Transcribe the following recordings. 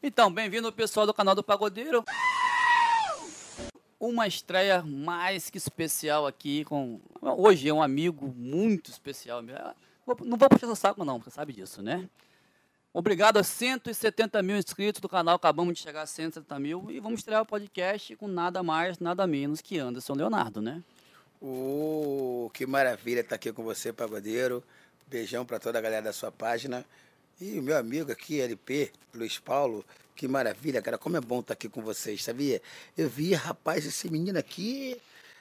Então, bem-vindo pessoal do canal do Pagodeiro. Uma estreia mais que especial aqui com. Hoje é um amigo muito especial. Não vou puxar o saco, não, você sabe disso, né? Obrigado a 170 mil inscritos do canal. Acabamos de chegar a 170 mil. E vamos estrear o podcast com nada mais, nada menos que Anderson Leonardo, né? Oh, que maravilha estar aqui com você, Pagodeiro. Beijão para toda a galera da sua página. E o meu amigo aqui, LP, Luiz Paulo, que maravilha, cara. Como é bom estar aqui com vocês, sabia? Eu vi, rapaz, esse menino aqui,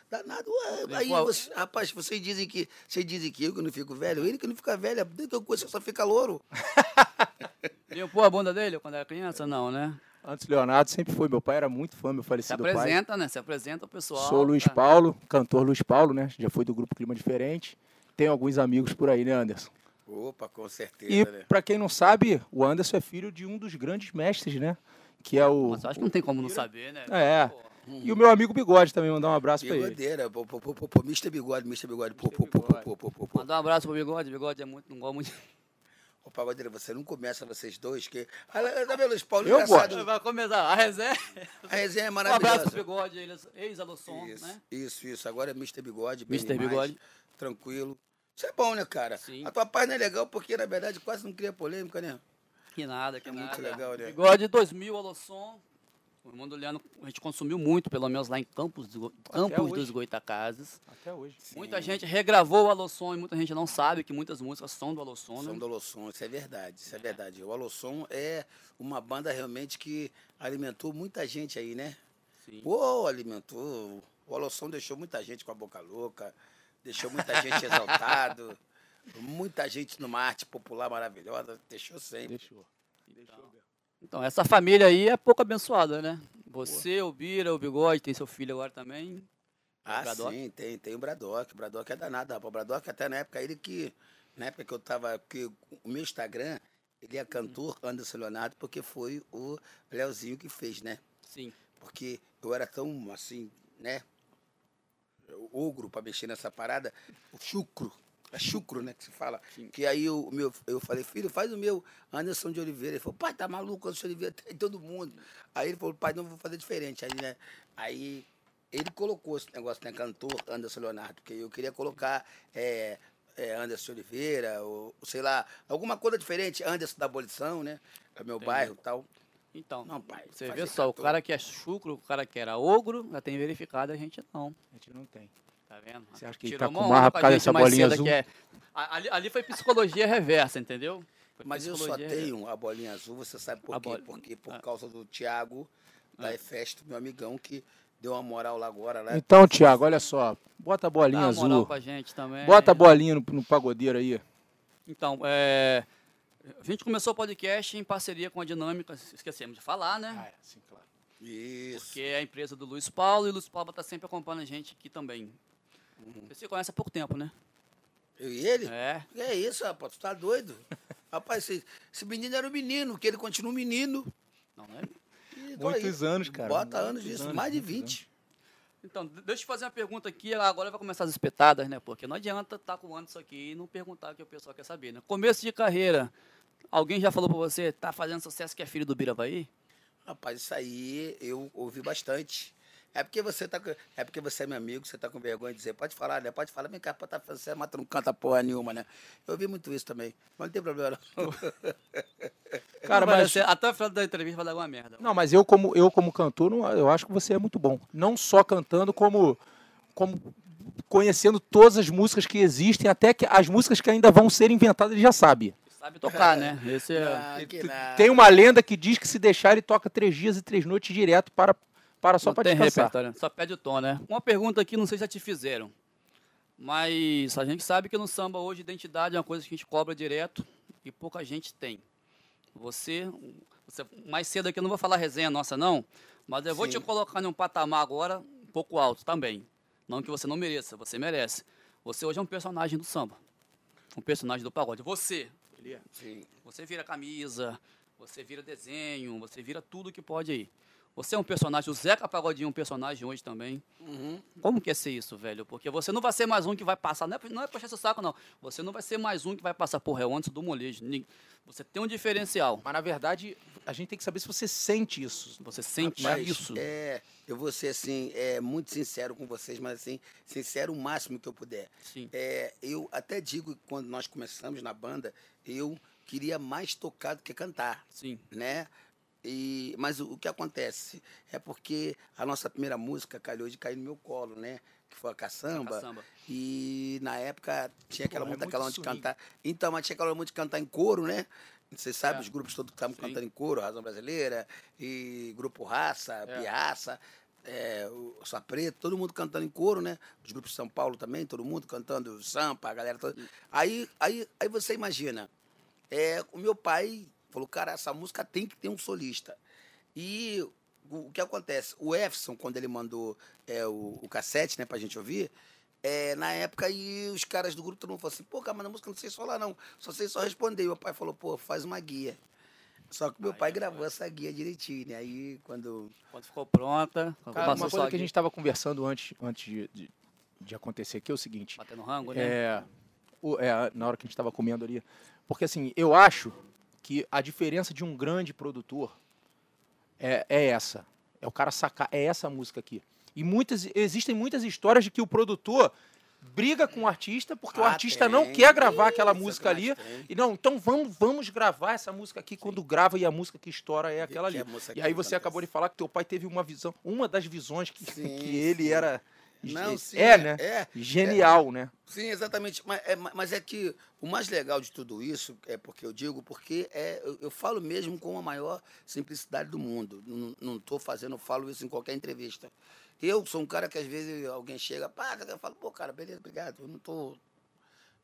danado. Aí, você, rapaz, vocês dizem que vocês dizem que eu que não fico velho, ele que não fica velho, desde que eu conheço só fica louro. Limpou a bunda dele quando era criança? Não, né? Antes Leonardo sempre foi, meu pai era muito fã, meu falecido pai. Se apresenta, pai. né? Se apresenta o pessoal. Sou Luiz Paulo, cantor Luiz Paulo, né? Já foi do grupo Clima Diferente. Tem alguns amigos por aí, né, Anderson? Opa, com certeza. E né? para quem não sabe, o Anderson é filho de um dos grandes mestres, né? Que é o. Mas acho que não tem como não saber, né? É. E o meu amigo Bigode também, mandar um abraço para ele. Bigodeira, pô, pô, pô, pô, Mr. Bigode, Mr. Bigode, pô, pô, pô, pô, pô, pô, pô. Mandar um abraço pro Bigode, Bigode é muito, não gosta muito. Ô, Pagodeira, você não começa vocês dois, que... Ah, tá vendo, Luiz Paulo? Eu engraçado. gosto. Vai começar a resenha. A resenha é Um maravilhosa. abraço pro Bigode, ex-Alusson, Isso, né? isso, isso. Agora é Mr. Bigode, bem Mr. Bigode. Tranquilo. Isso é bom, né, cara? Sim. A tua página é legal porque, na verdade, quase não cria polêmica, né? Que nada, que É nada. muito legal, né? Bigode 2000, Alusson. O irmão do Leandro, a gente consumiu muito, pelo menos lá em Campos, Campos dos Goitacazes. Até hoje. Muita gente regravou o Alosson e muita gente não sabe que muitas músicas são do Alosson, Som né? do Alossom, isso é verdade, isso é verdade. O Alossom é uma banda realmente que alimentou muita gente aí, né? Sim. Pô, alimentou. O Alossom deixou muita gente com a boca louca, deixou muita gente exaltado, muita gente numa arte popular maravilhosa, deixou sempre. Deixou. Então, essa família aí é pouco abençoada, né? Você, o Bira, o Bigode, tem seu filho agora também. Ah, sim, tem, tem o Bradock. O Bradock é danado, rapaz. O Bradock até na época, ele que. Na época que eu tava. Que o meu Instagram, ele é cantor Anderson Leonardo, porque foi o Leozinho que fez, né? Sim. Porque eu era tão assim, né? Ogro pra mexer nessa parada. O chucro. É chucro, né? Que se fala. Que aí o meu, eu falei, filho, faz o meu Anderson de Oliveira. Ele falou, pai, tá maluco, Anderson de Oliveira tem em todo mundo. Aí ele falou, pai, não vou fazer diferente. Aí, né? Aí ele colocou esse negócio, né? Cantor Anderson Leonardo, porque eu queria colocar é, é, Anderson Oliveira, ou sei lá, alguma coisa diferente, Anderson da Abolição, né? É meu bairro e tal. Então, Não, pai, você vê só, o cara que é chucro, o cara que era ogro, já tem verificado, a gente não. A gente não tem. Tá vendo? Você acha que ele Tirou tá com uma marra por causa dessa mais bolinha cedo azul? que é- Ali, ali foi psicologia reversa, entendeu? Foi Mas eu só psicologia reversa. tenho a bolinha azul, você sabe por A quê? bola- Porque por Ah. causa do Thiago da Efesto, meu amigão, que deu uma moral lá agora. Né? Então, Thiago, olha só. Bota a Dá bolinha azul. pra gente também. Bota a bolinha no, no pagodeiro aí. Então, é, a gente começou o podcast em parceria com a Dinâmica, esquecemos de falar, né? é, sim, claro. Isso. Que é a empresa do Luiz Paulo e o Luiz Paulo está sempre acompanhando a gente aqui também. Uhum. Você se conhece há pouco tempo, né? Eu e ele? É. Que é isso, rapaz? Tu tá doido? rapaz, esse, esse menino era um menino, que ele continua um menino. Não, né? E tô Muitos anos, cara. Bota anos disso, anos, mais de muitos 20. Então, de- deixa eu te fazer uma pergunta aqui, agora vai começar as espetadas, né? Porque não adianta estar com o Anderson aqui e não perguntar o que o pessoal quer saber, né? Começo de carreira, alguém já falou pra você, tá fazendo sucesso que é filho do Biravaí? Rapaz, isso aí eu ouvi bastante. É porque você tá é porque você é meu amigo, você tá com vergonha de dizer, pode falar, né? Pode falar, vem cá, pode tá fazendo, você mata não canta porra nenhuma, né? Eu ouvi muito isso também. Mas não tem problema. não. Cara, Não mas. ser- até o final da entrevista vai dar alguma merda. Não, mas eu como, eu como cantor, eu acho que você é muito bom. Não só cantando, como, como conhecendo todas as músicas que existem, até que as músicas que ainda vão ser inventadas, ele já sabe. Sabe tocar, né? Esse é... Ah. Tem uma lenda que diz que se deixar ele toca três dias e três noites direto para, para só para descansar. só pede o tom, né? Uma pergunta aqui, não sei se já te fizeram, mas a gente sabe que no samba hoje identidade é uma coisa que a gente cobra direto e pouca gente tem. Você, você mais cedo aqui eu não vou falar resenha nossa não, mas eu vou Sim. te colocar num patamar agora um pouco alto também. Não que você não mereça, você merece. Você hoje é um personagem do samba, um personagem do pagode. Você, Sim. você vira camisa, você vira desenho, você vira tudo que pode aí. Você é um personagem, o Zeca Pagodinho é um personagem hoje também. Uhum. Como que é ser isso, velho? Porque você não vai ser mais um que vai passar, não é, não é puxar seu saco, não. Você não vai ser mais um que vai passar, porra, é o antes do molejo. Você tem um diferencial. Mas na verdade, a gente tem que saber se você sente isso. Você sente Mas, isso. É, eu vou ser assim, é, muito sincero com vocês, mas assim, sincero o máximo que eu puder. Sim. É, eu até digo que quando nós começamos na banda, eu queria mais tocar do que cantar, Sim. né? E, mas o, o que acontece é porque a nossa primeira música calhou de cair no meu colo, né? Que foi a caçamba. Caçamba. E na época tinha aquela Pô, é aquela onda de cantar. Então, mas tinha aquela onda de cantar em coro, né? Você sabe, É. os grupos todos que estavam cantando em coro, Razão Brasileira, e Grupo Raça, É. Piaça, é, o Só Preto, todo mundo cantando em coro, né? Os grupos de São Paulo também, todo mundo cantando Sampa, a galera toda. Aí, aí, aí você imagina, é, o meu pai falou, cara, essa música tem que ter um solista. E o, o que acontece? O Efson, quando ele mandou é, o, o cassete, né, pra gente ouvir, é, na época aí os caras do grupo todo mundo falou assim, pô, cara, mas na música não sei falar não, só sei só responder. E meu pai falou, pô, faz uma guia. Só que meu pai gravou essa guia direitinho, né? Aí quando. Quando ficou pronta, quando Cara, uma só coisa que a gente estava conversando antes, antes de, de, de acontecer aqui é o seguinte. Batendo rango, né? É, o- é, na hora que a gente estava comendo ali. Porque assim, eu acho que a diferença de um grande produtor é, é essa. É o cara sacar, é essa música aqui. E muitas, existem muitas histórias de que o produtor briga com o artista porque o Ah, artista não tem. quer gravar aquela Isso, música ali. tem. E não, então vamos, vamos gravar essa música aqui quando grava e a música que estoura é aquela que ali. E aí você acontece. acabou de falar que teu pai teve uma visão, uma das visões que, Sim, que ele sim. era Não, sim, é, né? É, Genial, né? Sim, exatamente. Mas é, mas é que o mais legal de tudo isso é porque eu digo, porque é, eu, eu falo mesmo com a maior simplicidade do mundo. Não- estou fazendo, eu falo isso em qualquer entrevista. Eu sou um cara que às vezes alguém chega, pá, eu falo, pô, cara, beleza, obrigado. Eu não tô.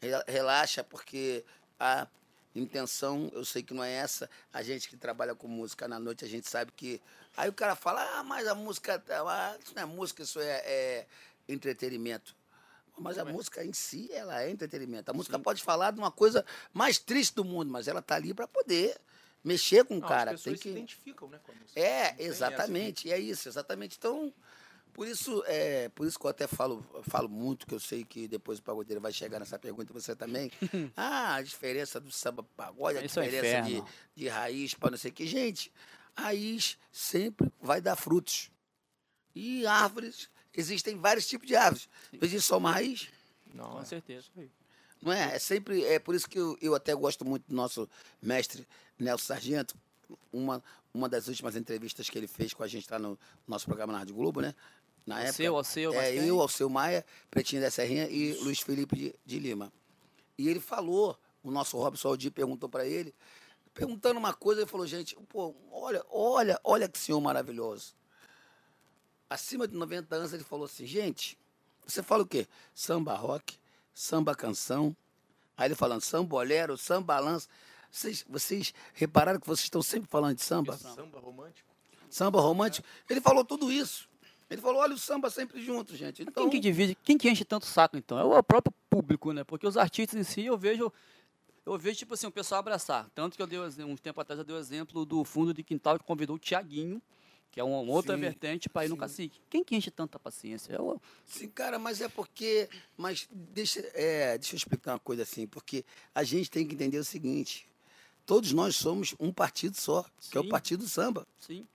Re- Relaxa, porque a intenção, eu sei que não é essa. A gente que trabalha com música na noite, a gente sabe que. Aí o cara fala, ah, mas a música. tá- ah, Isso não é música, isso é, é entretenimento. Mas a música em si, ela é entretenimento. A música pode falar de uma coisa mais triste do mundo, mas ela tá ali para poder mexer com o Não, cara. as pessoas Tem se que... identificam, né, com a música. É, exatamente, é isso, exatamente. Então, por isso, é, por isso que eu até falo, falo muito, que eu sei que depois o pagodeiro vai chegar nessa pergunta, você também. ah, a diferença do samba pagode, a Isso é diferença de, inferno. de raiz para não sei o que. Gente, raiz sempre vai dar frutos. E árvores, existem vários tipos de árvores. Existe só uma raiz? Não, Com é. certeza. Não é? É sempre. É por isso que eu, eu até gosto muito do nosso mestre Nelson Sargento. Uma, uma das últimas entrevistas que ele fez com a gente lá no nosso programa na Rádio Globo, né? Na Ao época. seu, ao seu, mas É, eu, Alceu Maia, Pretinho da Serrinha e Luiz Felipe de, de Lima. E ele falou, o nosso Robson Aldir perguntou para ele, perguntando uma coisa, ele falou, gente, pô, olha, olha, olha que senhor maravilhoso. Acima de 90 anos, ele falou assim, gente, você fala o quê? Samba rock, samba canção. Aí ele falando samba bolero, samba balanço. Vocês, vocês repararam que vocês estão sempre falando de samba? Samba romântico. Samba romântico. Ele falou tudo isso. Ele falou, olha o samba sempre junto, gente. Então, Quem que divide, quem que enche tanto saco, então? É o próprio público, né? Porque os artistas em si, eu vejo, eu vejo, tipo assim, o pessoal abraçar. Tanto que eu dei, um um tempo atrás, eu dei o exemplo do fundo de quintal que convidou o Tiaguinho, que é uma outra Sim, vertente para ir no sim. cacique. Quem que enche tanta paciência? É o- Sim, cara, mas é porque. Mas deixa, é, deixa eu explicar uma coisa assim, porque a gente tem que entender o seguinte: todos nós somos um partido só, que é o Sim. Partido Samba. sim.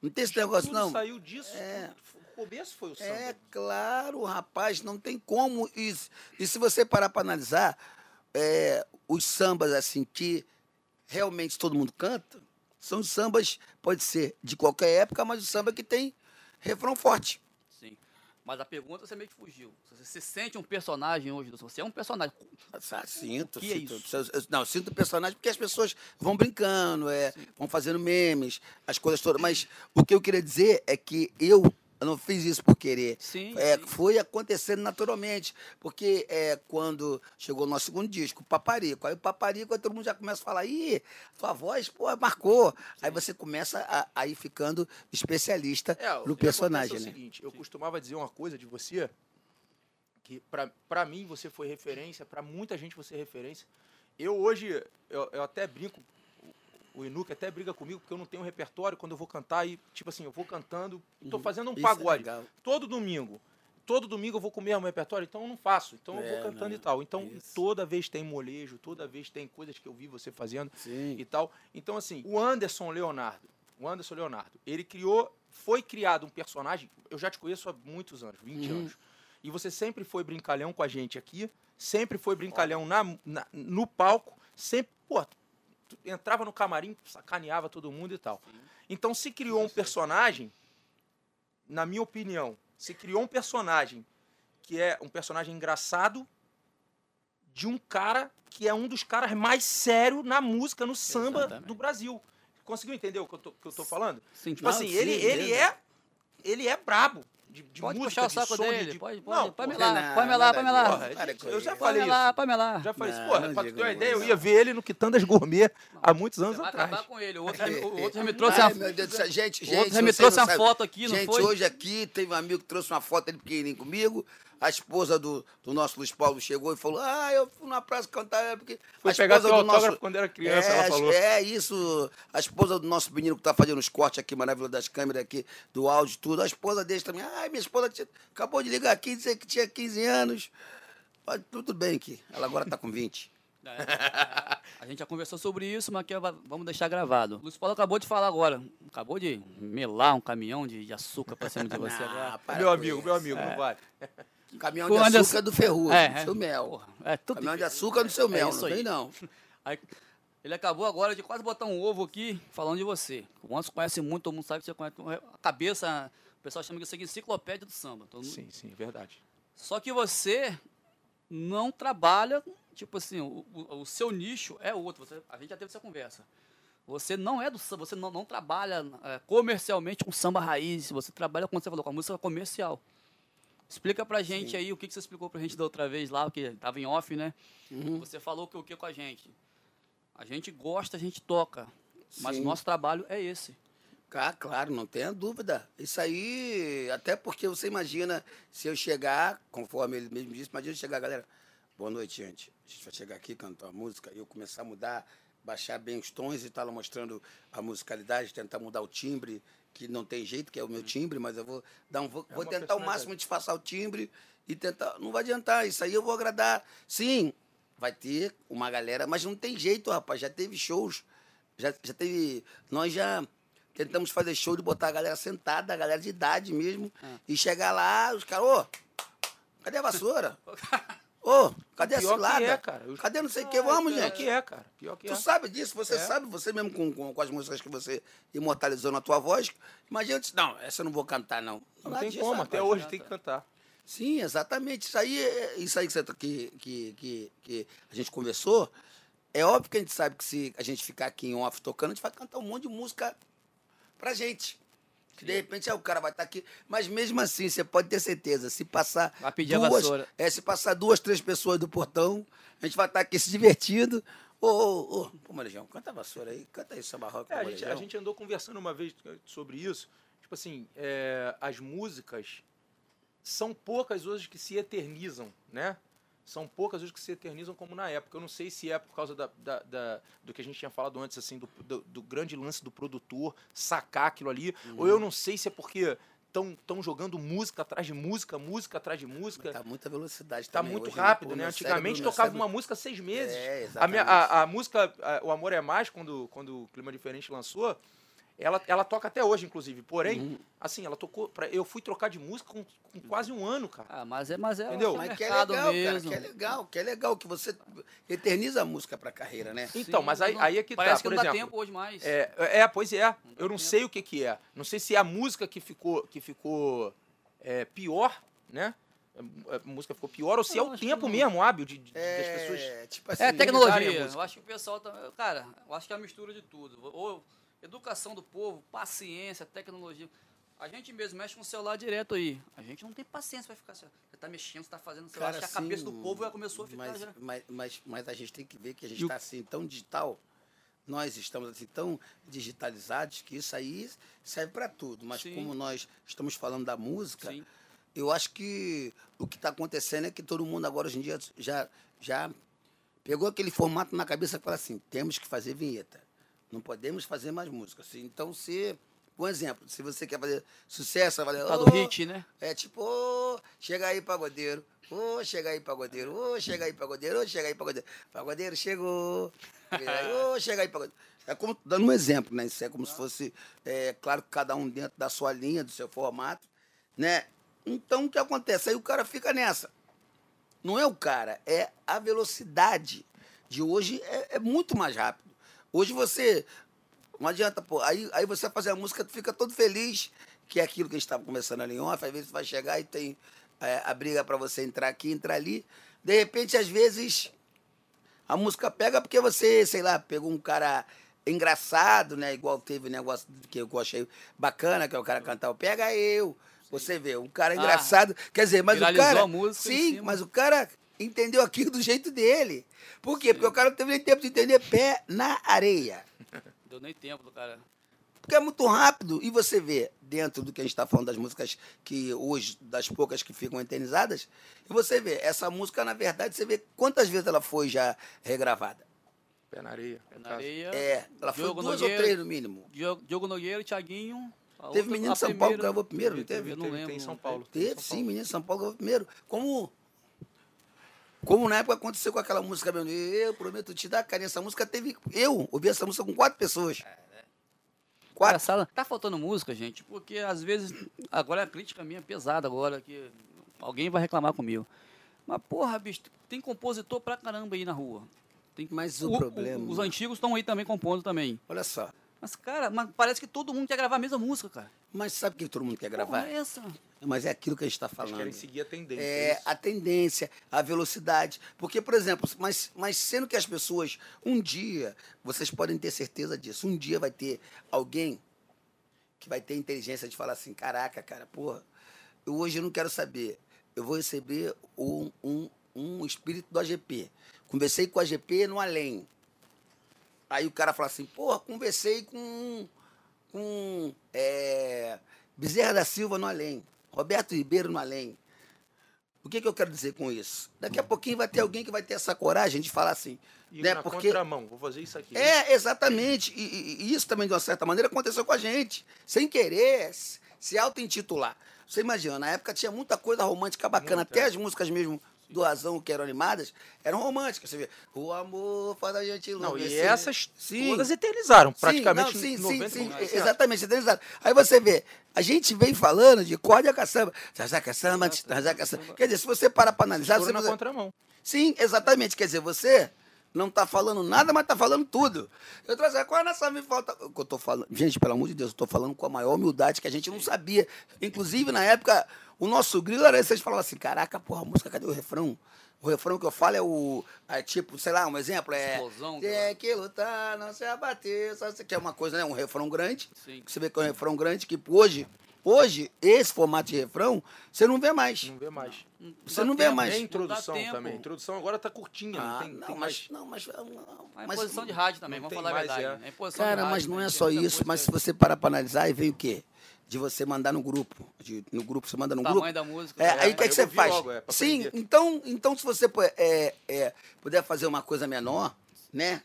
Não tem esse negócio, Tudo não. saiu disso. É. O começo foi o samba. É claro, rapaz, não tem como isso. E se você parar para analisar, é, os sambas assim que realmente todo mundo canta, são os sambas, pode ser de qualquer época, mas o samba que tem refrão forte. Sim. Mas a pergunta você meio que fugiu. Você se sente um personagem hoje? Você é um personagem. Ah, sinto, que é sinto. isso? Eu- Não, sinto personagem porque as pessoas vão brincando, é, vão fazendo memes, as coisas todas. Mas o que eu queria dizer é que eu, eu não fiz isso por querer. Sim, É, sim. foi acontecendo naturalmente. Porque é, quando chegou o nosso segundo disco, o Paparico. Aí o Paparico, aí todo mundo já começa a falar, ih, tua voz, pô, marcou. Aí você começa a, a ir ficando especialista É, no que personagem, acontece é né? o seguinte, eu costumava dizer uma coisa de você, que pra mim você foi referência, pra muita gente você é referência. Eu hoje, eu, eu até brinco, o, Inuque até briga comigo porque eu não tenho repertório quando eu vou cantar e, tipo assim, eu vou cantando, tô Uhum. fazendo um Isso é pagode. legal. todo domingo. Todo domingo eu vou comer o meu repertório, então eu não faço. Então eu É, vou cantando não, e tal. Então isso. toda vez tem molejo, toda vez tem coisas que eu vi você fazendo Sim. e tal. Então, assim, o Anderson Leonardo, o Anderson Leonardo, ele criou, foi criado um personagem, eu já te conheço há muitos anos, 20 Uhum. anos. E você sempre foi brincalhão com a gente aqui, sempre foi brincalhão na, na- no palco, sempre, pô, entrava no camarim, sacaneava todo mundo e tal. Então se criou um personagem, na minha opinião, se criou um personagem que é um personagem engraçado de um cara que é um dos caras mais sérios na música, no samba Exatamente. do Brasil. Conseguiu entender o que eu tô, que eu tô falando? Sim, Tipo Não, assim, sim, ele, ele é ele é brabo de, de Pode música, puxar o de saco som, de- dele, de- pode, pode, Não, pode porra, lá, não, pode me lá, pode me lá. porra, gente, com eu já isso. falei Pode me lá, isso. pode me lá. Já falei isso, porra, pra tu ter uma isso. ideia, eu ia ver ele no Quitandas Gourmet há muitos anos atrás. acabar com ele. O outro, já me- o outro já me trouxe Ai, uma, Deus céu. Gente, o gente. outro já me trouxe uma foto aqui, não gente, foi? hoje aqui teve um amigo que trouxe uma foto dele pequenininho comigo. A esposa do, do nosso Luiz Paulo chegou e falou: Ah, eu fui na praça cantar. é Porque Foi a pegar esposa teu do nosso- autógrafo quando era criança, é, ela falou. É, isso. A esposa do nosso menino que tá fazendo os cortes aqui, maravilhoso das câmeras aqui, do áudio e tudo. A esposa dele também. Ai, minha esposa tinha- acabou de ligar aqui, dizer que tinha 15 anos. Mas tudo bem que ela agora tá com 20. A gente já conversou sobre isso, mas aqui va- vamos deixar gravado. O Luiz Paulo acabou de falar agora. Acabou de melar um caminhão de, de açúcar pra cima de você Ah, agora. para Meu amigo, isso. meu amigo, não vale. Caminhão de Anderson- açúcar do Ferrugem, É, do é. seu mel. Porra, é tudo Caminhão de açúcar do seu É mel, isso não aí. vem não. Aí, ele acabou agora de quase botar um ovo aqui falando de você. O Anderson conhece muito, todo mundo sabe que você conhece. A cabeça, o pessoal chama isso aqui de enciclopédia do samba. Todo mundo- Sim, sim, verdade. Só que você não trabalha, tipo assim, o, o- o seu nicho é outro. Você- a gente já teve essa conversa. Você não é do samba, você não, não trabalha é, comercialmente com samba raiz, você trabalha, como você falou, com a música comercial. Explica pra gente aí o que, que você explicou pra gente da outra vez lá, que tava em off, né? Uhum. Você falou que o que com a gente? A gente gosta, a gente toca. Mas Sim. o nosso trabalho é esse. Ah, claro, não tenha dúvida. Isso aí, até porque você imagina, se eu chegar, conforme ele mesmo disse, imagina eu chegar, galera, boa noite, gente. A gente vai chegar aqui, cantar uma música, e eu começar a mudar, baixar bem os tons e tal, mostrando a musicalidade, tentar mudar o timbre, que não tem jeito, que é o meu timbre, mas eu vou dar um. Vou, É vou tentar o máximo disfarçar o timbre e tentar. Não vai adiantar, isso aí eu vou agradar. Sim, vai ter uma galera, mas não tem jeito, rapaz. Já teve shows, já, já teve. Nós já tentamos fazer show de botar a galera sentada, a galera de idade mesmo, Ah. e chegar lá, os caras, ô, cadê a vassoura? Ô, cadê a Pior que cilada? é, cara. Eu- Cadê não sei o que? Vamos, Pior gente. que é, cara. Pior que é. Tu sabe disso, você É. sabe, você mesmo com, com, com as músicas que você imortalizou na tua voz. Imagina, eu disse, não, essa eu não vou cantar, não. Não Nada tem disso, como, rapaz. até hoje tem que cantar. Sim, exatamente. Isso aí, é- isso aí que, você, tá- que, que, que, que a gente conversou, é óbvio que a gente sabe que se a gente ficar aqui em off tocando, a gente vai cantar um monte de música pra gente. Que de repente ah, o cara vai estar aqui. Mas mesmo assim, você pode ter certeza, se passar. Vai pedir a duas, vassoura. É, se passar duas, três pessoas do portão, a gente vai estar aqui se divertindo. Ô, ô, ô, pô, Marejão, canta a vassoura aí, canta aí samba rock, É, a, gente, a gente andou conversando uma vez sobre isso. Tipo assim, é, as músicas são poucas hoje que se eternizam, né? São poucas hoje que se eternizam como na época. Eu não sei se é por causa da, da- da- do que a gente tinha falado antes, assim, do, do- do grande lance do produtor sacar aquilo ali. Ou eu não sei se é porque estão jogando música atrás de música, música atrás de música. Tá muita velocidade Tá também muito hoje, né? rápido, né? Antigamente cérebro- tocava cérebro- uma música seis meses. É, a, minha, exatamente. a, a música, a- o Amor é Mais, quando, quando o Clima Diferente lançou, ela, ela toca até hoje, inclusive. Porém, Uhum. assim, ela tocou. Pra, eu fui trocar de música com, com quase um ano, cara. Ah, mas é, mas é Entendeu? Mas que é legal, mesmo. cara, que é legal, que é legal que você eterniza a música pra carreira, né? Então, Sim, mas aí, não- aí é que Parece tá, que não dá exemplo. tempo hoje mais. É, é, pois é. Eu não tempo. sei o que que é. Não sei se é a música que ficou, que ficou é, pior, né? A, a música ficou pior ou se é Não, o tempo não. mesmo hábil de, de- das pessoas. É, tipo assim, É utilizarem a tecnologia. Eu acho que o pessoal tá. Cara, eu acho que é a mistura de tudo. Ou educação do povo, paciência, tecnologia. A gente mesmo mexe com o celular direto aí. A gente não tem paciência pra ficar assim. ó. Você tá mexendo, você tá fazendo celular. Cara, Acho que a cabeça do povo já começou a ficar mas, já. Mas, mas, mas a gente tem que ver que a gente está assim tão digital, nós estamos assim tão digitalizados que isso aí serve para tudo. Mas Sim. como nós estamos falando da música, Sim. eu acho que o que está acontecendo é que todo mundo agora hoje em dia já, já pegou aquele formato na cabeça e fala assim, temos que fazer vinheta. Não podemos fazer mais música. Então, se. Um exemplo, se você quer fazer sucesso, vai fazer. Tá do "Ô, hit, né? É tipo, ô, chega aí, pagodeiro. Ô, chega aí, pagodeiro. Ô, chega aí, pagodeiro. Ô, chega aí, pagodeiro. Pagodeiro chegou. Ô, chega aí, pagodeiro. É como, dando um exemplo, né? Isso é como se fosse, é, claro, que cada um dentro da sua linha, do seu formato, né? Então, o que acontece? Aí o cara fica nessa. Não é o cara, é a velocidade de hoje é, é muito mais rápido. Hoje você. Não adianta, pô. Aí, aí você vai fazer a música, tu fica todo feliz, que é aquilo que a gente estava conversando ali em off. Às vezes vai chegar e tem é, a briga para você entrar aqui, entrar ali. De repente, às vezes, a música pega porque você, sei lá, pegou um cara engraçado, né? Igual teve negócio que eu achei bacana, que é o cara cantar o Pega Eu. Você vê, um cara engraçado. Quer dizer, mas o cara. a música em sim, mas o cara entendeu aquilo do jeito dele. Por quê? Porque o cara não teve nem tempo de entender pé na areia. Deu nem tempo do cara. Porque é muito rápido. E você vê, dentro do que a gente está falando das músicas que hoje, das poucas que ficam eternizadas, e você vê, essa música, na verdade, você vê quantas vezes ela foi já regravada. Pé na areia. Pé na areia. É, ela foi Diogo duas Nogueira. ou três no mínimo. Diogo, Nogueira, Thiaguinho. Teve outra- menino de São Paulo que primeira- gravou primeiro, não teve? Eu não Teve- lembro. tem em São Paulo. Teve, São sim, Paulo. menino de São Paulo gravou primeiro. Como. Como na época aconteceu com aquela música mesmo, eu prometo te dar carinho. Essa música teve. Eu ouvi essa música com quatro pessoas. Quatro. Engraçado. Tá faltando música, gente, porque às vezes. Agora a crítica minha é pesada agora, que alguém vai reclamar comigo. Mas, porra, bicho, tem compositor pra caramba aí na rua. Tem, Mas o problema- os antigos estão aí também compondo também. Olha só. Mas, cara, mas parece que todo mundo quer gravar a mesma música, cara. Mas sabe o que todo mundo quer Porra, gravar? é essa. Mas é aquilo que a gente está Eles falando. querem seguir a tendência. É isso. a tendência, a velocidade. Porque, por exemplo, mas, mas sendo que as pessoas, um dia, vocês podem ter certeza disso, um dia vai ter alguém que vai ter inteligência de falar assim, caraca, cara, porra, eu hoje não quero saber. Eu vou receber um, um, um espírito do AGP. Conversei com o AGP no além. Aí o cara fala assim, porra, conversei com, com é, Bezerra da Silva no além, Roberto Ribeiro no além. O que, que eu quero dizer com isso? Daqui a pouquinho vai ter alguém que vai ter essa coragem de falar assim. E né? na Porque contramão, vou fazer isso aqui. é, exatamente. E, e- e isso também, de uma certa maneira, aconteceu com a gente. Sem querer se- se auto-intitular. Você imagina, na época tinha muita coisa romântica bacana. Muita. Até as músicas mesmo do Razão, que eram animadas, eram românticas. Você vê, o amor faz a gente Não, e essas Sim. todas eternizaram. Sim, Praticamente não, sim, sim, 90 sim, cento. exatamente, eternizado. Aí você vê, a gente vem falando de corda caçamba, zazá caçamba, zazá caçamba. Quer dizer, se você parar para analisar, você na contramão. Sim, exatamente. Quer dizer, você não tá falando nada, mas tá falando tudo. Eu tô dizendo, qual é a nossa me falta? Eu tô falando? Gente, pelo amor de Deus, eu tô falando com a maior humildade que a gente não sabia. Inclusive, na época, o nosso grilo era esse, vocês falavam assim, caraca, porra, a música, cadê o refrão? O refrão que eu falo é o. É tipo, sei lá, um exemplo é. Explosão, Tem que lutar, não se abater. Só você quer uma coisa, né? Um refrão grande. Sim. Que você vê que é um refrão grande, que hoje, hoje, esse formato de refrão, você não vê mais. Não vê mais. Você não vê tempo, mais. Tem não introdução também. A introdução agora tá curtinha. Ah, não tem, não, tem mas, mais. não, mas, não, A mas- imposição de rádio também, não vamos falar a mais, verdade. é. A imposição Cara, de mas rádio, não é só isso, mas se você parar para analisar, e vem o quê? De você mandar no grupo. De, no grupo, você manda no Tamanho grupo. da música. É, né? aí o que, é que você faz? logo, é, Sim, aprender. então, então se você é, é, puder fazer uma coisa menor, né?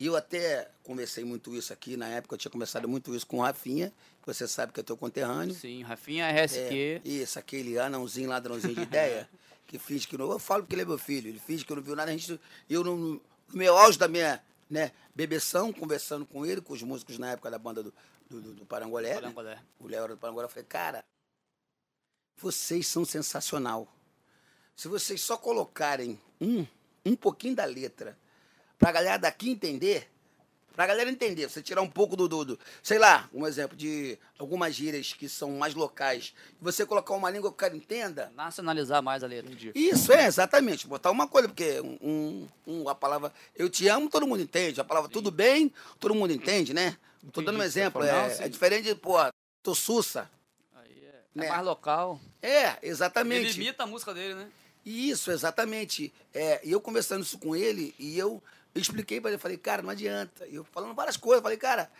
E eu até conversei muito isso aqui, na época eu tinha conversado muito isso com o Rafinha, você sabe que é teu conterrâneo. Sim, Rafinha RSQ. É, isso, aquele anãozinho, ladrãozinho de ideia, que finge que não. Eu falo porque ele é meu filho, ele finge que não viu nada. A gente, eu, no, no meu auge da minha né, bebeção, conversando com ele, com os músicos na época da banda do, do, do- do Parangolé. né? Parangolé. O Léo era do Parangolé. Eu falei, cara, vocês são sensacional. Se vocês só colocarem um, um pouquinho da letra pra galera daqui entender, pra galera entender, você tirar um pouco do, do, do- sei lá, um exemplo de algumas gírias que são mais locais, você colocar uma língua que o cara entenda, Nacionalizar mais a letra. Entendi. isso é, exatamente. Botar uma coisa, porque um, um- a palavra eu te amo, todo mundo entende. A palavra tudo bem, todo mundo entende, né? Tô dando um Entendi exemplo. É, é diferente de, pô, tô sussa. Aí é, é Né? mais local. É, Ele exatamente. imita a música dele, né? Isso, exatamente. É, e eu conversando isso com ele, e eu expliquei para ele, falei, cara, não adianta. E eu falando várias coisas, falei, cara,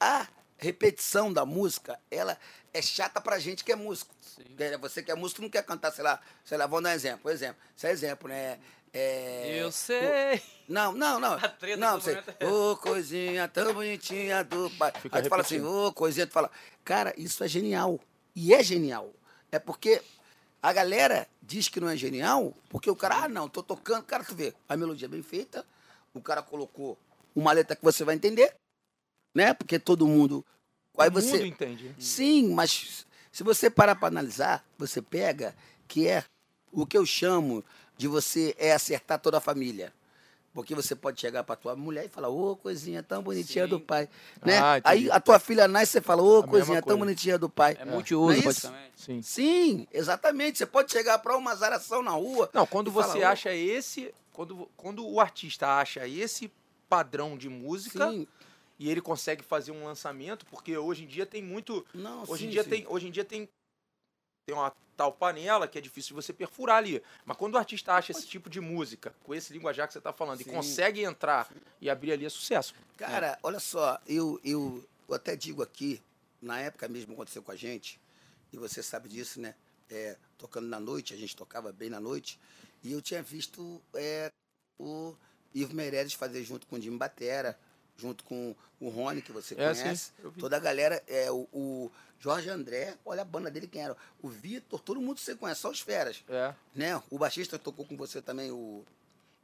a repetição da música, ela é chata pra gente que é músico. Sim. Você que é músico não quer cantar, sei lá, sei lá, vamos dar um exemplo. Por exemplo, esse é exemplo, né? É, Eu sei. Não, não, não. A treta não, momento é Ô, coisinha tão bonitinha do pai. Fica Aí tu fala assim, ô, coisinha, tu fala. Cara, isso é genial. E é genial. É porque a galera diz que não é genial, porque o cara, ah, não, tô tocando. Cara, tu vê, a melodia é bem feita, o cara colocou uma letra que você vai entender, né? Porque todo mundo. Aí o você. mundo entende. né? Sim, mas se você parar para analisar, você pega que é o que eu chamo de você é acertar toda a família. Porque você pode chegar para tua mulher e falar, ô, coisinha tão bonitinha Sim. do pai. Né? Ah. Aí a tua filha nasce e você fala, ô, mesma coisinha tão bonitinha do pai. É Não multiuso, é praticamente. Sim. Sim, exatamente. Você pode chegar para uma zaração na rua. Não, quando e você "Ô, acha esse. Quando, quando o artista acha esse padrão de música Sim. e ele consegue fazer um lançamento, porque hoje em dia tem muito. Não, Hoje sim, em dia sim. tem. Hoje em dia tem. Tem uma tal panela que é difícil de você perfurar ali. Mas quando o artista acha esse tipo de música, com esse linguajar que você está falando, e Sim. consegue entrar e abrir ali, é sucesso. Cara, olha só, eu, eu, eu até digo aqui, na época mesmo aconteceu com a gente, e você sabe disso, né? É, tocando na noite, a gente tocava bem na noite, e eu tinha visto é, o Ivo Meirelles fazer junto com o Jimmy Batera, junto com o Rony, que você É, sim, conhece. vi. Toda a galera, é, o, o Jorge André, olha a banda dele quem era. O Vitor, todo mundo você conhece, só os feras É. né? O baixista tocou com você também, o.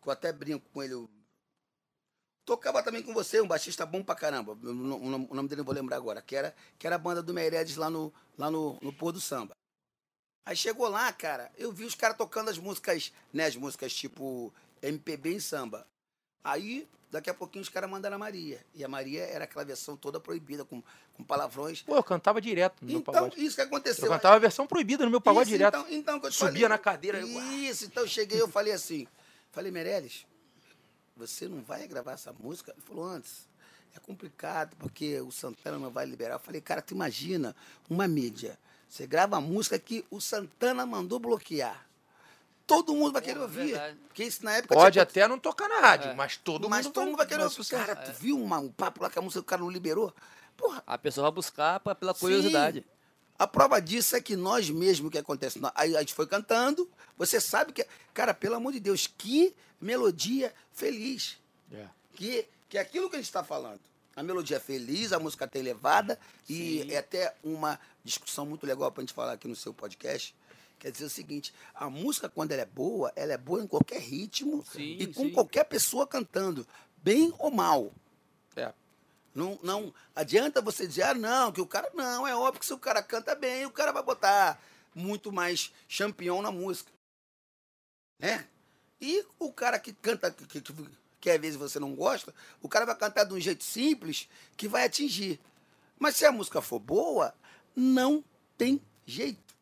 que Eu até brinco com ele. Tocava também com você, um baixista bom pra caramba. O no- o nome dele eu não vou lembrar agora. Que era, que era a banda do Meireles lá no, lá no, no Pôr do Samba. Aí chegou lá, cara, eu vi os caras tocando as músicas, né? As músicas tipo MPB em samba. Aí, daqui a pouquinho, os caras mandaram a Maria. E a Maria era aquela versão toda proibida, com, com palavrões. Pô, eu cantava direto no meu Então, pagode. isso que aconteceu. Eu cantava a versão proibida no meu pagode Isso, direto. Então, então eu Subia falei. na cadeira, eu- Isso, então eu cheguei eu falei assim, falei, Meirelles, você não vai gravar essa música? Ele falou, antes, é complicado, porque o Santana não vai liberar. Eu falei, cara, tu imagina uma mídia. Você grava a música que o Santana mandou bloquear. Todo mundo vai querer ouvir. verdade. Porque isso na época Pode tinha- até não tocar na rádio, É. mas todo mas mundo todo mundo vai querer ouvir. Cara, tu viu uma- um papo lá que a música do cara não liberou? Porra, A pessoa vai buscar pra- pela curiosidade. a prova disso é que nós mesmos que acontece. Aí a gente foi cantando, você sabe que. Cara, pelo amor de Deus, que melodia feliz. É. Que, que é aquilo que a gente está falando. A melodia é feliz, a música tem levada, e Sim. é até uma discussão muito legal para a gente falar aqui no seu podcast. Quer dizer o seguinte: a música, quando ela é boa, ela é boa em qualquer ritmo Sim, e com sim. qualquer pessoa cantando, bem ou mal. É. Não, não adianta você dizer, ah, não, que o cara. Não, é óbvio que se o cara canta bem, o cara vai botar muito mais champion na música. Né? E o cara que canta, que, que, que às vezes você não gosta, o cara vai cantar de um jeito simples que vai atingir. Mas se a música for boa, não tem jeito.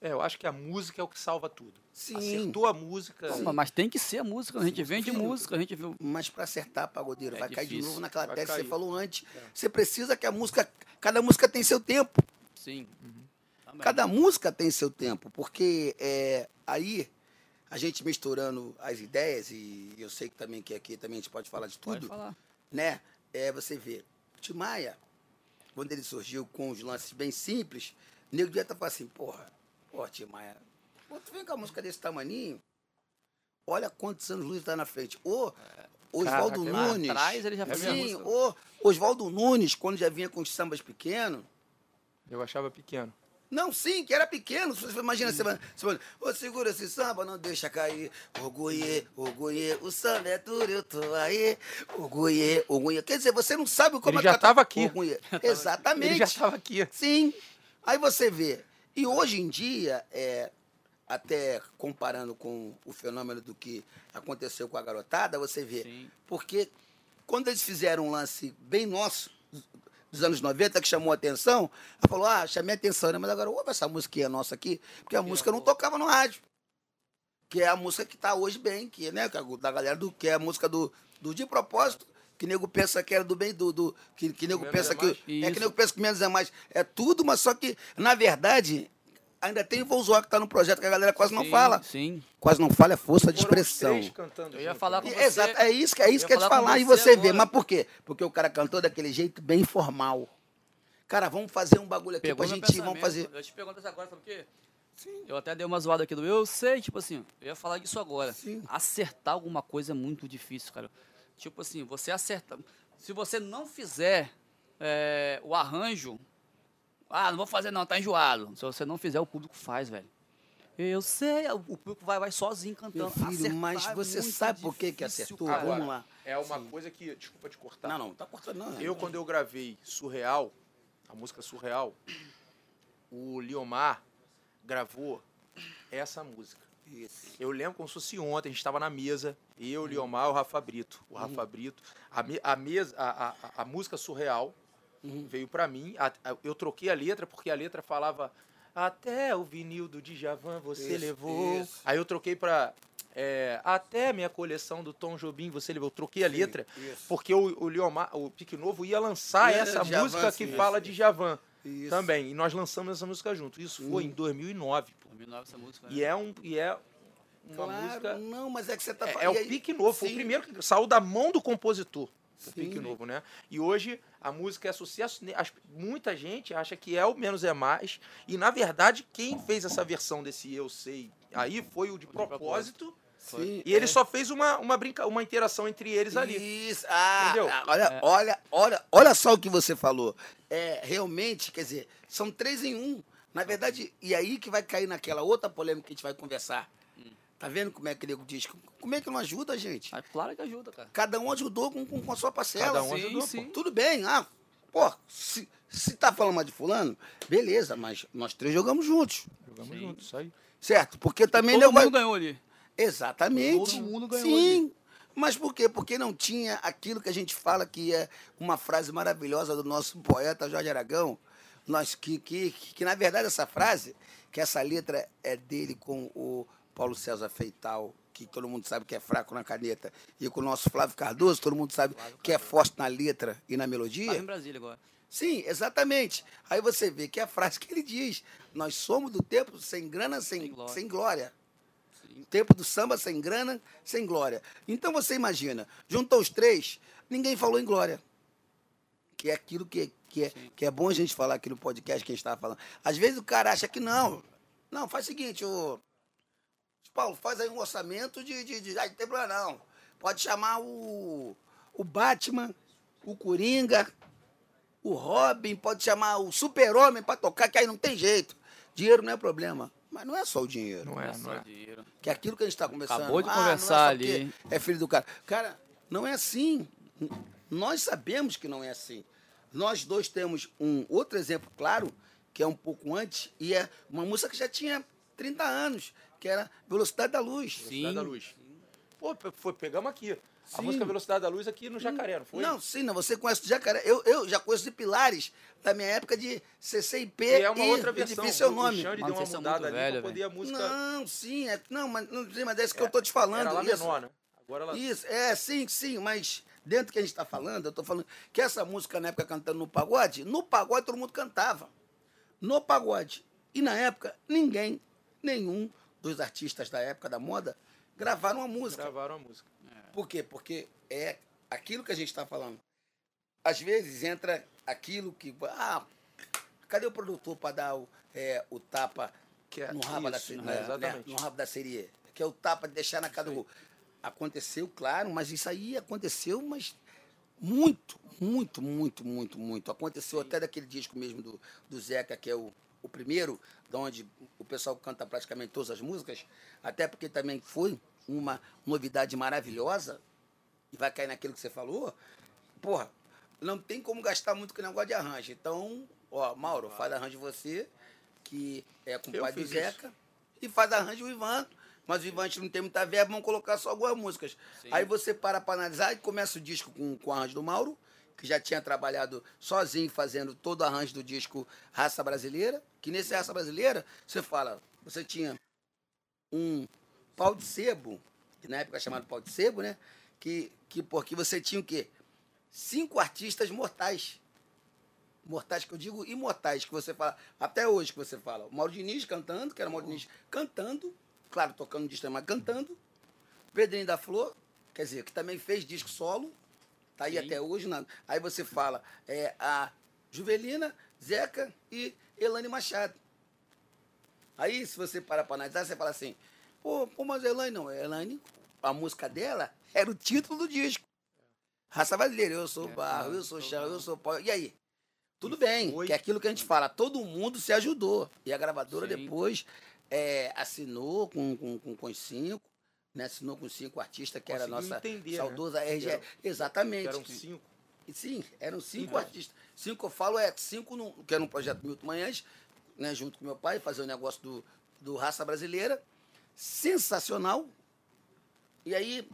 É, eu acho que a música é o que salva tudo. Sim. Acertou a música. Pô, mas tem que ser a música, a gente vende Filho. música, a gente viu. Mas para acertar, pagodeiro, É vai cair de difícil. novo naquela Vai tese que você falou antes. Você precisa que a música. Cada música tem seu tempo. Sim. Também. Cada música tem seu tempo, porque é, aí a gente misturando as ideias, e eu sei que também que aqui também a gente pode falar de Pode tudo, falar. né? É, você vê, Tim Maia, quando ele surgiu com os lances bem simples, o nego devia estar falando assim, porra, porra, Tim Maia, pô, tu vem com a música desse tamaninho, olha quantos anos luz está na frente. Ô, Oswaldo Caraca, Lá Nunes. atrás ele já fez a Sim, ô, Oswaldo Nunes, quando já vinha com os sambas pequenos, Eu achava pequeno. Não, sim, que era pequeno. Imagina, você vai, você ô, segura esse samba, não deixa cair. Orgulhê, orgulhê, o samba é duro, eu tô aí. Orgulhê, orgulhê. Quer dizer, você não sabe como Ele é já que tá- tava aqui. Exatamente. Ele já estava aqui. Sim. Aí você vê. E hoje em dia, é, até comparando com o fenômeno do que aconteceu com a garotada, você vê. Sim. Porque quando eles fizeram um lance bem nosso, dos anos 90, que chamou a atenção, ela falou, ah, chamei a atenção, né? Mas agora ouve essa musiquinha nossa aqui, porque a música não tocava no rádio. Que é a música que está hoje bem, que, né, que é da galera do, que é a música do, do De Propósito, que nego pensa que era do bem do. do que, que nego pensa é que. É que nego pensa que menos é mais. É tudo, mas só que, na verdade, ainda tem o Volzoa que está no projeto que a galera quase não Sim, fala. Sim. Quase não fala, é força de expressão. Eu ia falar né? com E- você. Exato, é isso, que- é isso que eu ia ia te falar falar. E você você vê, agora. mas por quê? Porque o cara cantou daquele jeito bem formal. Cara, vamos fazer um bagulho aqui Pegou pra gente, vamos fazer. Eu te pergunto isso agora, sabe o quê? Sim. Eu até dei uma zoada aqui do eu sei, tipo assim, eu ia falar disso agora. Sim. Acertar alguma coisa é muito difícil, cara. Tipo assim, você acerta. Se você não fizer é, o arranjo, ah, não vou fazer não, tá enjoado. Se você não fizer, o público faz, velho. Eu sei, o público vai, vai sozinho cantando. Meu filho, Acertar mas é você sabe por que que acertou? cara. Vamos lá. É uma Sim. coisa que. Desculpa te cortar. Não, não, tá cortando não. Eu, quando eu gravei Surreal, a música Surreal, o Liomar gravou essa música. Isso. Eu lembro como se fosse ontem, a gente estava na mesa, eu, o Liomar e o Rafa Brito. O Rafa Brito, a, me- a, mesa, a, a, a música Surreal veio pra mim, a- a- eu troquei a letra, porque a letra falava até o vinil do Djavan você Isso, levou. isso. Aí eu troquei pra é, até minha coleção do Tom Jobim você levou. Eu troquei a Sim, letra, isso. porque o, o Liomar, o Pique Novo ia lançar essa Djavan, música que sim, fala de Javan Isso. também. E nós lançamos essa música junto. Isso foi Hum. em 2009. pô. 2009 essa música. né? E é um e é uma Claro, música não, mas é que você tá é, falando. é o e aí- pique novo, foi o Sim. primeiro que saiu da mão do compositor. O Sim. pique novo, né? E hoje a música é sucesso. né? Muita gente acha que é o menos é mais. E na verdade, quem fez essa versão desse Eu Sei aí foi o de propósito. Sim, E ele é. só fez uma, uma, brinca, uma interação entre eles ali. Isso. Ah, Entendeu? ah, olha, É. olha, olha, olha só o que você falou. É, realmente, quer dizer, são três em um. Na verdade, e aí que vai cair naquela outra polêmica que a gente vai conversar. Tá vendo como é que o nego diz? Como é que não ajuda, gente? Mas claro que ajuda, cara. Cada um ajudou com, com, com a sua parcela. Cada um Sim, ajudou, sim. pô. Tudo bem, ah, pô, se, se tá falando mais de fulano, beleza, mas nós três jogamos juntos, Jogamos Sim. juntos, isso aí. certo? Porque também Todo nego vai- mundo ganhou ali. Exatamente. Todo mundo ganhou Sim. Mas por quê? Porque não tinha aquilo que a gente fala que é uma frase maravilhosa do nosso poeta Jorge Aragão. Nós, que, que, que, na verdade, essa frase, que essa letra é dele com o Paulo César Feital, que todo mundo sabe que é fraco na caneta, e com o nosso Flávio Cardoso, todo mundo sabe que é forte na letra e na melodia. Tá em Brasília agora. Sim, exatamente. Aí você vê que é a frase que ele diz: Nós somos do tempo sem grana, sem, Sem glória. sem glória. Tempo do samba sem grana, sem glória. Então você imagina, juntou os três, ninguém falou em glória. Que é aquilo que, que, é, que é bom a gente falar aqui no podcast que a gente estava falando. Às vezes o cara acha que não. Não, faz o seguinte, ô. Paulo, faz aí um orçamento de. de, de ah, não tem problema não. Pode chamar o, o Batman, o Coringa, o Robin, pode chamar o Super-Homem para tocar, que aí não tem jeito. Dinheiro não é problema. Mas não é só o dinheiro. Não é, só não é. dinheiro. Que é aquilo que a gente está conversando. Acabou de Ah, não é conversar só ali. É filho do cara. Cara, não é assim. Nós sabemos que não é assim. Nós dois temos um outro exemplo claro, que é um pouco antes, e é uma música que já tinha 30 anos, que era Velocidade da Luz. Velocidade da Sim. Luz. Pô, foi, pegamos aqui. A Sim. música Velocidade da Luz aqui no Jacaré, não foi? Não, sim, não. Você conhece o Jacaré. Eu, eu já conheço de Pilares da minha época de CCIP. E é uma e, outra versão. difícil é o O nome. Xande Mano, deu uma mudada muito ali velho, pra poder a música... Não, sim, é, não, mas não, sim, mas é isso que eu tô te falando. Era lá isso. menor, né? Agora ela... Isso, é, sim, sim, mas dentro que a gente está falando, eu estou falando que essa música na época cantando no pagode, no pagode todo mundo cantava. No pagode. E na época, ninguém, nenhum dos artistas da época da moda gravaram uma música. Gravaram a música. Por quê? Porque é aquilo que a gente está falando. Às vezes entra aquilo que. Ah, cadê o produtor para dar o, é, o tapa Que é no rabo da isso, seria? é, exatamente. No rabo da seria. Que é o tapa de deixar na cara do gol. Aconteceu, claro, mas isso aí aconteceu, mas muito, muito, muito, muito, muito. Aconteceu até daquele disco mesmo do, do Zeca, que é o, o primeiro, de onde o pessoal canta praticamente todas as músicas, até porque também foi uma novidade maravilhosa, e vai cair naquilo que você falou, porra, não tem como gastar muito com negócio de arranjo. Então, ó, Mauro, faz arranjo você, que é com o pai do Zeca, e faz arranjo o Ivan. Mas o Ivan, a gente não tem muita verba, vamos colocar só algumas músicas. Sim. Aí você para para analisar e começa o disco com, com o arranjo do Mauro, que já tinha trabalhado sozinho fazendo todo o arranjo do disco Raça Brasileira, que nesse Raça Brasileira, você fala, você tinha um pau de sebo, que na época era chamado pau de sebo, né? Que, que porque você tinha o quê? Cinco artistas mortais. Mortais que eu digo imortais, que você fala, até hoje que você fala. O Mauro Diniz cantando, que era o Mauro Diniz cantando, claro, tocando disco, mas cantando. Pedrinho da Flor, quer dizer, que também fez disco solo, tá aí Sim. até hoje. na- aí você fala é, a Juvelina, Zeca e Elane Machado. Aí, se você parar pra analisar, você fala assim, pô, pô mas a Elaine não. A Elaine, a música dela era o título do disco. Raça brasileira, eu sou É, barro, eu sou chão, eu sou pau. E aí? Tudo E bem, foi- que é aquilo que a gente fala, todo mundo se ajudou. E a gravadora Sim. depois é, assinou com, com, com, com os cinco, né? Assinou com cinco artistas, que era a Conseguiu nossa entender, né? saudosa RG. Eram- Exatamente. Eram cinco. Sim, eram cinco Então. artistas. Cinco eu falo, é cinco, no, que era um projeto Milton Manhãs, né, junto com meu pai, fazer o negócio do, do Raça Brasileira. Sensacional. E aí,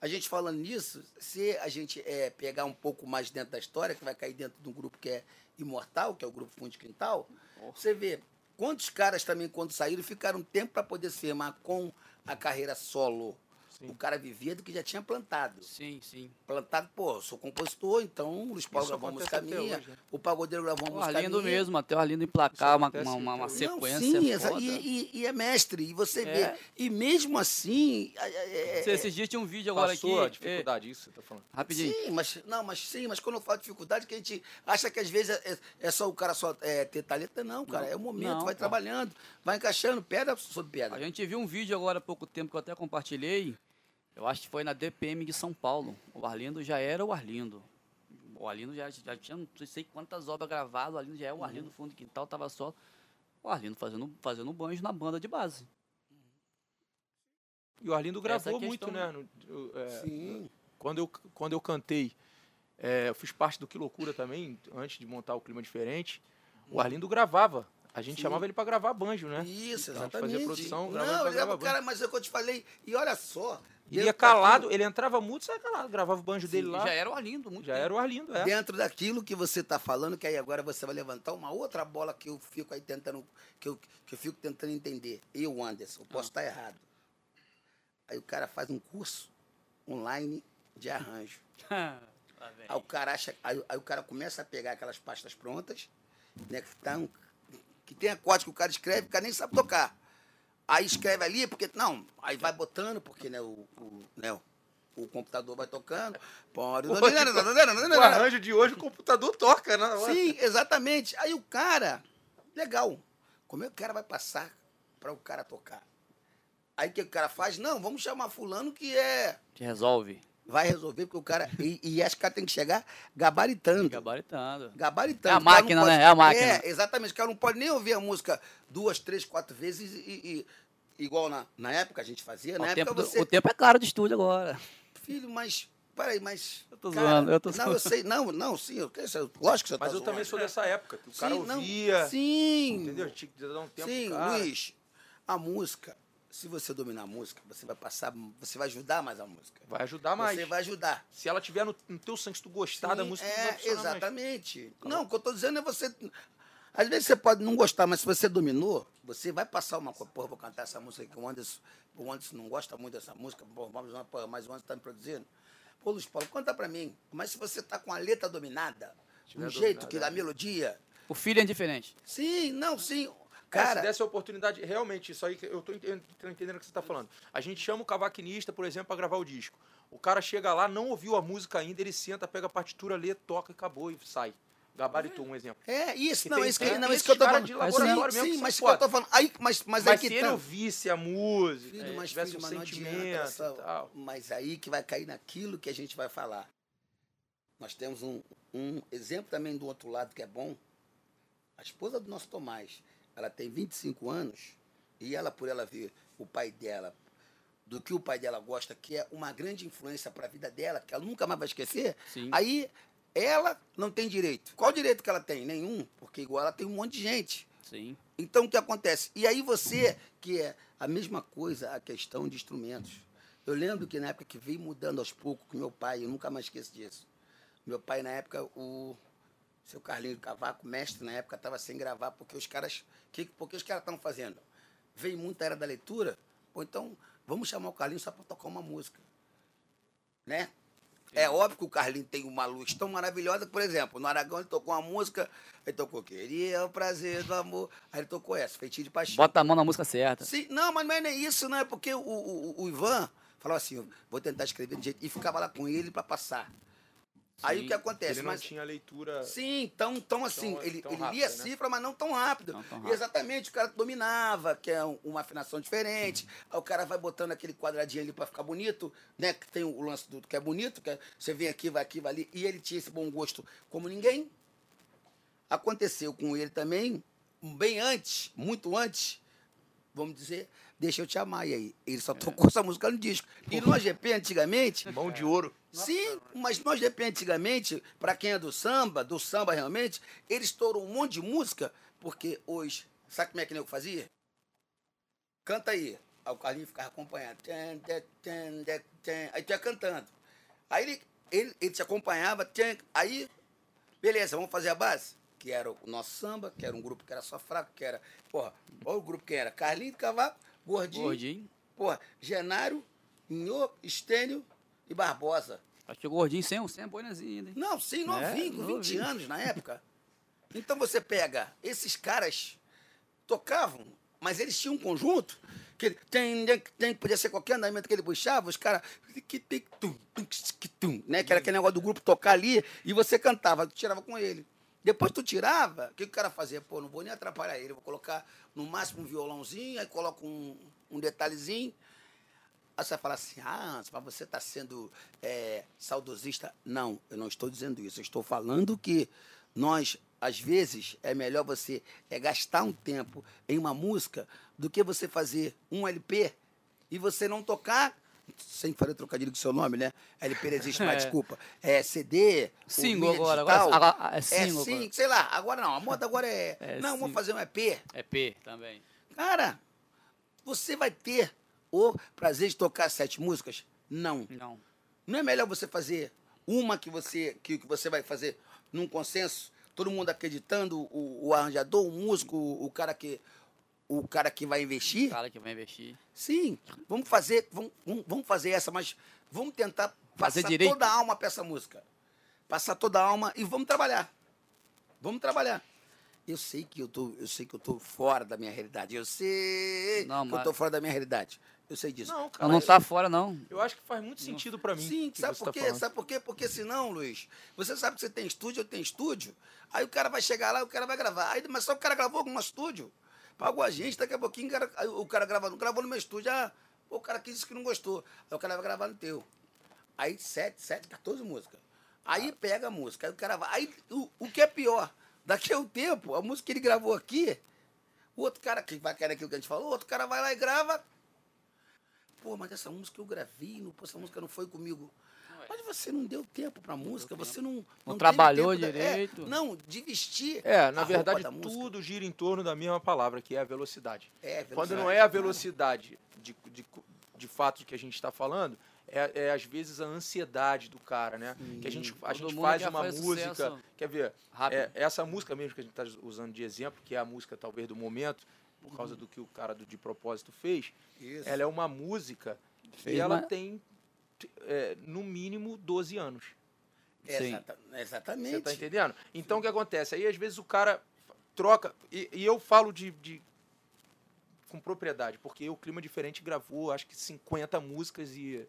a gente falando nisso, se a gente é, pegar um pouco mais dentro da história, que vai cair dentro de um grupo que é imortal, que é o grupo Fundo de Quintal, você vê quantos caras também, quando saíram, ficaram tempo para poder se firmar com a carreira solo. Sim. O cara vivia do que já tinha plantado Sim, sim. plantado, pô, sou compositor, então o Luiz Paulo Isso gravou uma música minha, hoje, né? o Pagodeiro gravou uma O música Arlindo minha. mesmo, até o Arlindo emplacar uma, uma, uma, uma até Não, sequência sim, foda. e, e- e é mestre, e você É. vê. E mesmo assim. é- é- Você, Esses dias tinha um vídeo agora Passou a aqui. dificuldade, isso que você tá falando. é, rapidinho. Sim, mas, não, mas sim, mas quando eu falo de dificuldade, que a gente acha que às vezes é, é só o cara só é, ter talento. Não, cara, Não, é o momento, não, vai trabalhando, vai encaixando pedra sobre A pedra. gente viu um vídeo agora há pouco tempo que eu até compartilhei. Eu acho que foi na DPM de São Paulo. O Arlindo já era o Arlindo. O Arlindo já, já tinha não sei quantas obras gravadas. O Arlindo já é o Arlindo, fundo de quintal, tava só. O Arlindo fazendo, fazendo banjo na banda de base. E o Arlindo gravou muito, né? no- é, Sim. quando, eu, quando eu cantei, é, eu fiz parte do Que Loucura também, antes de montar o Clima Diferente. O Arlindo gravava. A gente Sim. chamava ele pra gravar banjo, né? Isso, Então, exatamente. fazia produção, gravava não, ele era o cara, mas é o que eu te falei. E olha só. Ele ia calado, ele entrava muito, saia calado, gravava o banjo dele Sim, lá. Já era o Arlindo, muito Já tempo. era o Arlindo, é. dentro daquilo que você está falando, que aí agora você vai levantar uma outra bola que eu fico aí tentando, que eu, que eu fico tentando entender. Eu, Anderson, eu posso estar errado. Aí o cara faz um curso online de arranjo. Aí o cara acha, aí, aí o cara começa a pegar aquelas pastas prontas, né, que, tão, que tem acorde que o cara escreve, o cara nem sabe tocar. Aí escreve ali, porque. Não, aí vai botando, porque né, o, o, né, o, o computador vai tocando. Pode. O arranjo de hoje o computador toca, né? Sim, exatamente. Aí o cara, legal. Como é que o cara vai passar para o cara tocar? Aí o que o cara faz? Não, vamos chamar fulano que é. Te resolve. Vai resolver, porque o cara. E, e esse cara tem que chegar gabaritando. Gabaritando. Gabaritando. É a O cara não máquina, pode- né? É a máquina. É, exatamente. O cara não pode nem ouvir a música duas, três, quatro vezes e. e- igual na, na época a gente fazia. O Na tempo, época você. o tempo é caro de estúdio agora. Filho, mas. Peraí, mas. Eu tô cara, zoando, eu tô Não, eu zoando. sei. Não, não, sim. Eu, eu- lógico que você Mas tá eu também sou dessa época, que o cara Sim, não, ouvia, Sim. entendeu? Tinha que dar um tempo Sim, cara. Luiz, a música, se você dominar a música, você vai passar, você vai ajudar mais a música. Vai ajudar mais. Você vai ajudar. Se ela tiver no, no teu sangue, se tu gostar da Sim, música, tu é, vai funcionar mais. exatamente. Não, o que eu tô dizendo é você. Às vezes você pode não gostar, mas se você dominou, você vai passar uma coisa. Porra, vou cantar essa música aqui, o Anderson, o Anderson não gosta muito dessa música, porra, vamos lá, porra, mas o Anderson tá me produzindo. Pô, Luiz Paulo, conta pra mim. Mas se você tá com a letra dominada, um jeito dominada, que é. da melodia. O filho é indiferente. Sim, não, sim. Cara, Cara, se desse a oportunidade, realmente, isso aí que eu tô enten- tô entendendo o que você tá falando. A gente chama o cavaquinista, por exemplo, para gravar o disco. O cara chega lá, não ouviu a música ainda, ele senta, pega a partitura, lê, toca e acabou e sai. Gabaritou um exemplo. É, isso, não, é isso que, não, isso que eu tô falando. de laboratório sim, mesmo sim, mas isso que eu tô falando. Aí, mas, mas, Mas, aí se que ele tá. ouvisse a música, Filho, é, mas, tivesse filho, um sentimento essa- e tal. Mas aí que vai cair naquilo que a gente vai falar. Nós temos um, um exemplo também do outro lado que é bom. A esposa do nosso Tomás, ela tem 25 anos e ela, por ela ver o pai dela, do que o pai dela gosta, que é uma grande influência para a vida dela, que ela nunca mais vai esquecer, Sim. aí ela não tem direito. Qual direito que ela tem? Nenhum, porque igual ela tem um monte de gente. Sim. Então, o que acontece? E aí você, que é a mesma coisa, a questão de instrumentos. Eu lembro que na época que veio mudando aos poucos com meu pai, eu nunca mais esqueço disso. Meu pai, na época, o seu Carlinho Cavaco, mestre, na época, estava sem gravar, porque os caras. Que, porque os caras estavam fazendo? Veio muita era da leitura, ou então vamos chamar o Carlinho só para tocar uma música. Né? É óbvio que o Carlinho tem uma luz tão maravilhosa que, por exemplo, no Aragão ele tocou uma música, ele tocou Queria o prazer do amor. Aí ele tocou essa, Feitinho de Paixão. Bota a mão na música certa. Sim, não, mas não é nem isso, não. É porque o, o, o Ivan falava assim: vou tentar escrever de jeito. E ficava lá com ele para passar. Aí Sim. o que acontece? Ele não Mas, tinha leitura. sim, tão, tão assim, Tão- ele, tão ele rápido, lia né? cifra, mas não tão rápido. Não tão E rápido. exatamente, o cara dominava, que é um- uma afinação diferente. Aí o cara vai botando aquele quadradinho ali pra ficar bonito, né? Que tem o lance do que é bonito, que é- você vem aqui, vai aqui, vai ali. E ele tinha esse bom gosto como ninguém. Aconteceu com ele também, bem antes, muito antes, vamos dizer, Deixa eu te amar. E aí? Ele É. só tocou essa música no disco. E no AGP, antigamente, Mão de ouro. Sim, mas no AGP antigamente, pra quem é do samba, do samba realmente, ele estourou um monte de música, porque hoje, sabe como é que nego fazia? Canta aí. Aí o Carlinhos ficava acompanhando. Aí tu ia cantando. Aí ele, ele, ele te acompanhava, aí, beleza, vamos fazer a base? Que era o nosso samba, que era um grupo que era só fraco, que era, porra, olha o grupo que era, Carlinhos Cavaco, Gordinho, Gordinho. porra, Genário, Inho, Estênio e Barbosa. Acho que o gordinho sem, sem a boinazinha ainda. hein? Não, sim, novinho, com 20 novinho. anos na época. Então você pega, esses caras tocavam, mas eles tinham um conjunto que tem, tem, podia ser qualquer andamento que ele puxava, os caras. Né, que era aquele negócio do grupo tocar ali e você cantava, tirava com ele. Depois tu tirava, o que, o cara fazia? Pô, não vou nem atrapalhar ele, vou colocar no máximo um violãozinho, aí coloco um, um detalhezinho. Aí você vai falar assim, ah, mas você está sendo é, saudosista. Não, eu não estou dizendo isso. Eu estou falando que nós, às vezes, é melhor você é, gastar um tempo em uma música do que você fazer um LP e você não tocar, sem fazer trocadilho com seu nome, né? LP existe mais, É. desculpa. É CD, Single agora, digital. agora- agora- é é single sim, agora. sei lá, agora não. A moda agora é, É não, vamos single. fazer um EP. É P também. Cara, você vai ter o prazer de tocar sete músicas? Não. Não. Não é melhor você fazer uma que você, que, que você vai fazer num consenso, todo mundo acreditando, o, o arranjador, o músico, o, o cara que o cara que vai O investir? cara que vai investir. Sim, vamos fazer, vamos, vamos- fazer essa, mas vamos tentar Fazer passar direito. toda a alma para essa música. Passar toda a alma e vamos trabalhar. Vamos trabalhar. Eu sei que eu tô, eu sei que eu tô fora da minha realidade. Eu sei Não, que eu mas- tô fora da minha realidade. Eu sei disso. Não, cara. não tá fora, não. Eu acho que faz muito sentido pra mim. Sim, o que sabe por tá quê? falando. sabe por quê? Porque senão, Luiz, você sabe que você tem estúdio, eu tenho estúdio, aí o cara vai chegar lá, o cara vai gravar. Aí, mas só o cara gravou nosso estúdio, pagou a gente, daqui a pouquinho o cara, o cara gravou, gravou no meu estúdio, ah, o cara aqui disse que não gostou. Aí o cara vai gravar no teu. Aí sete, sete, 14 músicas. Aí pega a música, aí o cara vai. Aí o, o que é pior, daqui a um tempo, a música que ele gravou aqui, o outro cara que vai querer aquilo que a gente falou, o outro cara vai lá e grava. Pô, mas essa música eu gravei, não, pô, essa música não foi comigo. Mas você não deu tempo pra música, você não. Não, teve trabalhou tempo da- é, direito. não, de vestir. É, na verdade, tudo gira em torno da mesma palavra, que é a velocidade. É, Quando velocidade. não é a velocidade de, de, de fato que a gente está falando, é, é às vezes a ansiedade do cara, né? Que a gente, a Todo gente faz uma música. sucesso Quer ver? É, essa música mesmo que a gente está usando de exemplo, que é a música talvez do momento, por causa do que o cara do, de propósito fez, Isso. ela é uma música Fez e ela uma- tem é, no mínimo 12 anos. Sim. Exata- exatamente. Você tá entendendo? Então o que acontece? Aí às vezes o cara troca. E, e eu falo de, de- com propriedade, porque o Clima Diferente gravou acho que 50 músicas e,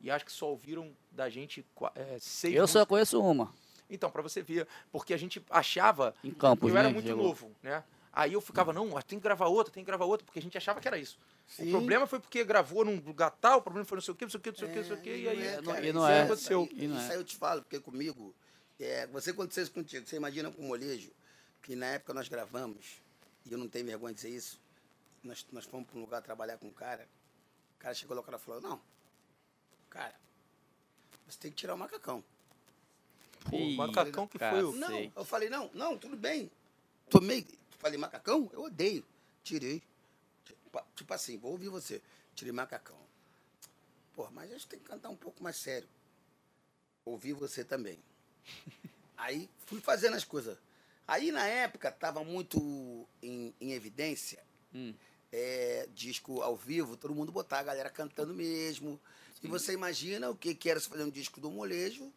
e acho que só ouviram da gente é, seis Eu só músicas. conheço uma. Então, pra você ver, porque a gente achava. Em Campos, eu era né, muito Diego? novo, né? Aí eu ficava, não, tem que gravar outra, tem que gravar outra, porque a gente achava que era isso. Sim. O problema foi porque gravou num lugar tal, o problema foi não sei o quê, não sei o quê, não sei o quê, não sei o quê, e aí. É, não- cara, e não isso é. aconteceu. Isso, E não isso é. aí eu te falo, porque comigo, é, você aconteceu isso contigo. Você imagina com o molejo, que na época nós gravamos, e eu não tenho vergonha de dizer isso, nós, nós fomos para um lugar trabalhar com um cara, o cara chegou lá e o cara falou, não, cara, você tem que tirar o macacão. Pô, Ih, macacão que foi o. Não, eu falei, não, não, tudo bem. Tomei, falei, macacão? Eu odeio. Tirei. Tipo, tipo assim, vou ouvir você. Tirei macacão. Pô, mas a gente tem que cantar um pouco mais sério. Ouvi você também. Aí fui fazendo as coisas. Aí na época tava muito em, em evidência Hum. é, disco ao vivo, todo mundo botar a galera cantando mesmo. E você imagina o que, que era se fazer um disco do molejo,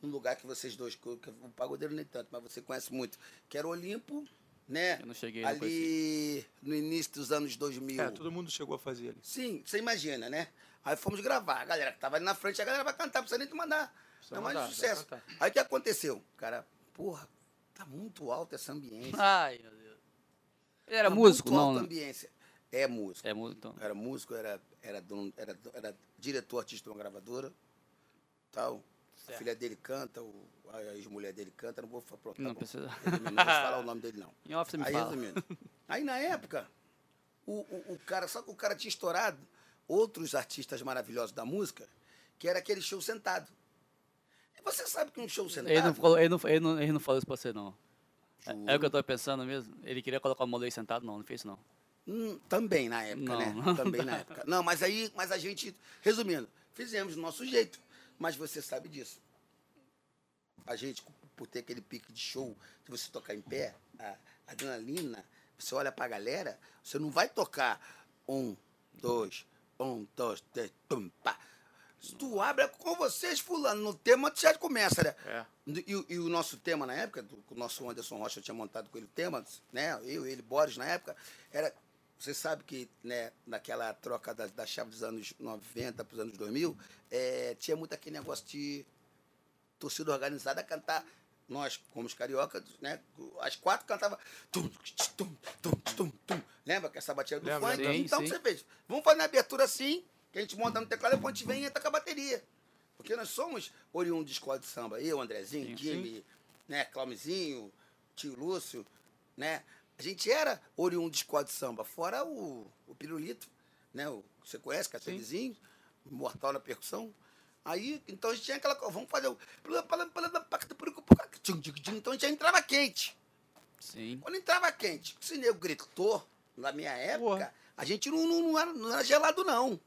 num lugar que vocês dois, que o pagodeiro nem tanto, mas você conhece muito, que era Olimpo, né? Eu não cheguei. Ali no início dos anos 2000. É, todo mundo chegou a fazer ali. Sim, você imagina, né? Aí fomos gravar. A galera que tava ali na frente, a galera vai cantar, não precisa nem te mandar Não, mas Dá, dá sucesso. Aí o que aconteceu? Cara, porra, tá muito alto essa ambiência. Ai, meu Deus. Ele era Tá músico? muito Não, alta né? ambiência. É músico. É músico, então. Era músico, era, era, dono, era, era diretor artista de uma gravadora. Tal. A Certo. filha dele canta, o, a ex-mulher dele canta, não vou falar. Pronto, tá Não bom. precisa. Resumindo, Não vou falar o nome dele, não. Em off você me Aí, fala. resumindo. Aí, na época, o, o, o cara, só que o cara tinha estourado outros artistas maravilhosos da música, que era aquele show sentado. E você sabe que um show sentado. Ele não, falou, ele, não, ele, não, ele não falou isso pra você, não. É, Juro. é o que eu tô pensando mesmo? Ele queria colocar o modelo sentado? Não, não fez isso, não. Hum, também na época, Não, né? não Também na época. Não, mas aí, mas a gente, resumindo, fizemos do nosso jeito. Mas você sabe disso. A gente, por ter aquele pique de show, de você tocar em pé, a adrenalina, você olha pra galera, você não vai tocar um, dois, um, dois, três, tum, pá. Tu abre é com vocês, fulano, no tema tu já começa, né? É. E, o- e o nosso tema na época, do, o nosso Anderson Rocha tinha montado com ele o tema, né? Eu, ele, Boris, na época, era. Você sabe que né, naquela troca da, da chave dos anos 90 para os anos 2000, é, tinha muito aquele negócio de torcida organizada cantar. Nós, como os cariocas, né? As quatro cantavam. Tum, tum, tum, tum, tum. Lembra que essa batida do Lembro, funk? sim, então sim. você fez. Vamos fazer a abertura assim, que a gente monta no teclado, depois a gente vem e entra com a bateria. Porque nós somos oriundos de escola de samba. Eu, Andrezinho, Sim, Jimmy, né, Claumezinho, tio Lúcio, né? A gente era oriundo de escola de samba, fora o, o Pirulito, né? O, você conhece, Catelizinho, mortal na percussão. Aí, então a gente tinha aquela coisa, vamos fazer o... Então a gente já entrava quente. Sim. Quando entrava quente, se o nego gritou, na minha época, Porra. a gente não, não, não, era, não era gelado, não.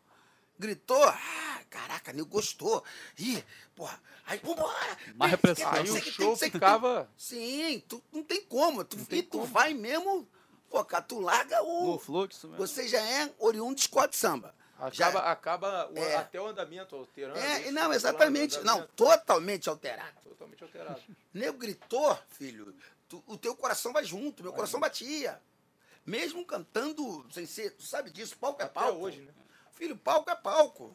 Gritou, ah, caraca, nego gostou. Ih, porra, aí vambora. Tem- repressão. Aí o show tem- ficava Sim, tu, não tem como. Tu, tem e tu como. vai mesmo, pô, cara, tu larga No o... fluxo mesmo. Você já é oriundo de escola de samba. Já- Acaba, acaba o- É. até o andamento alterando. É, não, exatamente. Não, totalmente alterado. Totalmente alterado. Nego gritou, filho, tu- o teu coração vai junto, meu coração batia. Mesmo cantando sem ser, tu sabe disso, palco é Até palco. hoje, né? Filho, palco é palco.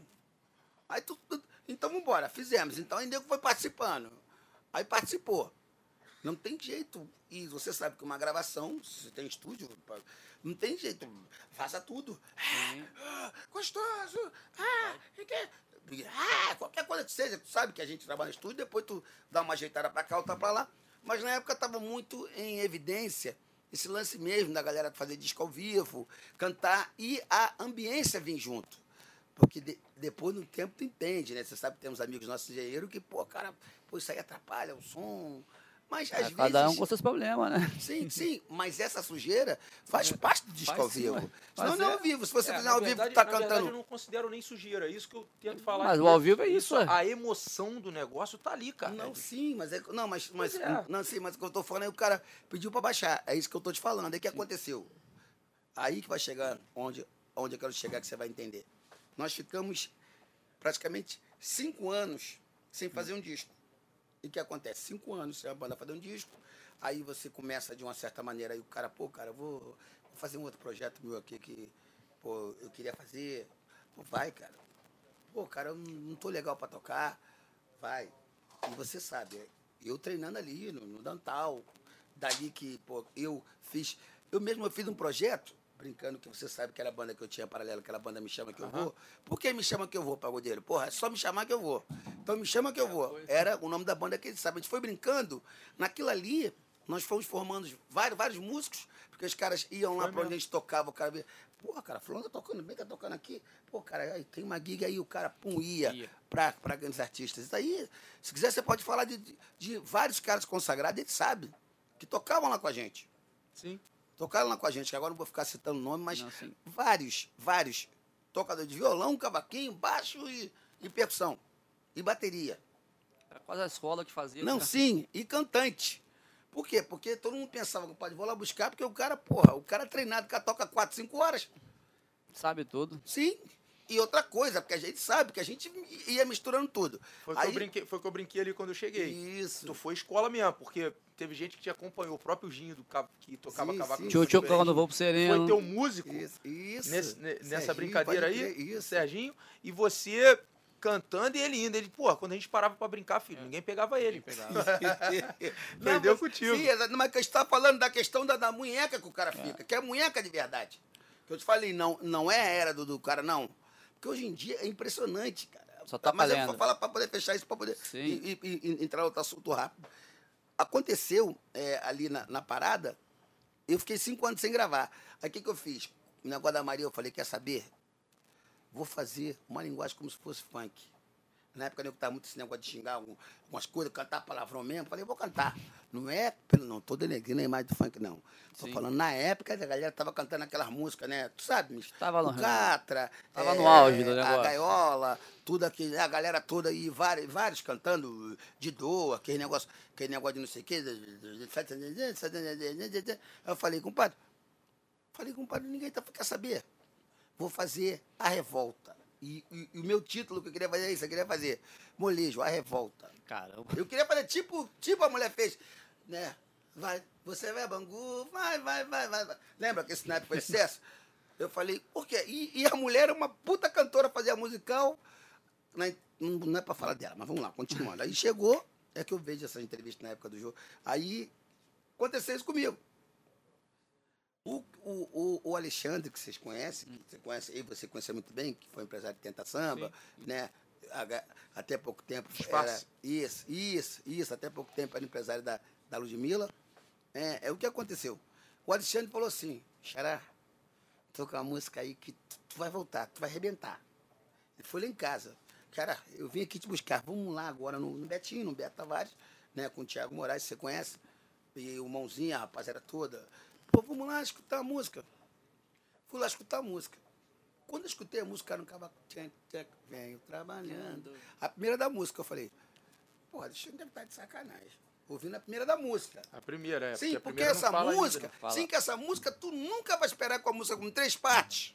Aí tu, tu- então vambora, fizemos. Então aí nego foi participando. Aí participou. Não tem jeito. E você sabe que uma gravação, se tem estúdio, não tem jeito. Faça tudo. Ah, gostoso. Ah, ah, qualquer coisa que seja. Tu sabe que a gente trabalha no estúdio, depois tu dá uma ajeitada pra cá, outra pra lá. Mas na época tava muito em evidência esse lance mesmo da galera fazer disco ao vivo, cantar e a ambiência vir junto. Porque de- depois, no tempo, tu entende, né? Você sabe que temos amigos nossos engenheiros que, pô, cara, pô, isso aí atrapalha o som. Mas às É, cada um vezes. com seus problemas, né? Sim, sim, mas essa sujeira faz parte do disco ao vivo. Senão não é é- ao vivo. Se você É, fizer ao vivo, verdade- tá na verdade, cantando. eu não considero nem sujeira. É isso que eu tento falar. Mas aqui. o ao vivo é isso, é. A emoção do negócio tá ali, cara. Não, sim, mas é. Não, mas. mas é. Não, sim, mas o que eu tô falando é o cara pediu pra baixar. É isso que eu tô te falando. O que aconteceu? Aí que vai chegar onde, onde eu quero chegar, que você vai entender. Nós ficamos praticamente cinco anos sem fazer um disco. E o que acontece? Cinco anos sem a banda fazer um disco. Aí você começa de uma certa maneira, aí o cara, pô, cara, vou, vou fazer um outro projeto meu aqui que, pô, eu queria fazer. Pô, vai, cara. Pô, cara, eu não tô legal pra tocar. Vai. E você sabe, eu treinando ali no, no Dantal, dali que, pô, eu fiz. Eu mesmo fiz um projeto, brincando que você sabe que era a banda que eu tinha paralela, aquela banda Me Chama Que Eu Vou. Por que Me Chama Que Eu Vou, Pagodeiro? Porra, é só me chamar que eu vou. Então me chama que eu vou. Era o nome da banda que ele sabe. A gente foi brincando. Naquilo ali, nós fomos formando vários, vários músicos, porque os caras iam lá pra onde a gente tocava, o cara via, porra, cara, fulano tá tocando bem, tá tocando aqui. Pô, cara, aí tem uma gig aí, o cara, pum, ia Ia. pra, pra grandes artistas. Isso aí, se quiser, você pode falar de, de, de vários caras consagrados, eles sabem, que tocavam lá com a gente. Sim. Tocaram lá com a gente, que agora não vou ficar citando nome, mas Não, vários, vários. Tocador de violão, cavaquinho, baixo e, e percussão. E bateria. Era quase a escola que fazia. Não, cara. sim, e cantante. Por quê? Porque todo mundo pensava que pode vou lá buscar, porque o cara, porra, o cara é treinado, o cara toca 4, 5 horas. Sabe tudo. Sim. E outra coisa, porque a gente sabe, que a gente ia misturando tudo. Foi o que eu brinquei, foi que eu brinquei ali quando eu cheguei. Isso. Tu foi escola mesmo, porque teve gente que te acompanhou, o próprio Ginho do que tocava Sim, cavaco. Tio, quando vou pro Foi Sereno. teu músico Isso. isso. nesse- ne- nessa Serginho, brincadeira aí, Isso. Serginho, e você cantando e ele indo. Ele, pô, quando a gente parava pra brincar, filho, ninguém pegava ele. Mas- contigo. Sim, mas que a gente tá falando da questão da, da munheca que o cara fica, que é munheca de verdade. Que eu te falei, não, não é a era do, do cara, não. Porque hoje em dia é impressionante, cara. Só tá mas eu vou falar pra poder fechar isso, pra poder e, e- e entrar outro assunto rápido. Aconteceu é, ali na, na parada, eu fiquei cinco anos sem gravar. Aí o que, que eu fiz? O negócio da Maria, eu falei, quer saber? Vou fazer uma linguagem como se fosse funk. Na época eu estava muito esse negócio de xingar algum- algumas coisas, cantar palavrão mesmo. Falei, vou cantar. Não é, pelo- não tô denegrindo a imagem do funk, não. Tô Sim. falando, na época a galera tava cantando aquelas músicas, né? Tu sabe, Miss? Tava no- o Catra. tava no auge do A negócio. gaiola, tudo aquilo, a galera toda aí, vários, vários cantando de doa, aquele negócio, aquele negócio de não sei o quê. Eu falei, compadre, falei, compadre, ninguém tá, quer saber. Vou fazer a revolta. E, e- e o meu título que eu queria fazer é isso, eu queria fazer molejo, a revolta. Caramba. Eu queria fazer tipo, tipo a mulher fez, né? Vai, você vai, Bangu, vai, vai, vai, vai. vai. Lembra que esse na época foi sucesso? Eu falei, por quê? E, e a mulher é uma puta cantora, fazia musical. Na- não, não é pra falar dela, mas vamos lá, continuando. Aí chegou, é que eu vejo essa entrevista na época do jogo. Aí aconteceu isso comigo. O, o, o, Alexandre, que vocês conhecem, que você conhece aí, você conhece muito bem, que foi empresário de Tenta Samba, né? Até pouco tempo era. Isso, isso, isso. Até pouco tempo era empresário da, da Ludmilla. É, é o que aconteceu. O Alexandre falou assim, Xará, tô com uma música aí que tu, tu vai voltar, tu vai arrebentar. Ele foi lá em casa. Cara, eu vim aqui te buscar. Vamos lá agora no, no Betinho, no Beto Tavares, né? Com o Thiago Moraes, você conhece. E o Mãozinha, a rapaziada toda. Pô, vamos lá escutar a música. Fui lá escutar a música. Quando eu escutei a música no cavaco, tchac, tchac, venho trabalhando. A primeira da música, eu falei, pô, deixa eu estar de sacanagem. Ouvindo a primeira da música. A primeira, é. Sim, porque não essa ainda, música, fala. sim, que essa música tu nunca vai esperar com a música com três partes.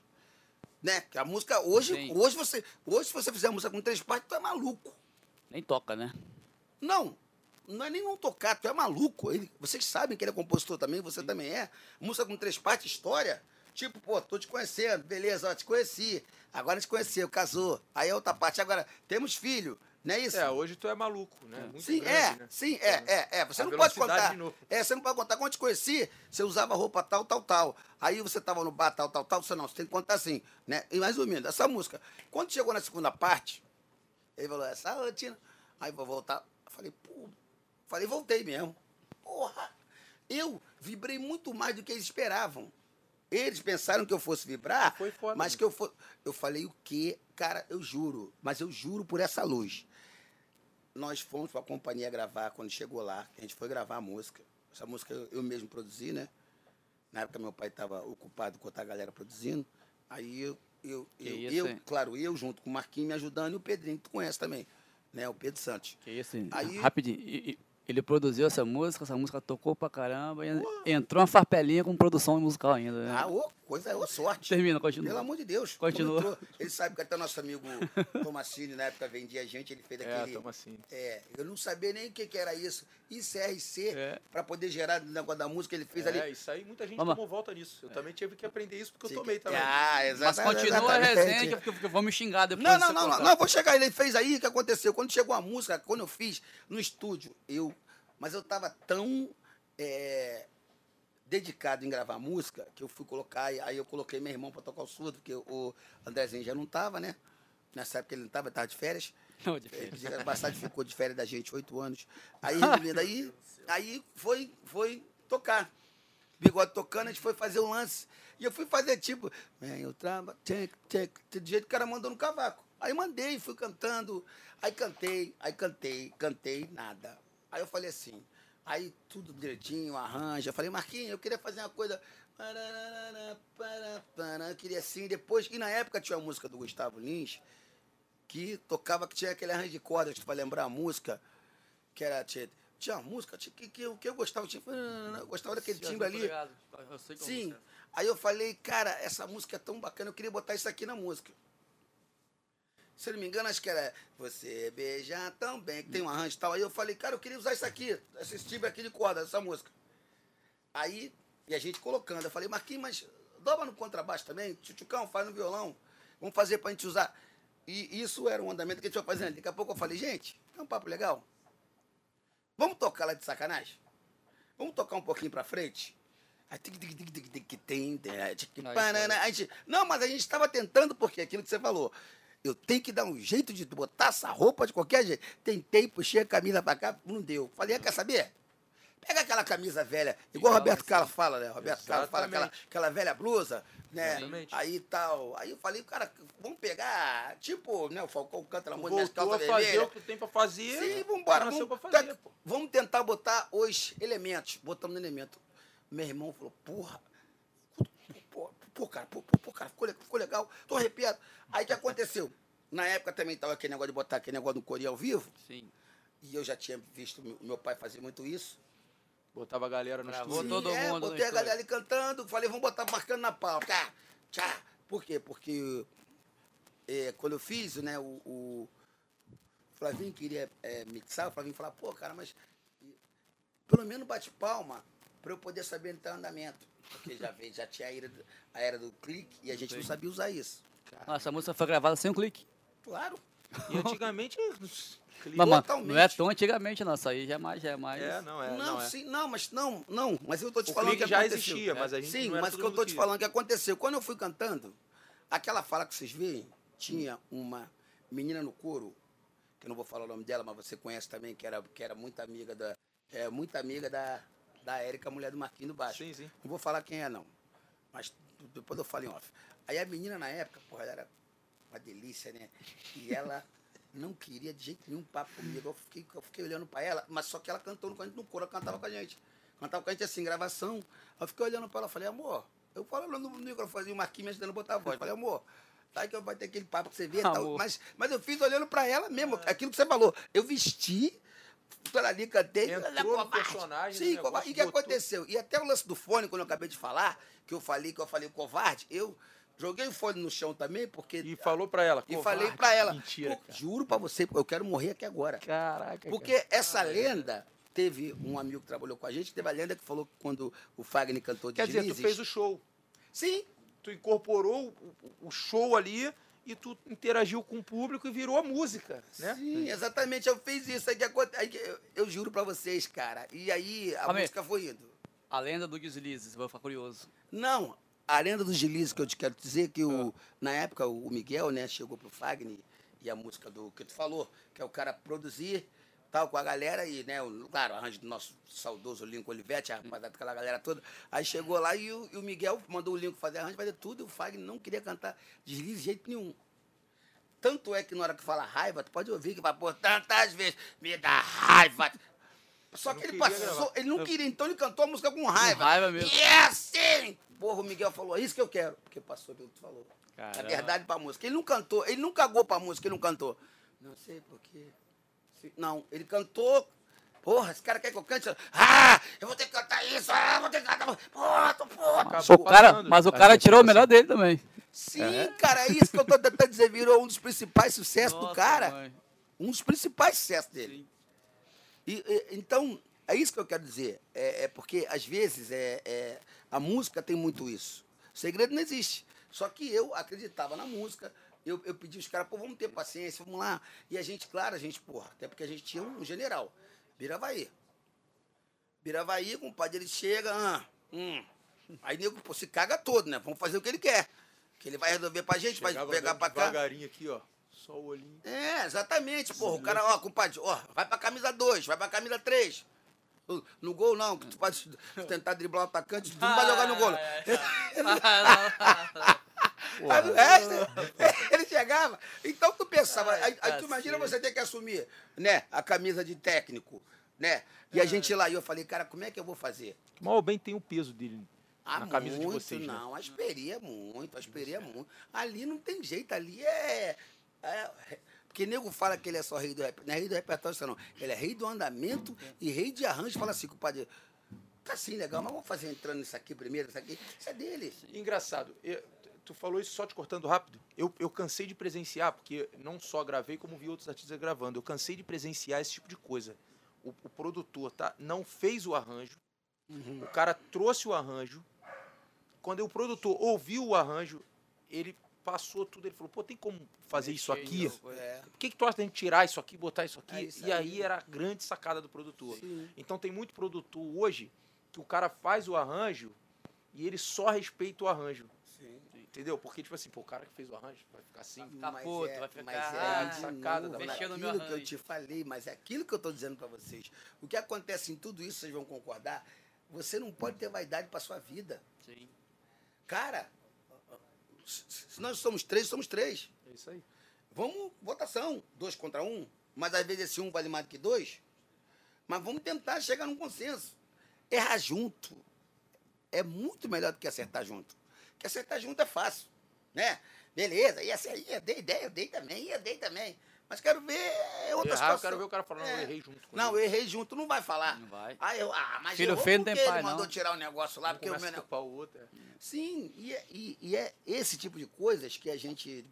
Né? Que a música hoje, Sim. hoje você, hoje se você fizer a música com três partes, tu é maluco. Nem toca, né? Não, não é nem não tocar, tu é maluco. Ele, vocês sabem que ele é compositor também, você também é. Música com três partes, história. Tipo, pô, tô te conhecendo, beleza, ó, te conheci. Agora a gente conheceu, casou. Aí a outra parte, agora temos filho, não é isso? É, hoje tu é maluco, né? Muito Sim, grande, é, né? sim, é, é, é. Você A não pode contar. É, você não pode contar. Quando eu te conheci, você usava roupa tal, tal, tal. Aí você tava no bar, tal, tal, tal. Você não, você tem que contar assim, né? E mais ou menos, essa música. Quando chegou na segunda parte, ele falou, essa rotina. Aí vou voltar. Eu falei, pô. Falei, voltei mesmo. Porra! Eu vibrei muito mais do que eles esperavam. Eles pensaram que eu fosse vibrar, foda mas mesmo. que eu fosse. Eu falei o quê? Cara, eu juro, mas eu juro por essa luz. Nós fomos para a companhia gravar quando chegou lá. A gente foi gravar a música. Essa música eu, eu mesmo produzi, né? Na época meu pai estava ocupado com outra galera produzindo. Aí eu, eu, eu, isso, eu, hein? claro, eu junto com o Marquinhos me ajudando e o Pedrinho, que tu conhece também, né? O Pedro Santos. Que isso, Aí- rapidinho. E- e- Ele produziu essa música, essa música tocou pra caramba. E entrou uma farpelinha com produção musical ainda. Né? Ah, coisa, ô sorte. Termina, continua. Pelo amor de Deus. Continua. entrou. Ele sabe que até nosso amigo Tomassini, na época, vendia a gente, ele fez É, aquele. tamo assim. É, eu não sabia nem o que, que era isso. ICRC, É. para poder gerar o negócio da música, ele fez É, ali. isso aí muita gente Vamos tomou volta nisso. Eu também tive que aprender isso porque eu Sim, tomei que- também. Ah, Mas exatamente. continua a exatamente. resenha, que, que, que vamos xingar depois. Não, não, não, não, não, vou chegar. Ele fez aí, o que aconteceu? Quando chegou a música, quando eu fiz no estúdio, eu. Mas eu tava tão é, dedicado em gravar música que eu fui colocar, aí eu coloquei meu irmão pra tocar o surdo, porque o Andrezinho já não tava, né? Nessa época ele não tava, ele tava de férias. Não, de Ele férias. bastante ficou de férias da gente, oito anos. Aí, aí, aí foi, foi tocar. Bigode tocando, a gente foi fazer o lance. E eu fui fazer tipo, eu trava, tchek, tchek, do jeito que o cara mandou no cavaco. Aí mandei, fui cantando, aí cantei, aí cantei, cantei, nada. Aí eu falei assim, aí tudo direitinho, arranja. Eu falei, Marquinhos, eu queria fazer uma coisa. Eu queria assim, depois. E na época tinha a música do Gustavo Lins, que tocava, que tinha aquele arranjo de cordas, para lembrar a música, que era. Tinha, tinha uma música tinha, que, que, eu- que eu gostava, tinha, eu gostava daquele timbre ali. Eu sei como Sim. é. Aí eu falei, cara, essa música é tão bacana, eu queria botar isso aqui na música. Se eu não me engano, acho que era Você Beija Tão Bem, que tem um arranjo e tal. Aí eu falei, cara, eu queria usar isso aqui, esse timbre aqui de corda, essa música. Aí, e a gente colocando, eu falei, Marquinhos, mas dobra no contrabaixo também, tchutchucão, faz no violão, vamos fazer pra gente usar. E isso era um andamento que a gente foi fazendo. Daqui a pouco eu falei, gente, é um papo legal. Vamos tocar lá de sacanagem? Vamos tocar um pouquinho pra frente? Não, mas a gente estava tentando, porque aquilo que você falou. Eu tenho que dar um jeito de botar essa roupa de qualquer jeito. Tentei, puxei a camisa pra cá, não deu. Falei, "Ah, quer saber? Pega aquela camisa velha, igual o Roberto. Carlos fala, né? Roberto Carlos fala aquela, aquela velha blusa, né? Exatamente. Aí tal. Aí eu falei, cara, vamos pegar, tipo, né? O Falcão canta na música das calças fazer vermelhas. o que tem pra fazer. Sim, vambora. Nasceu Vamos, pra fazer, tá- vamos tentar botar os elementos. Botamos no elemento. Meu irmão falou, porra. Pô, cara, pô, pô, pô, cara, ficou, ficou legal. Tô arrepiado. Aí o que aconteceu? Na época também tava aquele negócio de botar aquele negócio do Coreia ao vivo. Sim. E eu já tinha visto meu, meu pai fazer muito isso. Botava a galera no Gravou estúdio. todo é, mundo botei a galera ali cantando. Falei, vamos botar marcando na palma. Tchá, tchá. Por quê? Porque é, quando eu fiz, né, o, o Flavinho queria é, mixar, o Flavinho falava, pô, cara, mas pelo menos bate palma para eu poder saber entrar em andamento. Porque já, veio, já tinha a era, do, a era do clique e a gente não sabia usar isso. Nossa, a música foi gravada sem um clique. Claro. E antigamente. não é tão antigamente, não. Isso aí já é mais, já é mais. É, não é. não, Não, é. sim, não, mas não, não. Mas eu tô te O falando clique que já aconteceu. existia, mas a gente Sim, mas o que eu tô te falando que aconteceu. Quando eu fui cantando, aquela fala que vocês veem, tinha uma menina no coro, que eu não vou falar o nome dela, mas você conhece também, que era, que era muito amiga da. É, muito amiga da, da Érica, mulher do Marquinhos do Baixo. Sim, sim. Não vou falar quem é, não. Mas depois eu falo em off. Aí a menina na época, porra, ela era uma delícia, né? E ela não queria de jeito nenhum papo comigo. Eu fiquei, eu fiquei olhando pra ela, mas só que ela cantou no, no coro, ela cantava com a gente. Cantava com a gente assim, gravação. Aí eu fiquei olhando pra ela, falei, amor, eu falando no microfone, o Marquinhos me ajudando a botar a voz. Falei, amor, tá que vai ter aquele papo que você vê e tal. Mas, mas eu fiz olhando pra ela mesmo, aquilo que você falou. Eu vesti, tô ali, cantei. Entrou é no personagem, Sim, covarde. E o que aconteceu? E até o lance do fone, quando eu acabei de falar, que eu falei que eu falei covarde, eu joguei o fone no chão também, porque. E falou pra ela. E "Covarde". falei pra ela, Mentira, "Pô, cara. juro pra você, eu quero morrer aqui agora. Caraca. Porque essa lenda, teve um amigo que trabalhou com a gente, teve a lenda que falou que quando o Fagner cantou Quer dizer, tu fez o show. Sim, Tu incorporou o show ali e tu interagiu com o público e virou a música, né? sim, exatamente, eu fiz isso. Aí que aconte- aí que eu, eu juro pra vocês, cara. E aí a aí. música foi indo. A lenda do Deslizes, vou ficar curioso. Não, a lenda dos Gilizes que eu te quero dizer que Ah. o, na época o Miguel, né, chegou pro Fagner e a música do que tu falou, que é o cara produzir tal com a galera e, né, o, claro, arranjo do nosso saudoso Lincoln Olivetti, a rapaziada, aquela galera toda. Aí chegou lá e o, e o Miguel mandou o Lincoln fazer arranjo, fazer tudo, e o Fagner não queria cantar deslize de jeito nenhum. Tanto é que na hora que fala raiva, tu pode ouvir que vai por tantas vezes, me dá raiva. Só que ele passou, gravar. ele não queria, então ele cantou a música com raiva. raiva mesmo. E é assim! Porra, o Miguel falou, é isso que eu quero. Porque passou pelo que tu falou. É Caramba. verdade pra música. Ele não cantou, ele não cagou pra música, ele não cantou. Não sei porquê. Não, ele cantou. Porra, esse cara quer que eu cante. Ah, eu vou ter que cantar isso, ah, eu vou ter que cantar. Porra, tô porra. O cara, mas o cara tirou o melhor dele também. Sim, cara, é isso que eu tô tentando dizer. Virou um dos principais sucessos do Nossa, cara. mãe. Um dos principais sucessos dele. E, e- então, é isso que eu quero dizer. É, é porque, às vezes, é, é- a música tem muito isso. O segredo não existe. Só que eu acreditava na música. Eu, eu pedi os caras, pô, vamos ter paciência, vamos lá. E a gente, claro, a gente, porra, até porque a gente tinha um general, Biravaí. Biravaí, compadre, ele chega, ah, hum. Aí nego, pô, se caga todo, né? Vamos fazer o que ele quer. Que ele vai resolver pra gente, vai pegar pra cá. Devagarinho aqui, ó. Só o olhinho. É, exatamente, porra. O cara, ó, compadre, ó, vai pra camisa 2, vai pra camisa 3. No gol, não, que tu pode tentar driblar o atacante, tu não vai jogar no gol. Mas o resto, chegava. Então tu pensava, aí, aí tu imagina você ter que assumir, né, a camisa de técnico, né? E a gente lá, e eu falei, cara, como é que eu vou fazer? Mal ou bem tem o peso dele Ah, na camisa muito, de vocês, né? não. Asperia muito, asperia muito. Ali não tem jeito, ali é. é- porque nego fala que ele é só rei do rap. Não é rei do repertório, não. Ele é rei do andamento e rei de arranjo. Fala assim, compadre. Tá assim, legal, mas vamos fazer entrando nisso aqui primeiro, isso aqui. Isso é dele. Engraçado, eu- tu falou isso só te cortando rápido. Eu, eu cansei de presenciar, porque não só gravei, como vi outros artistas gravando. Eu cansei de presenciar esse tipo de coisa. O, o produtor tá, não fez o arranjo, o cara trouxe o arranjo. Quando o produtor ouviu o arranjo, ele passou tudo, ele falou, pô, tem como fazer isso aqui? É. Por que, que tu acha da gente tirar isso aqui, botar isso aqui? É isso e aí. aí. era a grande sacada do produtor. Sim. Então tem muito produtor hoje que o cara faz o arranjo e ele só respeita o arranjo. Entendeu? Porque, tipo assim, pô, o cara que fez o arranjo vai ficar assim. Vai ficar Mas puto, é- vai ficar, Mas é ah, sacada novo, da mexendo no meu que eu te falei, mas é aquilo que eu estou dizendo para vocês. O que acontece em tudo isso, vocês vão concordar, você não pode ter vaidade para sua vida. Sim. Cara, se nós somos três, somos três. É isso aí. Vamos, votação, dois contra um, mas às vezes esse um vale mais do que dois. Mas vamos tentar chegar num consenso. Errar junto é muito melhor do que acertar junto. Porque acertar junto é fácil, né? Beleza, e essa aí, eu dei ideia, eu dei também, eu dei também. Mas quero ver outra Errar, eu situação. quero ver o cara falando, não, eu É. errei junto com Não, ele. eu errei junto, não vai falar. Não vai. Ah, eu, ah mas Filho feio não tem pai, ele mandou não. tirar o negócio lá, Um porque o meu culpar o outro. é. Sim, e é, e- e é esse tipo de coisas que a gente.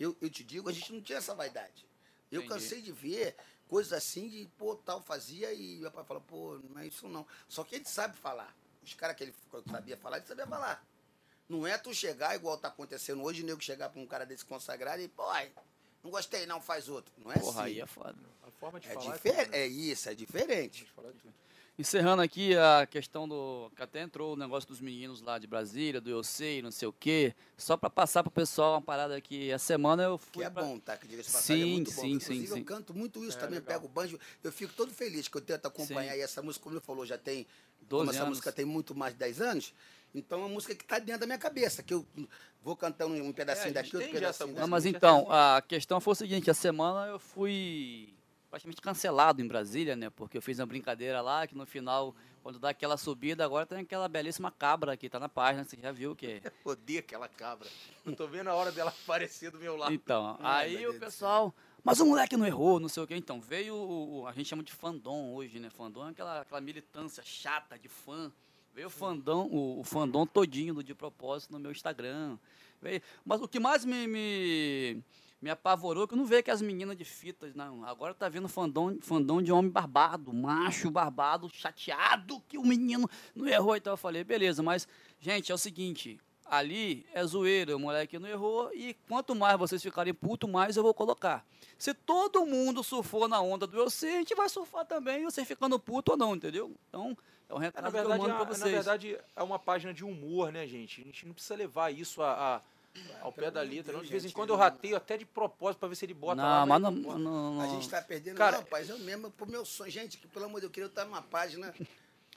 Eu, eu te digo, a gente não tinha essa vaidade. Eu Entendi. cansei de ver coisas assim de, pô, tal fazia e meu pai fala, pô, não é isso não. Só que ele sabe falar. Os caras que ele sabia falar, ele sabia falar. Não é tu chegar igual tá acontecendo hoje, o nego chegar pra um cara desse consagrado e, pô, ai, não gostei não, faz outro. Não é Porra, assim. aí é foda. A forma de É, falar diferente. tudo, né? É isso, é diferente. É. Encerrando aqui a questão do. que até entrou o negócio dos meninos lá de Brasília, do Eu Sei, não sei o quê. Só pra passar pro pessoal uma parada aqui. A semana eu Que fui. é pra- bom, tá? Que diga-se passagem, é Sim, muito bom. sim, Inclusive, sim, sim. eu canto muito isso É, também, legal. pego o banjo. Eu fico todo feliz que eu tento acompanhar Sim. e essa música, como ele falou, já tem. 12 como essa anos. música tem muito mais de 10 anos, então é uma música que tá dentro da minha cabeça, que eu vou cantando um pedacinho É, a gente daqui, outro pedacinho música. Não, daqui. mas já então, a questão foi o seguinte, a semana eu fui praticamente cancelado em Brasília, né? Porque eu fiz uma brincadeira lá, que no final, quando dá aquela subida, agora tem aquela belíssima cabra que tá na página, você já viu que é. Odeio aquela cabra. Não tô vendo a hora dela aparecer do meu lado. Então, Ai, aí o pessoal, mas o moleque não errou, não sei o quê. Então, veio, o- a gente chama de fandom hoje, né? Fandom é aquela, aquela militância chata de fã. Veio o fandom, o, o fandom todinho do de propósito no meu Instagram. Veio, mas o que mais me, me, me apavorou é que eu não vejo que as meninas de fitas, não. Agora tá vindo fandom, fandom de homem barbado, macho barbado, chateado que o menino não errou. Então eu falei, beleza, mas, gente, é o seguinte, ali é zoeira, o moleque não errou e quanto mais vocês ficarem puto, mais eu vou colocar. Se todo mundo surfou na onda do eu sei, a gente vai surfar também, você ficando puto ou não, entendeu? Então, é um É, recado na, que eu verdade, mando é- pra na vocês. verdade, é uma página de humor, né, gente? A gente não precisa levar isso a, a- ao pé da letra. não. De vez em quando eu não- rateio até de propósito pra ver se ele bota lá. não, mas não, ele- não, não- A gente tá perdendo. Cara- não, rapaz, eu mesmo, pro meu sonho. Gente, que pelo amor de Deus, eu queria estar numa página.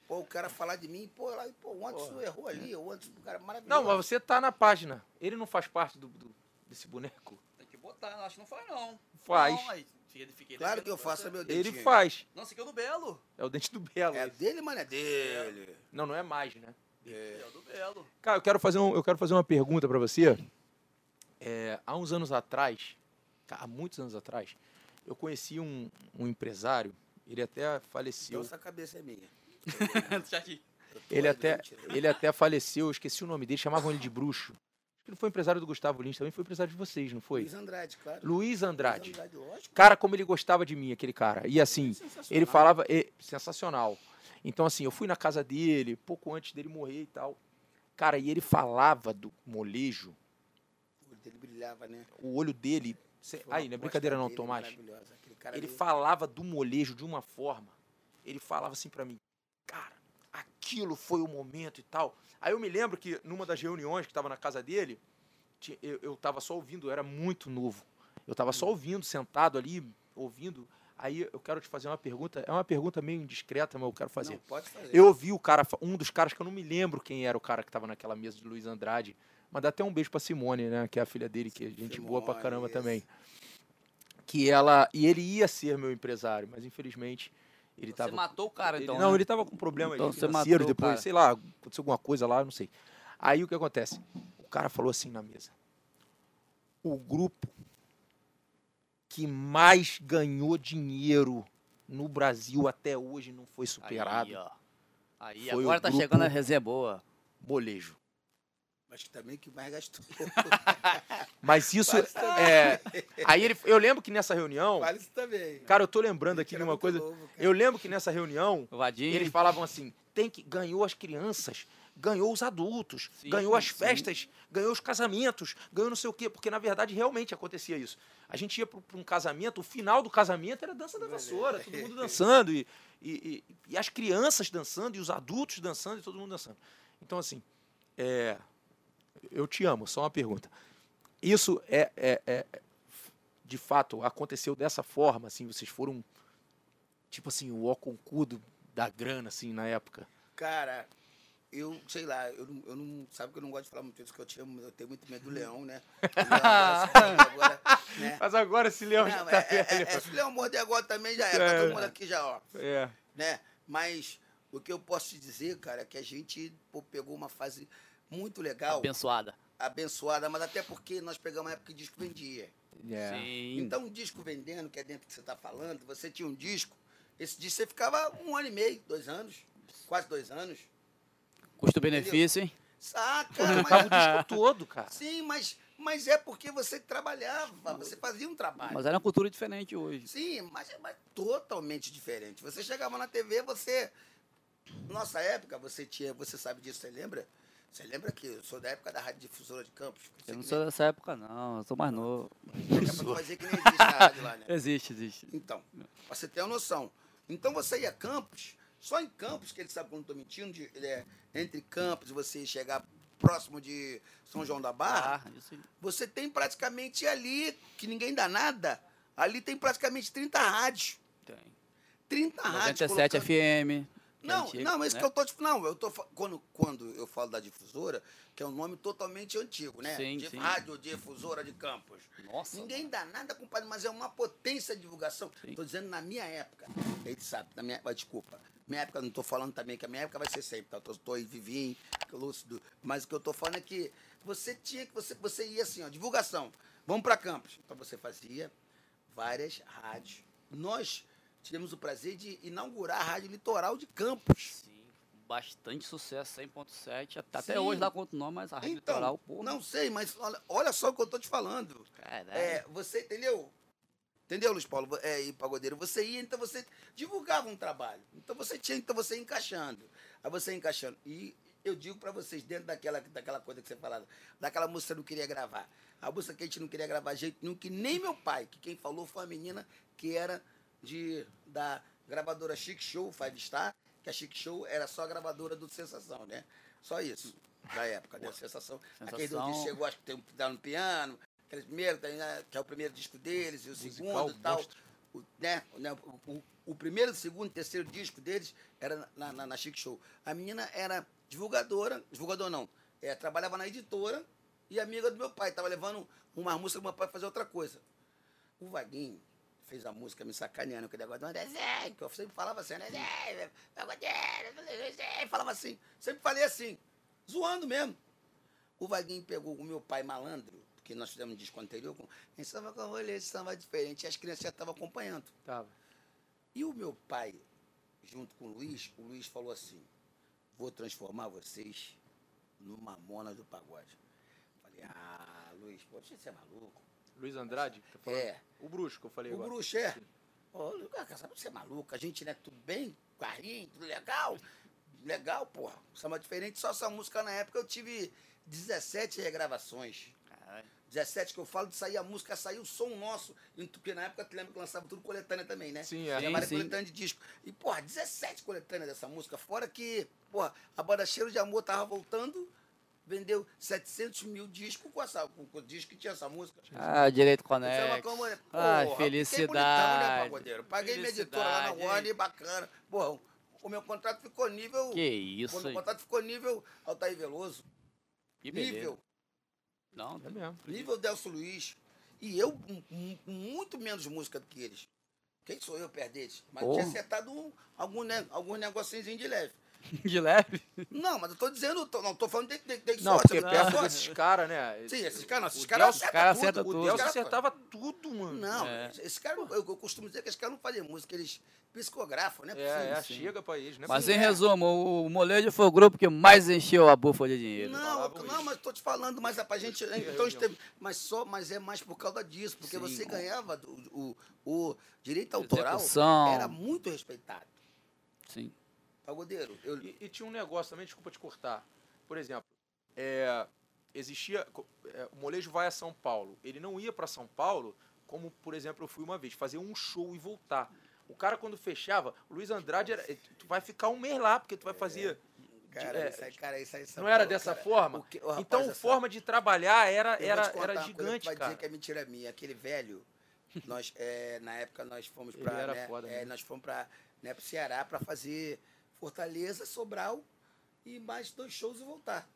Pô, o cara falar de mim, pô, lá, pô, o Anderson errou ali, o Anderson, o cara maravilhoso. Não, mas você tá na página. Ele não faz parte do, do- desse boneco? Tem que botar, acho que não faz não. Faz. Não, fiquei Claro que eu faço, é meu dentinho. Ele faz. Não, esse aqui é o do Belo. É o dente do Belo. É dele, mano, é dele. Não, não é mais, né? É o do Belo. Cara, eu quero fazer, um, eu quero fazer uma pergunta pra você. É, há uns anos atrás, há muitos anos atrás, eu conheci um, um empresário, ele até faleceu. Nossa cabeça é minha. Tô Ele até, ele até faleceu, eu esqueci o nome dele, chamavam ele de bruxo. Acho que ele foi empresário do Gustavo Lins, também foi empresário de vocês, não foi? Luiz Andrade, claro. Luiz Andrade. Luiz Andrade. Cara, como ele gostava de mim, aquele cara. E assim, ele falava. e- sensacional. Então, assim, eu fui na casa dele, pouco antes dele morrer e tal. Cara, e ele falava do molejo, O olho dele brilhava, né? o olho dele. cê- aí, não é brincadeira não, Tomás. Ele ali- falava do molejo de uma forma. Ele falava assim pra mim, cara, aquilo foi o momento e tal. Aí eu me lembro que numa das reuniões que tava na casa dele, eu, eu tava só ouvindo, eu era muito novo. Eu tava só ouvindo, sentado ali, ouvindo. Aí eu quero te fazer uma pergunta. É uma pergunta meio indiscreta, mas eu quero fazer. Não, pode fazer. Eu ouvi o cara, um dos caras que eu não me lembro quem era o cara que tava naquela mesa de Luiz Andrade. Mandar até um beijo pra Simone, né? Que é a filha dele, que é gente boa pra Simone, caramba também. Que ela. E ele ia ser meu empresário, mas infelizmente ele Você tava. matou o cara, ele- então. não, né? ele tava com problema Então financeiro depois, cara. sei lá, aconteceu alguma coisa lá, não sei. Aí o que acontece? O cara falou assim na mesa. O grupo que mais ganhou dinheiro no Brasil até hoje não foi superado. Aí, ó. Aí, Foi agora o tá chegando a resenha boa. Molejo. Mas que também que mais gastou. Mas isso é. Aí ele, eu lembro que nessa reunião, Vale isso também. cara, eu tô lembrando aqui Que de uma coisa. novo. Eu lembro que nessa reunião Vadinho. eles falavam assim: tem que ganhou as crianças, ganhou os adultos, Sim, ganhou as sim. festas, ganhou os casamentos, ganhou não sei o quê, porque na verdade realmente acontecia isso. A gente ia para um casamento, o final do casamento era dança da vassoura, todo mundo dançando, e, e, e- e as crianças dançando, e os adultos dançando, e todo mundo dançando. Então, assim, é, eu te amo, só uma pergunta. Isso é, é- é- de fato aconteceu dessa forma, assim, vocês foram tipo assim, o ó concudo da grana assim na época. Cara, eu sei lá, eu não, eu não. Sabe que eu não gosto de falar muito isso, que eu, tinha, eu tenho muito medo do leão, né? O leão agora, agora, né? Mas agora esse leão Não, é, é, é, é, se o leão morder agora também já era, tá todo mundo aqui já, ó. É. né? Mas o que eu posso te dizer, cara, é que a gente pô, pegou uma fase muito legal, Abençoada. abençoada, mas até porque nós pegamos uma época que disco vendia. É. Sim. Então, um disco vendendo, que é dentro que você está falando, você tinha um disco, esse disco você ficava um ano e meio, dois anos, quase dois anos. Custo-benefício, hein? Saca, Tocava o mas, disco todo, cara. sim, mas, mas é porque você trabalhava, você fazia um trabalho. Mas era uma cultura diferente hoje. Sim, mas é mas totalmente diferente. Você chegava na TV, você. Nossa época, você tinha. Você sabe disso, você lembra? Você lembra que eu sou da época da Rádio Difusora de Campos? Eu não sou dessa época, não. Eu sou mais novo. Daqui a pouco vai dizer que nem existe a rádio lá, né? Existe, existe. Então, pra você ter uma noção. Então você ia a Campos, só em Campos, que ele sabe quando eu tô mentindo, de, é, entre Campos e você chegar próximo de São João da Barra, Ah, você tem praticamente ali, que ninguém dá nada, ali tem praticamente 30 rádios. Tem. 30 rádios. 97 colocando- FM. É Não, antigo, não, mas isso né? que eu tô Não, eu tô quando, quando eu falo da difusora, que é um nome totalmente antigo, né? Sim, de sim. Rádio Difusora de Campos. Nossa. Ninguém dá nada, compadre, mas é uma potência de divulgação. Sim. Tô dizendo na minha época. Ele sabe, na minha, desculpa. Minha época, não tô falando também que a minha época vai ser sempre, tá? Tô, tô aí vivinho, lúcido. Mas o que eu tô falando é que você tinha que, você, você ia assim, ó, divulgação. Vamos para Campos. Então você fazia várias rádios. Nós tivemos o prazer de inaugurar a Rádio Litoral de Campos. Sim. Bastante sucesso, 100.7. Até até hoje lá nome, mas a Rádio Então, Litoral, pô. não sei, mas olha, olha só o que eu tô te falando. Caralho. É, você entendeu? Entendeu, Luiz Paulo? É, e pagodeiro, você ia, então você divulgava um trabalho. Então você tinha, então você ia encaixando. Aí você ia encaixando. E eu digo pra vocês, dentro daquela, daquela coisa que você falava, daquela música que eu não queria gravar. A música que a gente não queria gravar de jeito nenhum, que nem meu pai, que quem falou foi a menina que era de, da gravadora Chic Show, Five Star, que a Chic Show era só a gravadora do Sensação, né? Só isso, da época, da Sensação. Aquele Sensação. que chegou, acho que tem um no piano, aquele primeiro, né, que é o primeiro disco deles, e o Musical, segundo e tal. monstro. O, né, né, o, o- o primeiro, o segundo, o terceiro disco deles era na, na, na Chic Show. A menina era divulgadora, divulgador não, é, trabalhava na editora e amiga do meu pai, estava levando uma música do meu pai fazer outra coisa. O Vaguinho fez a música me sacaneando, aquele negócio do desenho, que eu sempre falava assim, desenho, falava assim, sempre falei assim, zoando mesmo. O Vaguinho pegou o meu pai malandro, porque nós fizemos um disco anterior, com, em samba com rolê samba diferente, e as crianças já estavam acompanhando. Tava. E o meu pai, junto com o Luiz, o Luiz falou assim: vou transformar vocês no mamona do pagode. Falei, ah, Luiz, pô, você é maluco. Luiz Andrade, tá falando? É. O bruxo que eu falei O agora. bruxo é. Ô, Luiz, cara, sabe você é maluco? A gente, né, tudo bem, carrinho, tudo legal. Legal, porra. Samba diferente, só essa música na época eu tive 17 regravações. Caralho. 17 que eu falo de sair a música, sair o som nosso. E Porque na época tu lembra que lançava tudo coletânea também, né? Sim, é. Tinha várias sim. coletâneas de disco. E, porra, 17 coletâneas dessa música. Fora que, porra, a banda Cheiro de Amor tava voltando, vendeu 700 mil discos com, essa, com, com o disco que tinha essa música. Ah, direito conecto. como, né? Ai, Porra, fiquei bonitão, né, felicidade. Paguei minha editora lá na Felicidade, Warner, bacana. Porra, o meu contrato ficou nível... Que isso, o meu contrato ficou nível Altair Veloso. Que beleza. nível Não, É mesmo. nível Delcio Luiz. E eu, muito menos música do que eles. Quem sou eu perto deles? Mas Porra. tinha acertado um, algum, negocinhos de leve. de leve. Não, mas eu tô dizendo, tô, não tô falando de, de, de Não, sorte, porque perto sorte. desses caras, né? Sim, esses caras, não, esses o caras acertam cara tudo. acerta O tudo. Os caras- acertava tudo, mano. Não, É. esses caras, não- eu, eu costumo dizer que esses caras não fazem música, eles psicografam, né? É, é, sim. chega pra eles, né? Mas Sim, em é. resumo, o Molejo foi o grupo que mais encheu a bufa de dinheiro. Não, não, isso. mas tô te falando, mas é pra gente. Então, esteve, mas só, mas é mais por causa disso, porque Sim. você ganhava do- o, o direito autoral Execução. era muito respeitado. Sim. Pagodeiro, eu, E, e tinha um negócio também, desculpa te cortar. por exemplo, é, existia. é, o molejo vai a São Paulo. Ele não ia para São Paulo, como, por exemplo, eu fui uma vez, fazer um show e voltar. O cara, quando fechava, o Luiz Andrade era. Tu vai ficar um mês lá, porque tu vai fazer. Cara, é, isso aí, cara, isso aí, não era dessa cara, forma? o que- rapaz, então, essa- forma de trabalhar era, era, era uma coisa gigante, vai cara. dizer que é mentira minha. Aquele velho, nós, é, na época nós fomos para era né, é, nós fomos para né, pro Ceará para fazer Fortaleza, Sobral e mais dois shows e voltar.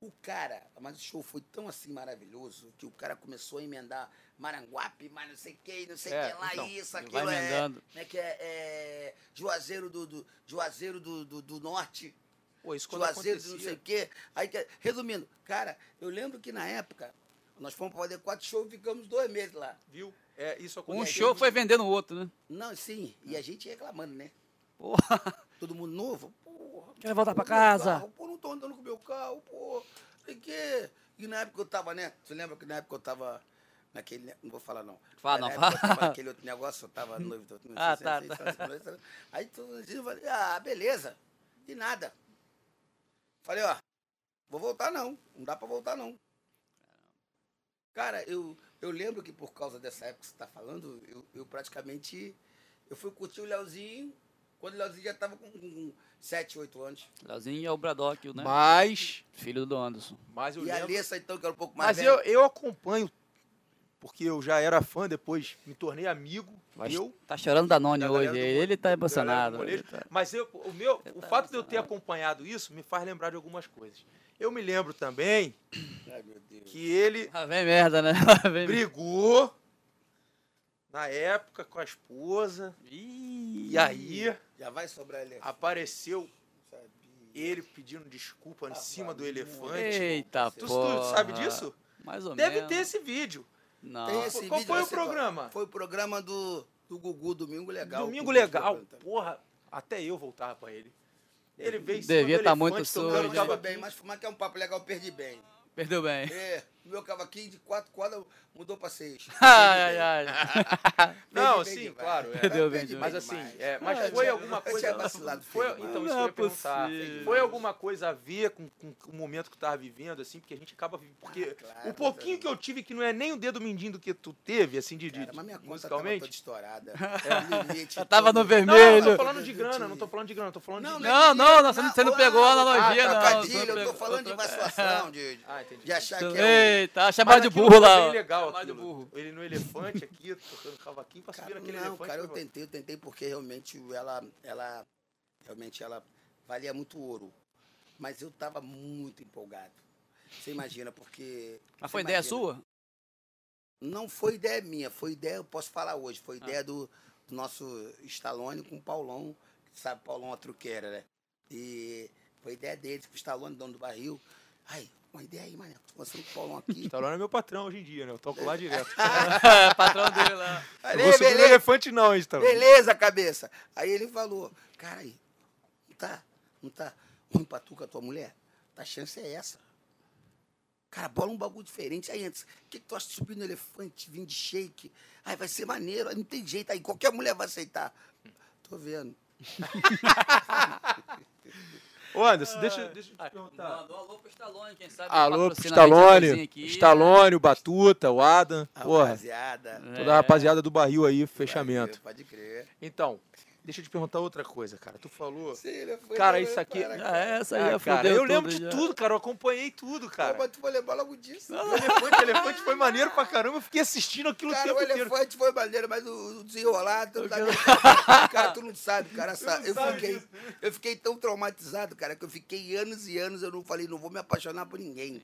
O cara, mas o show foi tão assim maravilhoso que o cara começou a emendar Maranguape, mas não sei o que, não sei o É, que lá, então, isso, aquilo vai é, emendando. né, que é, é Juazeiro do, do Juazeiro do, do, do Norte, Pô, isso Juazeiro de não sei o quê. Aí, resumindo, cara, eu lembro que na época nós fomos fazer quatro shows e ficamos dois meses lá. Viu? É, isso Um acontecia show foi vendendo o outro, né? Não, sim, e a gente reclamando, né? Porra. Todo mundo novo, porra. Quero voltar pra casa. carro, pô, não tô andando com meu carro, pô. Sei que. E na época eu tava, né? Você lembra que na época eu tava naquele. Não vou falar, não. Fala, Mas não, fala. tava naquele outro negócio, eu tava noivo. não Ah, sei tá, é tá. Aí todo dia eu falei, ah, beleza. E nada. Falei, ó, vou voltar não. Não dá pra voltar não. Cara, eu, eu lembro que por causa dessa época que você tá falando, eu, eu praticamente. Eu fui curtir o Leozinho quando o Leozinho já tava com, com 7, 8 anos. Leozinho é o Braddock, né? Mas, Filho do Anderson. mas eu e a lembro... Alessa, então, que era um pouco mais Mas eu, eu acompanho, porque eu já era fã, depois me tornei amigo. Mas eu, tá chorando da Noni Da hoje. do Ele tá emocionado. molejo. Ele tá- Mas eu, o, meu, o tá fato de eu ter acompanhado isso me faz lembrar de algumas coisas. Eu me lembro também Ai, meu Deus. que ele Lá vem merda, né? Vem merda. brigou na época com a esposa. Ih. E aí Já vai sobrar ele. apareceu ele pedindo desculpa em Ah, cima do elefante. Eita, Tu, tu porra. sabe disso? Mais ou Deve menos. ter esse vídeo. Não. Tem esse Qual vídeo, foi o programa? Foi o programa do, do Gugu, Domingo Legal. Domingo o legal. Porra, até eu voltava pra ele. Ele veio Devia do tá muito elefante, sujo. Perdi bem, mas fumar que é um papo legal, eu perdi bem. Perdeu bem. É, o meu cavaquinho de quatro cordas mudou pra seis. Ai, ai, ai. Não, bem sim, demais. claro. é. Perdeu bem demais. Mas assim, é, mas Ah, foi eu alguma coisa. vacilado Foi, então, isso que eu Não ia é perguntar. Foi alguma coisa a ver com, com, com o momento que tu tava vivendo, assim, porque a gente acaba vivendo. Porque Ah, claro, o pouquinho que eu tive, que não é nem o dedo mindinho do que tu teve, assim, de, de Cara, mas minha conta tava toda estourada. É, limite Já tava no Não, eu vermelho. tô falando de grana, não tô falando de grana, tô falando Não, de. Não, não, não, você não- você não pegou a analogia, ah, não. não eu tô pegou- falando de eu vacilação, de, Ah, entendi. de achar que é Eita, Mas chamar de burro lá. bem ó. legal Chamar de burro. Ele no elefante aqui, tocando cavaquinho pra o subir cara, naquele Não, elefante. cara, eu tentei, eu tentei porque realmente ela, ela, realmente ela valia muito ouro. Mas eu tava muito empolgado. Você imagina, porque... Mas foi ideia imagina, sua? Não foi ideia minha, foi ideia, eu posso falar hoje, foi Ah. ideia do, do nosso Stallone com o Paulão, que sabe, Paulão a truqueira, né? E foi ideia dele, com o Stallone, dono do barril. Ai, uma ideia aí, mané, tô conversando com o Paulão aqui. Stallone é meu patrão hoje em dia, né? Eu toco lá direto. Patrão dele lá. Eu Ali, vou subir beleza, elefante não, hein, Stallone. beleza, cabeça. Aí ele falou, cara, aí, não tá, não tá ruim pra tu com a tua mulher? A chance é essa. Cara, bola um bagulho diferente. Aí antes, o que, que tu acha de subir no elefante, vir de shake? Aí vai ser maneiro, aí não tem jeito, aí qualquer mulher vai aceitar. Tô vendo. Ô, Anderson, deixa, deixa eu te Ah, perguntar. Mandou alô pro Stallone, quem sabe. Alô pro a Stallone. Stallone, o Batuta, o Adam, porra, Rapaziada. toda a rapaziada do barril aí, fechamento. Pode crer. Então, deixa eu te perguntar outra coisa, cara. Tu falou... Sim, ele foi- Cara, isso aqui- Já é, essa aí Ah, já cara, eu tudo lembro de já. tudo, cara. Eu acompanhei tudo, cara. Mas tu vai lembrar logo disso. O elefante, o elefante foi maneiro pra caramba. Eu fiquei assistindo aquilo o Cara, tempo o inteiro. elefante foi maneiro, mas o o desenrolar, tu não sabe. cara, tu não sabe, cara. sabe. Eu sabe fiquei, eu fiquei tão traumatizado, cara, que eu fiquei anos e anos, eu não falei, não vou me apaixonar por ninguém.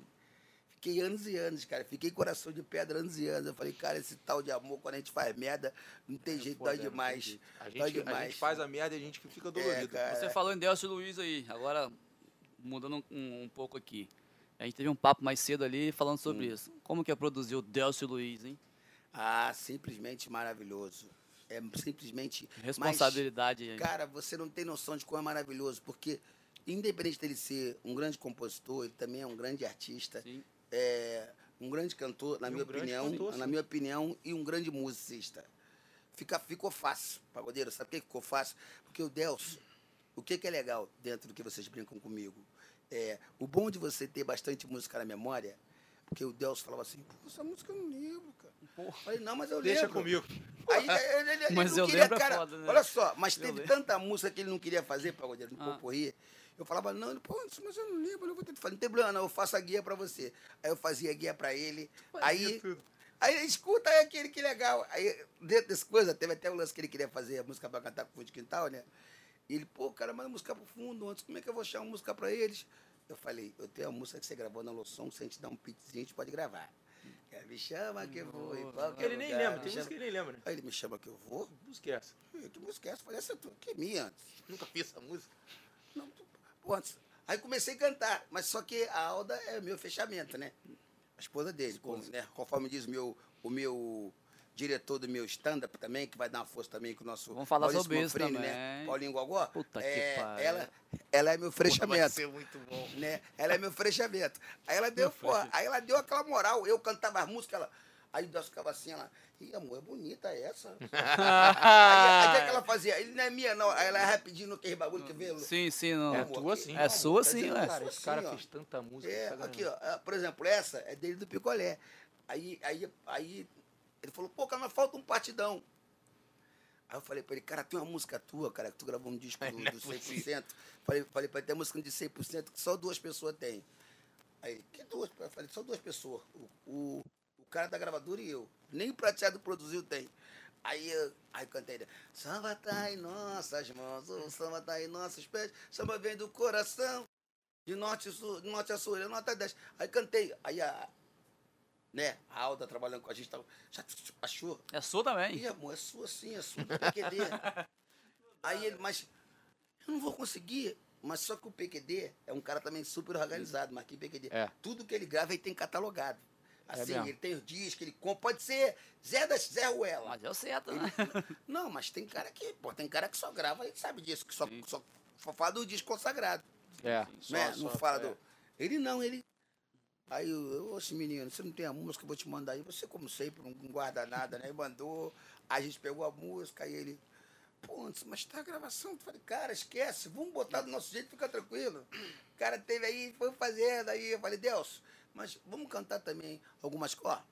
Fiquei anos e anos, cara. Fiquei coração de pedra anos e anos. Eu falei, cara, esse tal de amor, quando a gente faz merda, não tem jeito, Foda, dói tem demais. jeito. A Dói gente, a demais. gente faz a merda e a gente que fica dolorido. cara. Você falou em Delcio Luiz aí, agora mudando um, um- pouco aqui. A gente teve um papo mais cedo ali falando sobre Hum. isso. Como que é produzir o Delcio Luiz, hein? Ah, simplesmente maravilhoso. É simplesmente. mas- Responsabilidade aí. Cara, você não tem noção de como é maravilhoso, porque, independente dele ser um grande compositor, ele também é um grande artista, Sim. É um grande cantor, na E um minha grande opinião, cantor, na minha opinião, e um grande musicista. Fica, ficou fácil, pagodeiro. Sabe por que ficou fácil? Porque o Delcio, o que, que é legal dentro do que vocês brincam comigo? É, o bom de você ter bastante música na memória, porque o Deus falava assim, "Pô, essa música eu não lembro, cara. Eu Falei, não, mas eu Deixa lembro. comigo. Aí, ele, ele- ele Mas não eu queria, lembro é cara, foda, né? Olha só, mas Eu teve lembro. tanta música que ele não queria fazer, Pagodeiro, no Ah. Poporri. Eu falava, não, ele, pô, mas eu não lembro, eu vou ter que fazer. Não tem problema, não, eu faço a guia pra você. Aí eu fazia a guia pra ele. aí, aí escuta, aí aquele que legal. Aí, dentro dessa coisa, teve até o lance que ele queria fazer a música pra cantar com o fundo de quintal, né? E ele, pô, cara, manda música pro fundo antes, como é que eu vou achar uma música pra eles? Eu falei, eu tenho uma música que você gravou na Loção, se a gente dar um pitzinho, a gente pode gravar. É, me chama que eu vou. qualquer Ele nem lugar, lembra, tem música que ele nem lembra, né? Aí ele me chama que eu vou. Não esquece. Eu, Que música é essa? Eu falei, essa é tua, que é minha antes. Nunca fiz essa música. Não, tu- Aí comecei a cantar, mas só que a Alda é meu fechamento, né? A esposa dele, com- né? conforme diz o meu, o meu diretor do meu stand-up também, que vai dar uma força também com o nosso Vamos falar Maurício sobre isso Manfrini, também. né? Paulinho Gogó. Puta que é, pariu. Ela, ela é meu fechamento. ser muito bom. né? Ela é meu fechamento. Aí ela deu, pô, aí ela deu aquela moral. Eu cantava as músicas, ela. Aí Deus ficava assim, ela. Ih, amor, é bonita essa. aí, aí o que é que ela fazia? Ele não é minha, não. Aí ela é rapidinho no que bagulho que veio. Sim, sim, não. É Amor, tua que- sim. É sua Tá sim, ué. Cara, sua esse cara sim, ó. fez tanta música. É, aqui, ó. Por exemplo, essa é dele do Picolé. Aí, aí, aí ele falou, pô, cara, mas falta um partidão. Aí eu falei pra ele, cara, tem uma música tua, cara, que tu gravou um disco do, Não é do possível. 100%. Falei, falei pra ele, tem música de 100% que só duas pessoas têm. Aí, que duas? Eu falei, só duas pessoas. O, o, o cara da gravadora e eu. Nem o prateado produziu tem. Aí, eu- aí eu cantei, né? samba tá em nossas mãos, o samba tá em nossos pés, samba vem do coração, de norte, sul, de norte a sul, de norte a 10. Aí cantei, aí a, né, a Alda trabalhando com a gente, tava, já achou? É sua também. Ih, amor, é sua sim, é sua do PQD. Aí ele, mas eu não vou conseguir. Mas só que o PQD é um cara também super organizado, Marquinhos PQD. É. Tudo que ele grava, ele tem catalogado. Assim, mesmo. ele tem os discos, ele compra. Pode ser Zé da Zé Ruela. Mas deu certo, Ele- né? Não, mas tem cara que, pô, tem cara que só grava e sabe disso, que só, só, só fala do disco consagrado. É, só- né? só- não fala é. do. Ele não, ele. Aí eu, eu, "Ô, menino, você não tem a música, eu vou te mandar aí. Você, como sempre, não guarda nada, né? E mandou. A gente pegou a música e ele. Pô, mas tá a gravação. Eu falei, cara, esquece, vamos botar do nosso jeito, fica tranquilo. O cara teve aí, foi fazendo, aí eu falei, Deus, mas vamos cantar também algumas coisas. Ó,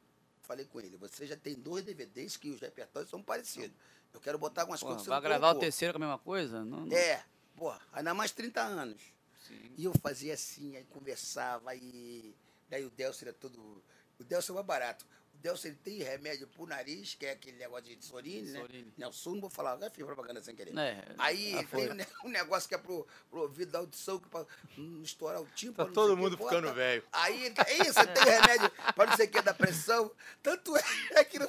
falei com ele, você já tem dois DVDs que os repertórios são parecidos. Eu quero botar algumas Pô, coisas vai gravar o colocou. terceiro com a mesma coisa? Não, não. É, pô, ainda mais 30 anos. Sim. E eu fazia assim, aí conversava, e daí o Delcio era todo. O Delcio é mais barato. Delcio ele tem remédio pro nariz, que é aquele negócio de Sorine, né? Sorine. Não vou falar, já fiz propaganda sem querer. É, Aí ah, tem um, ne- um negócio que é pro, pro ouvido da audição, que pra não estourar o tímpano. Tá todo mundo ficando velho. Aí ele, é isso, tem remédio para não sei o que da pressão. Tanto é que não,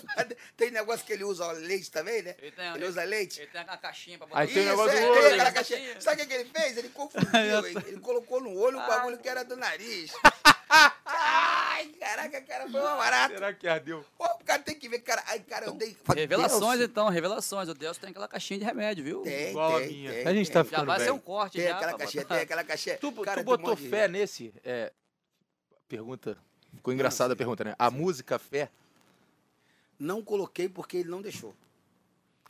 tem negócio que ele usa leite também, né? Ele tem- ele usa leite. Ele tem aquela caixinha pra botar. Aí tem Isso, negócio é, do tem olho, aquela né? caixinha. Sabe o que, que ele fez? Ele confundiu. ele, ele colocou no olho o bagulho que era do nariz. Ai, caraca, cara, foi uma barata. Será que ardeu? Pô, o cara tem que ver, cara. Ai, cara, eu dei. falei, Revelações, Deus, então, revelações. O Deus tem aquela caixinha de remédio, viu? Tem, Igual a tem, minha. tem, a gente tem. tá Já ficando vai ser um corte Tem já. aquela caixinha, botar. tem aquela caixinha. Tu, Cara, tu botou de- fé nesse? É, pergunta. Ficou engraçada a pergunta, né? A música fé. Não coloquei porque ele não deixou.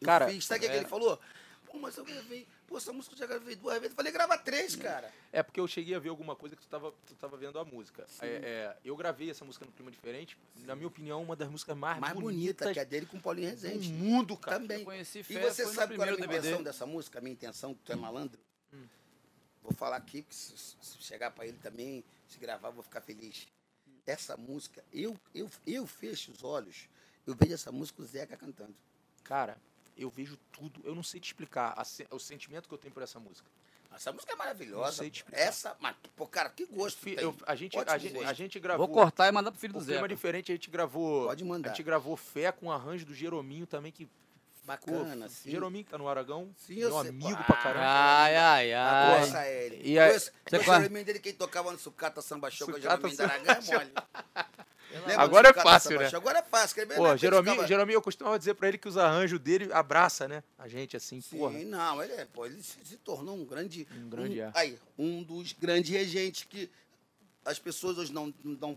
Eu Cara, fiz, sabe o que, que é. ele falou? Pô, mas eu gravei. Pô, essa música eu já gravei duas vezes. Eu falei, grava três, cara. É porque eu cheguei a ver alguma coisa que tu tava, tu tava vendo a música. É, é, eu gravei essa música no Clima Diferente. Na minha opinião, uma das músicas mais, Mais bonita, bonitas que é dele com o Paulinho do Rezende. mundo, cara. Também. Eu conheci E Fé, você foi no sabe qual era a primeiro minha intenção DVD. dessa música? A minha intenção, que tu é Hum. malandro? Vou falar aqui, que se, se chegar pra ele também, se gravar, eu vou ficar feliz. Essa música, eu, eu, eu fecho os olhos, eu vejo essa música o Zeca cantando. Cara, eu vejo tudo. Eu não sei te explicar a o sentimento que eu tenho por essa música. Essa música é Não maravilhosa. sei te explicar. Essa, mas, pô, cara, que gosto. Tem. eu- a, gente, a, gente, a gente gravou. Vou cortar e mandar pro filho do o Zé. clima diferente, a gente gravou. Pode mandar. A gente gravou Fé com arranjo do Jerominho também, que Bacana, sim. Jerominho que tá no Aragão. Sim, eu meu amigo Ah, pra caramba. Ai, ai, ai. Conheça ele. E aí- Conheço- Você conhece- o Jeremias dele, quem tocava no Sucata Samba Show com o Sucata Jeremias da Samba Aragão é mole. Lembra do Agora é fácil, né? Agora é fácil. que Pô, ele Jerominho, ficava- Jerominho, eu costumava dizer pra ele que os arranjos dele abraça, né? A gente, assim, Sim, porra. não, ele, é, pô, ele se, se tornou um grande. Um grande, um, é. Aí, um dos grandes regentes que as pessoas hoje não. não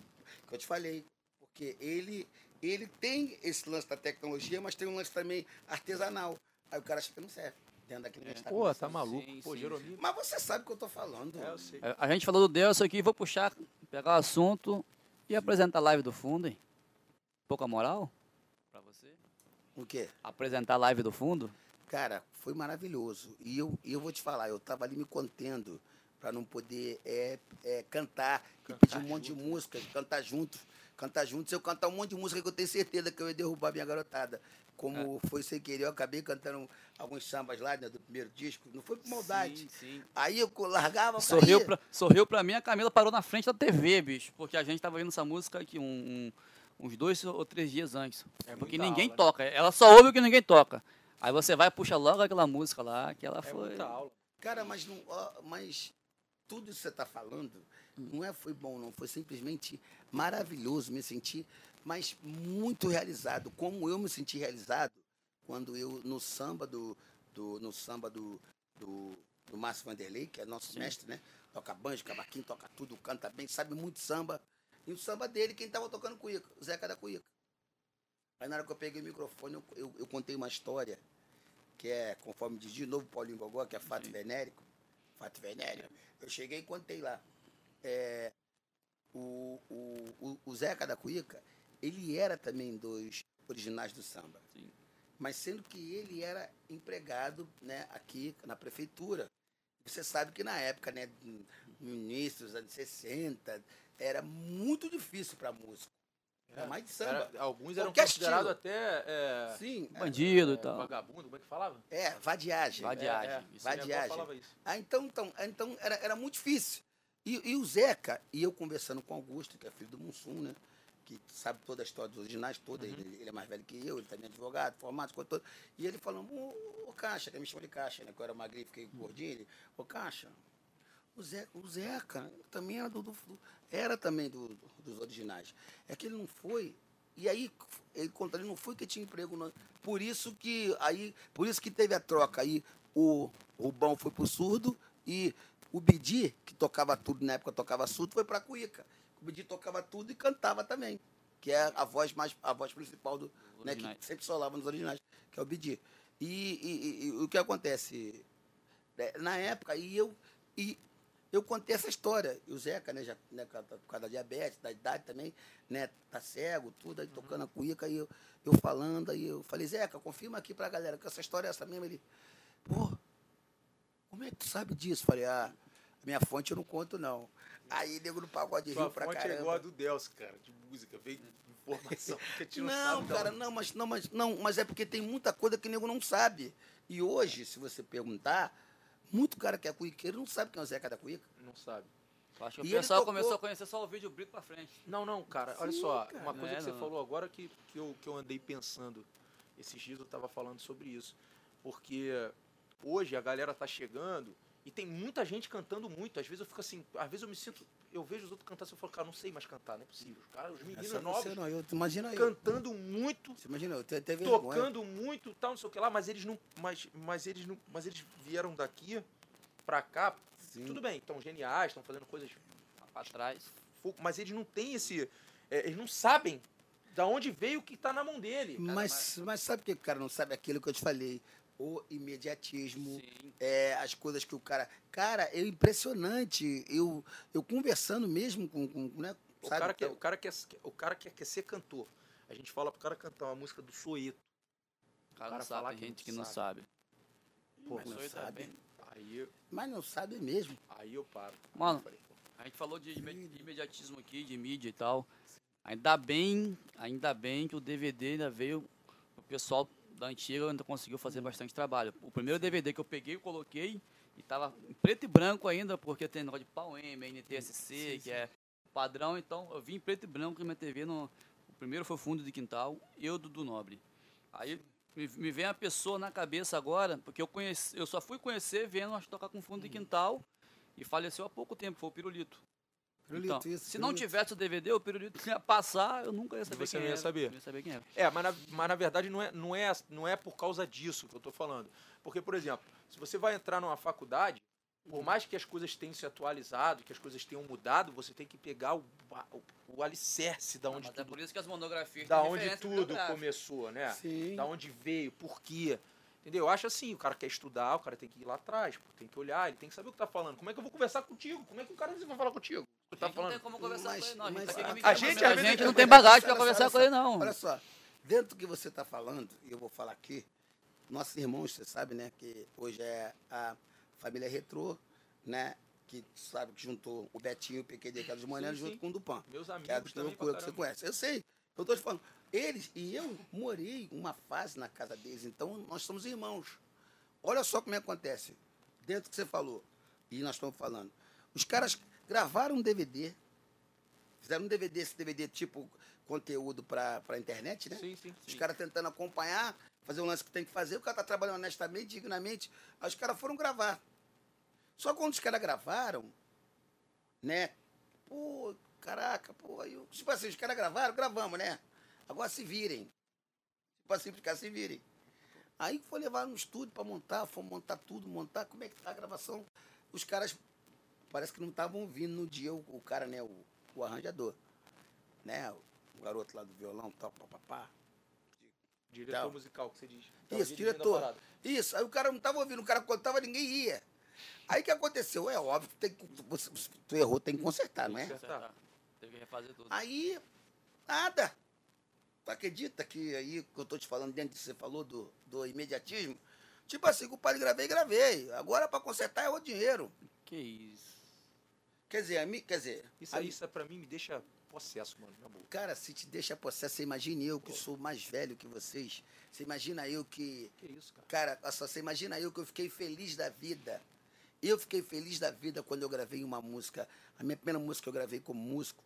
que eu te falei. Porque ele, ele tem esse lance da tecnologia, mas tem um lance também artesanal. Aí o cara acha que não serve. dentro daquele é. Pô, tá maluco. Sim, Pô, Jeromir. Mas você sabe o que eu tô falando. É, eu sei. É, a gente falou do Delcio aqui, vou puxar, pegar o assunto e apresentar a live do fundo, hein? Pouca moral pra você? O quê? Apresentar a live do fundo? Cara, foi maravilhoso. E eu, eu vou te falar, eu tava ali me contendo para não poder é, é, cantar, cantar e pedir um monte junto. de música, cantar junto. Cantar junto, se eu cantar um monte de música que eu tenho certeza que eu ia derrubar minha garotada. Como é. foi sem querer, eu acabei cantando alguns sambas lá né, do primeiro disco. Não foi por maldade. Sim, sim. Aí eu largava, sorriu caía. pra, sorriu pra mim, a Camila parou na frente da TV, bicho. Porque a gente tava ouvindo essa música aqui um, um, uns dois ou três dias antes. É porque ninguém aula, né? toca. Né? Ela só ouve o que ninguém toca. Aí você vai e puxa logo aquela música lá, que ela é foi. Muita aula. Cara, mas, não, mas tudo isso que você está falando não é foi bom, não. Foi simplesmente maravilhoso. Me senti, mas muito realizado. Como eu me senti realizado quando eu, no samba do, do no samba do, do, do Márcio Vanderlei, que é nosso Sim. mestre, né? Toca banjo, cavaquinho, toca tudo, canta bem, sabe muito samba. E o samba dele, quem estava tocando cuíca? O Zeca da Cuíca. Aí na hora que eu peguei o microfone, eu, eu, eu contei uma história, que é, conforme diz de novo Paulinho Gogó, que é fato Sim. venérico. Fato venérico. Eu cheguei e contei lá. É, o, o, o, Zeca da Cuíca, ele era também dos originais do samba. Sim. Mas sendo que ele era empregado né, aqui na prefeitura. Você sabe que na época, né, no início dos anos 60, era muito difícil para músico. Era mais de samba. Era, alguns eram considerados até. É, Sim. Bandido e tal. Vagabundo, como é que falava? É, vadiagem. Vadiagem. É, é. Vadiagem. Ah, então, então, então era, era muito difícil. E, e, o Zeca, e eu conversando com o Augusto, que é filho do Mussum, né? Que sabe toda a história dos originais, toda. Uhum. Ele, ele, é mais velho que eu, ele também é advogado, formado, todo. E ele falando, ô, ô Caixa, que me chama de Caixa, né? Que eu era magrinho, fiquei gordinho. Ele, ô Caixa, o Zeca, o Zeca também era, do, do era também do, dos originais. É que ele não foi. E aí, ele conta, ele não foi que tinha emprego. Não. Por isso que aí, por isso que teve a troca. Aí o Rubão foi pro surdo e o Bidi, que tocava tudo, na época tocava surdo, foi pra Cuíca. O Bidi tocava tudo e cantava também. Que é a voz mais a voz principal do. Né, que sempre solava nos originais, que é o Bidi. E, e, e, e, o que acontece? É, na época, e eu. E eu contei essa história. E o Zeca, né, já, né, por causa da diabetes, da idade também, né, tá cego, tudo, aí tocando uhum. a cuíca, aí eu, eu falando, aí eu falei, Zeca, confirma aqui pra galera que essa história é essa mesmo. Ele, pô, como é que tu sabe disso? Falei, ah, minha fonte eu não conto, não. Aí nego no pagode rio pra fonte caramba. é igual a do Deus, cara, de música, veio informação que a gente não, não sabe. cara, não, mas, não, mas, não, mas é porque tem muita coisa que o nego não sabe. E hoje, se você perguntar, muito cara que é cuiqueiro não sabe quem é o Zeca da Cuica. Não sabe. acho que o pessoal tocou... começou a conhecer só o vídeo Brico pra frente. Não, não, cara, olha Sim, só. Cara, uma coisa é, que você falou agora que, que, eu, que eu andei pensando. Esses dias eu tava falando sobre isso. Porque hoje a galera tá chegando e tem muita gente cantando muito. Às vezes eu fico assim, às vezes eu me sinto. Eu vejo os outros cantando e eu falo, cara, não sei mais cantar, não é possível. Os, caras, os meninos novos não, eu, imagina cantando eu. muito. Você imagina, eu tenho tocando muito tal, não sei o que lá, mas eles não. Mas, mas eles não. Mas eles vieram daqui pra cá, Sim. tudo bem, estão geniais, estão fazendo coisas para trás, mas eles não têm esse. É, eles não sabem da onde veio o que está na mão dele. Cara, mas, mas... mas sabe que o cara não sabe aquilo que eu te falei? O imediatismo, é, as coisas que o cara. Cara, é impressionante. Eu, eu conversando mesmo com. com né, o, cara quer, o, cara quer, o cara quer, quer ser cantor. A gente fala pro cara cantar uma música do Soeto. O cara, o cara não sabe, tem gente que não sabe. Pô, não sabe. Aí, Mas não sabe mesmo. Aí eu paro. Mano, a gente falou de imediatismo aqui, de mídia e tal. Ainda bem, ainda bem que o DVD ainda veio. O pessoal da antiga ainda conseguiu fazer bastante trabalho. O primeiro DVD que eu peguei, eu coloquei e tava em preto e branco ainda, porque tem negócio de pau M, NTSC, sim, sim. que é padrão. Então eu vim em preto e branco na minha TV. No, o primeiro foi Fundo de Quintal e o do, do Nobre. Aí me, me vem a pessoa na cabeça agora, porque eu, conheci, eu só fui conhecer vendo nós tocar com fundo de uhum. quintal e faleceu há pouco tempo, foi o Pirulito. Pirulito, então, isso, se pirulito. não tivesse o DVD, o Pirulito ia passar, eu nunca ia saber Você quem não ia era. saber. ia saber quem era. É, mas na, mas na verdade não é, não, é, não é por causa disso que eu estou falando. Porque, por exemplo, se você vai entrar numa faculdade, por mais que as coisas tenham se atualizado, que as coisas tenham mudado, você tem que pegar o, o, o alicerce da onde ah, tudo, é por isso que as monografias da onde tudo começou, né? Sim. Da onde veio, por quê. Entendeu? Eu acho assim, o cara quer estudar, o cara tem que ir lá atrás, tem que olhar, ele tem que saber o que tá falando. Como é que eu vou conversar contigo? Como é que o cara vai falar contigo? Tá Não falando? tem como conversar Mas- com ele, não. A gente, mas tá a- me a gente, a gente não que tem bagagem só, conversar com ele, não. Olha só, dentro do que você está falando, e eu vou falar aqui, nossos irmãos, você sabe, né, que hoje é a família Retrô, né, que sabe que juntou o Betinho e o PQD Carlos Moreno Sim, junto com o Dupan. Meus Que é amigos do também que você caramba. conhece. Eu sei. Eu tô te falando. Eles e eu morei uma fase na casa deles, então nós somos irmãos. Olha só como é que acontece. Dentro do que você falou, e nós estamos falando. Os caras gravaram um DVD, fizeram um DVD, esse DVD tipo conteúdo para a internet, né? Sim, sim, Os caras tentando acompanhar, fazer o lance que tem que fazer, o cara tá trabalhando honestamente, dignamente, aí os caras foram gravar. Só quando os caras gravaram, né? Pô, caraca, pô, eu- tipo assim, os caras gravaram, gravamos, né? Agora se virem. Tipo assim, os caras se virem. Aí foi levar no estúdio pra montar, foi montar tudo, montar, como é que tá a gravação? Os caras parece que não estavam ouvindo no dia o, o cara, né, o, o arranjador, né? O garoto lá do violão, tal, papapá. Diretor Tal. musical que você diz. Isso, dirigindo a diretor. Isso, aí o cara não tava ouvindo, o cara contava, ninguém ia. Aí o que aconteceu? É óbvio que tem, que- você, tu errou, tem que consertar, não é? Tá. Teve que refazer tudo. Aí, nada. Tu acredita que aí que eu tô te falando dentro do que você falou do, do imediatismo? Tipo assim, com o pai gravei, gravei. Agora para consertar é o dinheiro. Que isso. Quer dizer, a mim, quer dizer, Isso aí, isso pra mim me deixa possesso, mano, na boa. cara, se te deixa possesso, você imagine eu que sou mais velho que vocês. Você imagina eu que Que isso, cara? Cara, olha só, você imagina eu que eu fiquei feliz da vida. Eu fiquei feliz da vida quando eu gravei uma música. A minha primeira música que eu gravei como músico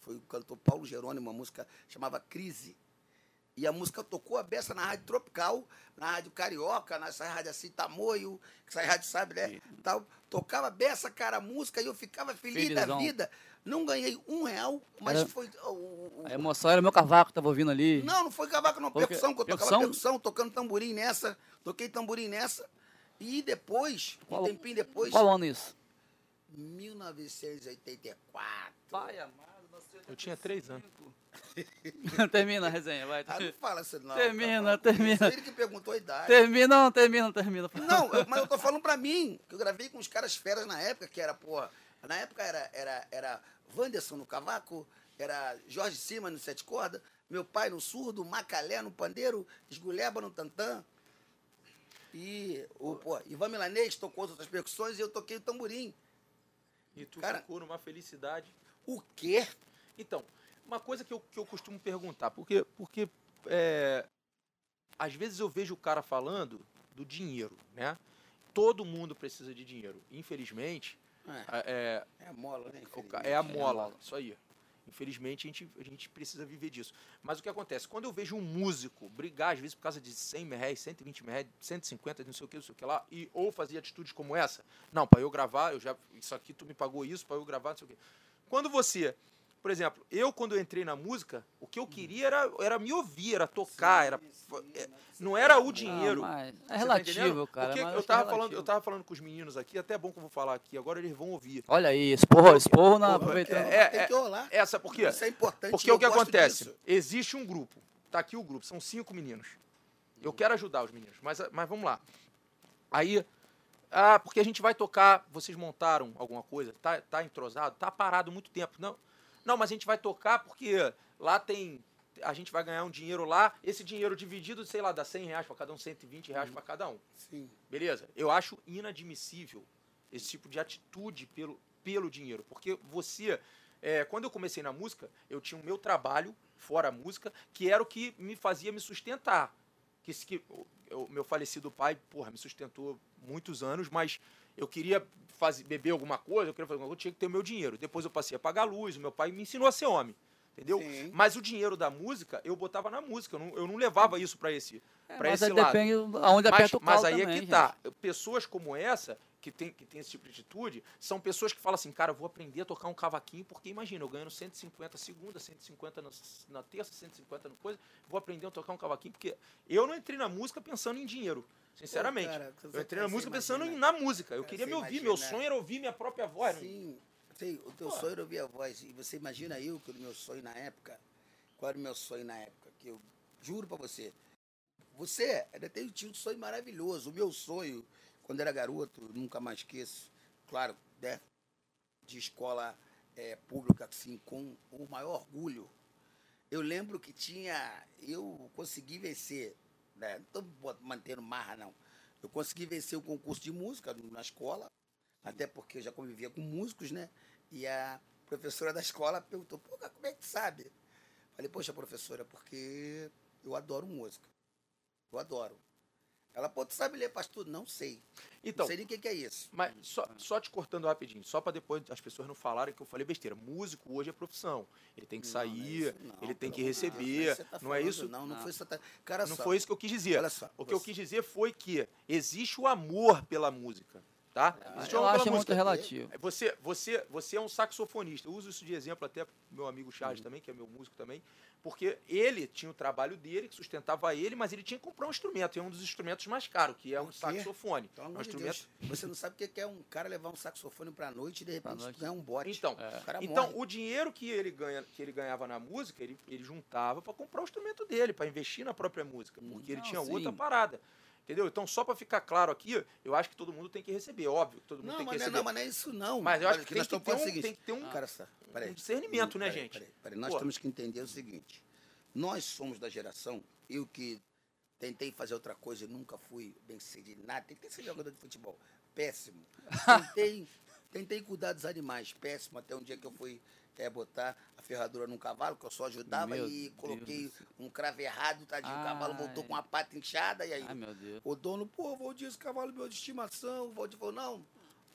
foi o cantor Paulo Jerônimo, uma música chamava Crise. E a música tocou a beça na Rádio Tropical, na Rádio Carioca, nessa rádio assim, Tamoio, que essa rádio sabe, né? Tal. Tocava a beça, cara, a música, e eu ficava feliz da Felizão. vida. Não ganhei um real, mas Era- foi. o- o- A emoção era o meu cavaco que tava ouvindo ali. não, não foi cavaco, não. Quê? Percussão, que eu tocava Percussão? percussão, tocando tamborim nessa. Toquei tamborim nessa. E depois, Qual- um tempinho depois, Qual ano isso? 1984. Pai amado, você Eu tinha três anos. Termina a resenha, vai. Ah, não fala assim, não. Termina, cara. termina. Ele que perguntou a idade. Termina, não, termina, termina. Não, eu- mas eu tô falando pra mim, que eu gravei com os caras feras na época, que era, porra, na época era, era, era Wanderson no cavaco, era Jorge Cima no sete cordas, meu pai no surdo, Macalé no pandeiro, Esguleba no tantã. E o, pô, Ivan Milanês tocou as outras percussões e eu toquei o tamborim. E tu Cara- ficou numa felicidade. O quê? Então, uma coisa que eu, que eu costumo perguntar, porque, porque é, às vezes eu vejo o cara falando do dinheiro, né? Todo mundo precisa de dinheiro. Infelizmente, É, é, é a mola, né? é a mola, mola. isso aí. Infelizmente, a gente, a gente precisa viver disso. Mas o que acontece? Quando eu vejo um músico brigar, às vezes, por causa de 100 mil reais, 120 mil reais, 150, não sei o que, não sei o que lá, e, ou fazer atitudes como essa, não, para eu gravar, eu já, isso aqui tu me pagou isso, para eu gravar, não sei o que. Quando você, por exemplo, eu quando eu entrei na música, o que eu queria era, era me ouvir, era tocar, era, é, não era o dinheiro. Ah, mas é tá relativo, entendendo? cara. Porque mas eu acho que é tava, falando, eu tava falando com os meninos aqui, até é bom que eu vou falar aqui, agora eles vão ouvir. Olha aí, esporro, esporro na, aproveitando. é, tem que rolar. Essa, por quê? Isso é importante. Porque eu o que gosto acontece? disso. Existe um grupo. Tá aqui o grupo, são cinco meninos. Eu quero ajudar os meninos, mas, mas vamos lá. Aí, ah, porque a gente vai tocar, vocês montaram alguma coisa, tá, tá entrosado, tá parado muito tempo. Não, não, mas a gente vai tocar porque lá tem. A gente vai ganhar um dinheiro lá, esse dinheiro dividido, sei lá, dá 100 reais para cada um, 120 reais para cada um. Sim. Beleza? Eu acho inadmissível esse tipo de atitude pelo, pelo dinheiro. Porque você. é, quando eu comecei na música, eu tinha o meu trabalho, fora a música, que era o que me fazia me sustentar. Que, que meu falecido pai, porra, me sustentou muitos anos, mas eu queria fazer, beber alguma coisa, eu queria fazer alguma coisa, eu tinha que ter o meu dinheiro. Depois eu passei a pagar a luz, o meu pai me ensinou a ser homem. Entendeu? Sim. Mas o dinheiro da música, eu botava na música. Eu não, eu não levava isso para esse, É, pra mas esse aí lado. depende aonde Mas, aperta o mas aí também, é que gente. tá. Pessoas como essa, que tem, que tem esse tipo de atitude, são pessoas que falam assim, cara, eu vou aprender a tocar um cavaquinho, porque imagina, eu ganhando 150 segunda, 150 na, na terça, 150 no coisa, vou aprender a tocar um cavaquinho, porque eu não entrei na música pensando em dinheiro, sinceramente. Cara, eu entrei na música pensando imagina- na música. Eu Cara, queria me ouvir, imagina- meu sonho era ouvir minha própria voz. Sim, sei, o teu Pô. sonho era ouvir a voz. E você imagina eu que o meu sonho na época, qual era o meu sonho na época? Que eu juro pra você, você ainda tem, um sonho maravilhoso. O meu sonho, quando era garoto, nunca mais esqueço, claro, né, de escola é, pública, assim, com o maior orgulho. Eu lembro que tinha. Eu consegui vencer, né, não estou mantendo marra, não. Eu consegui vencer o concurso de música na escola, até porque eu já convivia com músicos, né? E a professora da escola perguntou, pô, como é que sabe? Falei, poxa, professora, porque eu adoro música. Eu adoro. Ela, pô, tu sabe ler pastor? Não sei. Então, não sei nem o que, que é isso. Mas só, só te cortando rapidinho, só para depois as pessoas não falarem que eu falei besteira. Músico hoje é profissão. Ele tem que Não, não é sair, isso, ele tem que receber. você tá não é isso? Não, não Não. foi isso. Cara, Não só, foi isso que eu quis dizer. Olha só, o que eu você- quis dizer foi que existe o amor pela música, tá? Existe o Eu acho pela muito relativo. Você, você, você é um saxofonista. Eu uso isso de exemplo até pro meu amigo Charles Uhum. também, que é meu músico também, porque ele tinha o trabalho dele, que sustentava ele, mas ele tinha que comprar um instrumento, e é um dos instrumentos mais caros, que é um saxofone. Pelo um instrumento. Deus. Você não sabe o que é um cara levar um saxofone pra noite e de repente ganhar um bote. Então, o cara Então, morre. o dinheiro que ele, ganha, que ele ganhava na música, ele, ele juntava para comprar o instrumento dele, para investir na própria música, porque ele Não, tinha sim. outra parada. Entendeu? Então, só para ficar claro aqui, eu acho que todo mundo tem que receber, óbvio, que todo mundo Não, tem que é- receber. não, mas não é isso não. Mas eu acho que nós tem que falando um- seguinte. tem que ter um- Cara, só, peraí. um discernimento, né, Peraí, gente? Peraí, peraí. Nós Pô. temos que entender o seguinte. Nós somos da geração, eu que tentei fazer outra coisa e nunca fui bem sucedido nada, tentei ser jogador de futebol, péssimo. Tentei, tentei cuidar dos animais, péssimo, até um dia que eu fui é, botar a ferradura num cavalo, que eu só ajudava Meu e Deus coloquei céu. um cravo errado, tadinho, o cavalo voltou com a pata inchada e aí Ai, meu Deus. o dono, pô, Valdir, esse cavalo é meu de estimação. O Valdir falou, não,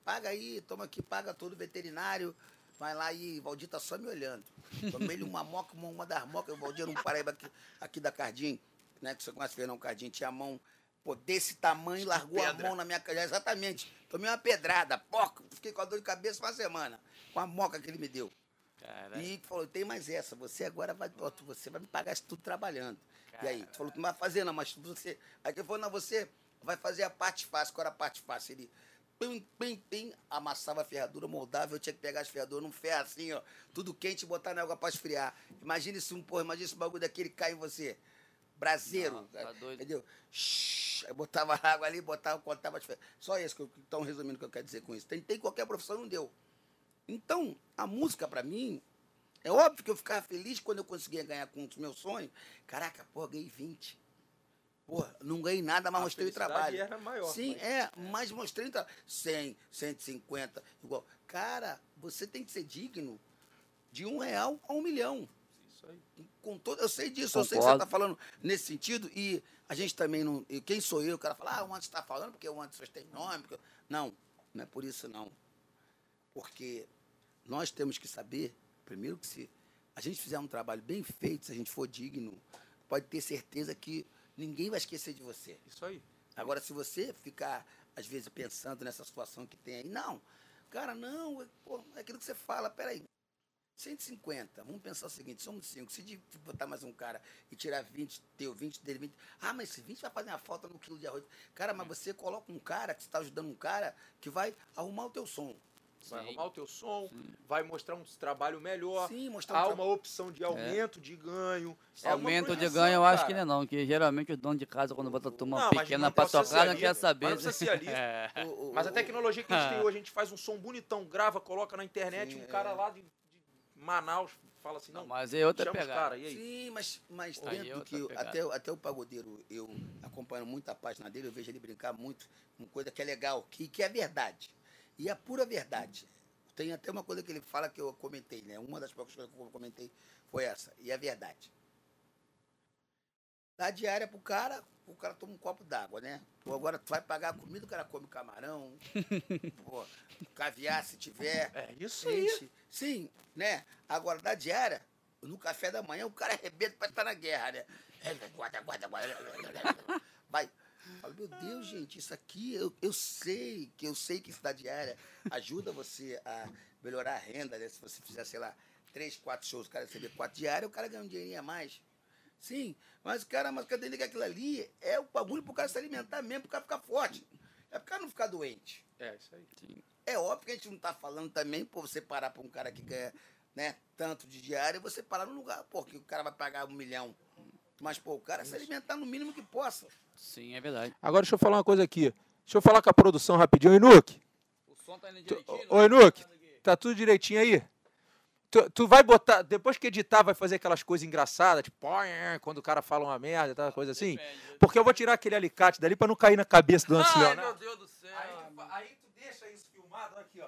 paga aí, toma aqui, paga todo veterinário. Vai lá e o Valdir tá só me olhando. Tomei ele uma moca, uma, uma das mocas, o Valdir era um paraíba aqui, aqui da Cardim, né? Que você conhece Fernão Cardim, tinha a mão, pô, desse tamanho, largou a pedra. mão na minha cara. Exatamente. Tomei uma pedrada, poca, fiquei com a dor de cabeça uma semana, com a moca que ele me deu. Caralho. E falou, tem mais essa, você agora vai, ó, tu- você vai me pagar isso tudo trabalhando. E aí, tu falou, tu não vai fazer não, mas você... Aí ele falou, não, você vai fazer a parte fácil. Qual era a parte fácil? Ele, pim, pim, pim, amassava a ferradura, moldava, eu tinha que pegar as ferraduras num ferro assim, ó, tudo quente e botar na água pra esfriar. Imagina se um, porra, imagina se um bagulho daquele cai em você. Braseiro, tá doido. entendeu? Shhh, aí botava água ali, botava, contava as ferraduras. Só isso que eu, então, resumindo o que eu quero dizer com isso. Tentei qualquer profissão, não deu. Então, a música pra mim, é óbvio que eu ficava feliz quando eu conseguia ganhar com os meus sonhos. Caraca, pô, ganhei 20. Porra, não ganhei nada, mas A mostrei o trabalho. era maior, Sim, mas- é, mas mostrei o trabalho. 100, 150, igual. Cara, você tem que ser digno de um real a um milhão. Isso aí. Com todo, eu sei disso, eu sei que você Concordo. está falando nesse sentido, e a gente também não. e Quem sou eu? O cara fala, ah, o Anderson está falando porque o Anderson tem nome. porque-" Não, não é por isso não. Porque nós temos que saber, primeiro que se a gente fizer um trabalho bem feito, se a gente for digno, pode ter certeza que ninguém vai esquecer de você. Isso aí. Agora, se você ficar, às vezes, pensando nessa situação que tem aí, não, cara, não, é- pô, é aquilo que você fala, peraí, 150, vamos pensar o seguinte, somos cinco, se de- botar mais um cara e tirar 20, teu 20 dele, 20, ah, mas esse 20 vai fazer uma falta no quilo de arroz. Cara, mas você coloca um cara, que você está ajudando um cara, que vai arrumar o teu som. Vai Sim. arrumar o teu som, vai mostrar um trabalho melhor. Sim, mostrar um Há tra- uma opção de aumento de ganho. É Aumento de ganho eu acho cara. que não é não, que geralmente os donos de casa, quando botam turma Não, pequena precisa tocar, não quer saber. mas. É. O- o- Mas a o- tecnologia que a gente tem hoje, a gente faz um som bonitão, grava, coloca na internet, Sim, um cara é. lá de, de Manaus fala assim, não, Não, mas é outra pegada. Sim, mas, mas Aí dentro é do outra que. Até, até o pagodeiro, eu acompanho muito a página dele, eu vejo ele brincar muito, uma coisa que é legal, que, que é verdade. E é pura verdade. Tem até uma coisa que ele fala que eu comentei, né? Uma das poucas coisas que eu comentei foi essa. E é verdade. Dá diária pro cara, o cara toma um copo d'água, né? Pô, agora tu vai pagar a comida, o cara come camarão, pô, caviar se tiver. É isso aí. Gente, sim, né? Agora, da diária, no café da manhã, o cara arrebenta pra estar na guerra, né? Guarda, guarda, guarda. Vai. Fala, meu Deus, gente, isso aqui, eu, eu sei, que eu sei que isso da diária ajuda você a melhorar a renda, né? Se você fizer, sei lá, três, quatro shows, o cara receber quatro diárias, o cara ganha um dinheirinho a mais. Sim, mas cara, mas cadê que aquilo ali é o bagulho pro cara se alimentar mesmo, pro cara ficar forte. É pro cara não ficar doente. É isso aí. É óbvio que a gente não tá falando também, pô, você parar pra um cara que ganha, né, tanto de diário, você parar no lugar, pô, que o cara vai pagar um milhão. Mas, pô, o cara se alimentar no mínimo que possa. Sim, é verdade. Agora deixa eu falar uma coisa aqui. Deixa eu falar com a produção rapidinho. Inuque, O som tá indo Tu- direitinho. ô, Enuque, tá tudo direitinho aí? Tu, tu vai botar, depois que editar, vai fazer aquelas coisas engraçadas, tipo, quando o cara fala uma merda, tal, coisa assim? Porque eu vou tirar aquele alicate dali pra não cair na cabeça do Ai, ancião, meu né? Deus do céu. Aí tu deixa isso filmado, aqui, ó.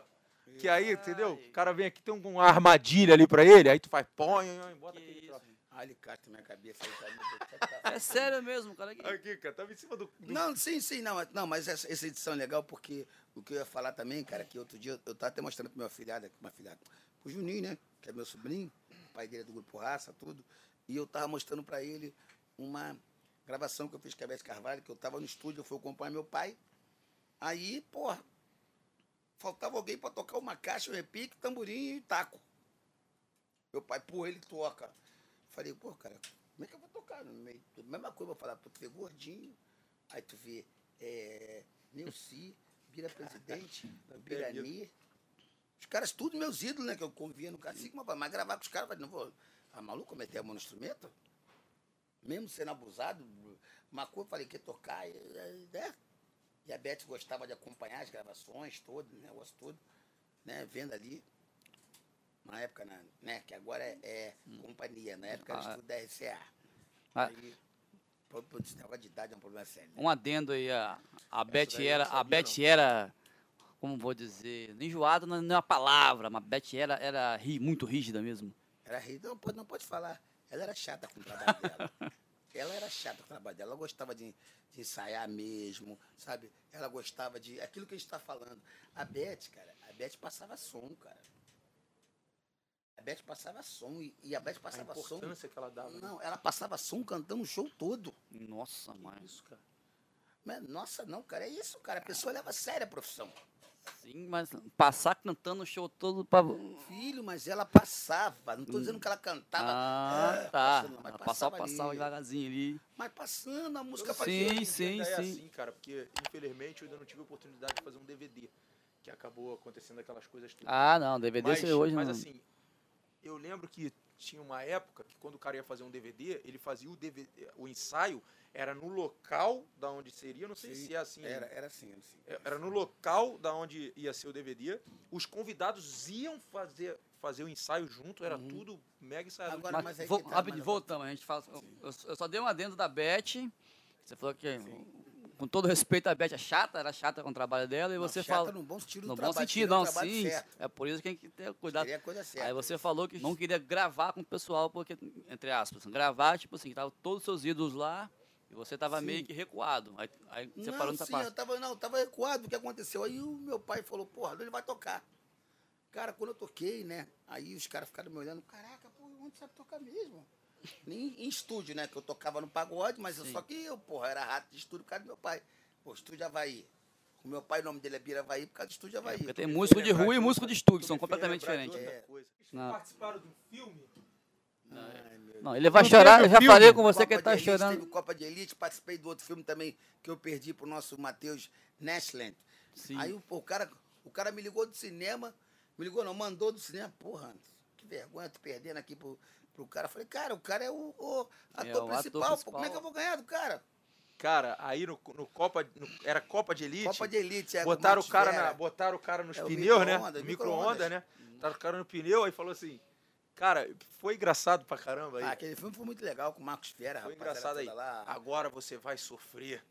Que aí, entendeu? O cara vem aqui, tem um- uma armadilha ali pra ele, aí tu faz, põe, bota Que aquele isso. Alicate na minha cabeça aí. Tá, tá, É sério mesmo, cara. que- Aqui, cara, tava em cima do... do- Não, sim, sim, não, mas- não, mas essa, essa edição é legal porque o que eu ia falar também, cara, que outro dia eu, tava até mostrando pro meu afilhado, meu afilhado, pro Juninho, né, que é meu sobrinho, o pai dele é do Grupo Raça, tudo, e eu tava mostrando pra ele uma gravação que eu fiz com a Beth Carvalho, que eu tava no estúdio, eu fui acompanhar meu pai, aí, porra, faltava alguém pra tocar uma caixa, um repique, tamborim e taco. Meu pai, pô, ele toca. Falei, pô, cara, como é que eu vou tocar no meio? Mesma coisa, vou falar, pô, tu vê gordinho, aí tu vê é, Neuci, Bira Presidente, Birani. Os caras, tudo meus ídolos, né? Que eu convia no cacique, mas, mas gravar com os caras, não vou. Ah, maluco, meter a mão no instrumento? Mesmo sendo abusado, uma coisa, eu falei, quer tocar, e, e, né? E a Beth gostava de acompanhar as gravações todas, o negócio todo, né? Vendo ali. Na época, né? Que agora é, é companhia, na época era Ah. estudo da RCA. Ah. Aí, esse negócio de idade é um problema sério. né? Um adendo aí, a, a Beth era, a Beth era, como vou dizer, enjoada não é uma palavra, mas a Beth era, era ri- muito rígida mesmo. Era rir, não pode, não pode falar. Ela era chata com o trabalho dela. Ela era chata com o trabalho dela. Ela gostava de, de ensaiar mesmo, sabe? Ela gostava de. Aquilo que a gente está falando. A Beth, cara, a Beth passava som, cara. A Beth passava som e, e a Beth A passava som. importância que ela dava. né? Não, ela passava som cantando o show todo. Nossa, mãe. Isso, cara. Mas, nossa, não, cara, é isso, cara. A pessoa leva a sério a profissão. Sim, mas passar cantando o show todo pra... Filho, mas ela passava. Não estou dizendo que ela cantava. Ah, é, tá. passando, mas Ela passava, passava ali. devagarzinho ali. Mas passando a música Sim, pra dia sim, ainda é sim. assim, cara, porque infelizmente eu ainda não tive a oportunidade de fazer um DVD, que acabou acontecendo aquelas coisas tudo. Ah, não, DVD mas, você hoje mas não... assim, eu lembro que tinha uma época que quando o cara ia fazer um DVD, ele fazia o DVD, o ensaio era no local da onde seria, não sei Sim, se é assim. Era, era assim, era assim. É, Era no local da onde ia ser o DVD. Os convidados iam fazer, fazer o ensaio junto, era Uhum. tudo mega ensaiado. Agora, Mas, mas vo- que tá, mas- voltamos. A gente fala, eu, eu só dei um adendo da Beth. Você falou que, com todo respeito, a Beth é chata, era chata com o trabalho dela, e Não, você fala. no bom sentido do No bom trabalho, sentido, não, sim. certo, É por isso que tem que ter cuidado. A coisa certa. Aí você falou que não queria gravar com o pessoal, porque, entre aspas, gravar, tipo assim, tava todos os seus ídolos lá e você tava Sim. meio que recuado. Aí, aí você não, parou nessa sim, parte. eu tava, não, eu tava recuado, o que aconteceu? Aí o meu pai falou, porra, ele vai tocar. Cara, quando eu toquei, né? Aí os caras ficaram me olhando, caraca, pô, onde sabe tocar mesmo? Nem em estúdio, né? Que eu tocava no pagode, mas eu- só que eu, porra, era rato de estúdio por causa do meu pai. Pô, estúdio Havaí. O meu pai, o nome dele é Bira Havaí por causa do estúdio Havaí. Porque tem músico de rua e músico de estúdio, são completamente diferentes. É. Não. participaram de um filme? Ai, meu Não, ele vai Não chorar, eu já filme? falei com você que Copa ele tá Elite, chorando. Teve Copa de Elite, participei do outro filme também que eu perdi pro nosso Matheus Nashland. Sim. Aí o, o cara, o cara me ligou do cinema, me ligou não, mandou do cinema, porra, que vergonha, tu perdendo aqui pro, pro cara. Eu Falei, cara, o cara é o, o É, ator, o ator principal, pô, como é principal. que eu vou ganhar do cara? Cara, aí no, no Copa. no- era Copa de Elite. Copa de Elite, é, botaram o cara na, botaram o cara nos É, pneus, né? micro-ondas, micro-ondas. né? Botaram o cara no pneu aí falou assim. Cara, foi engraçado pra caramba aí. Ah, aquele filme foi muito legal com o Marcos Vera, foi rapaz. engraçado aí. Lá. Agora você vai sofrer.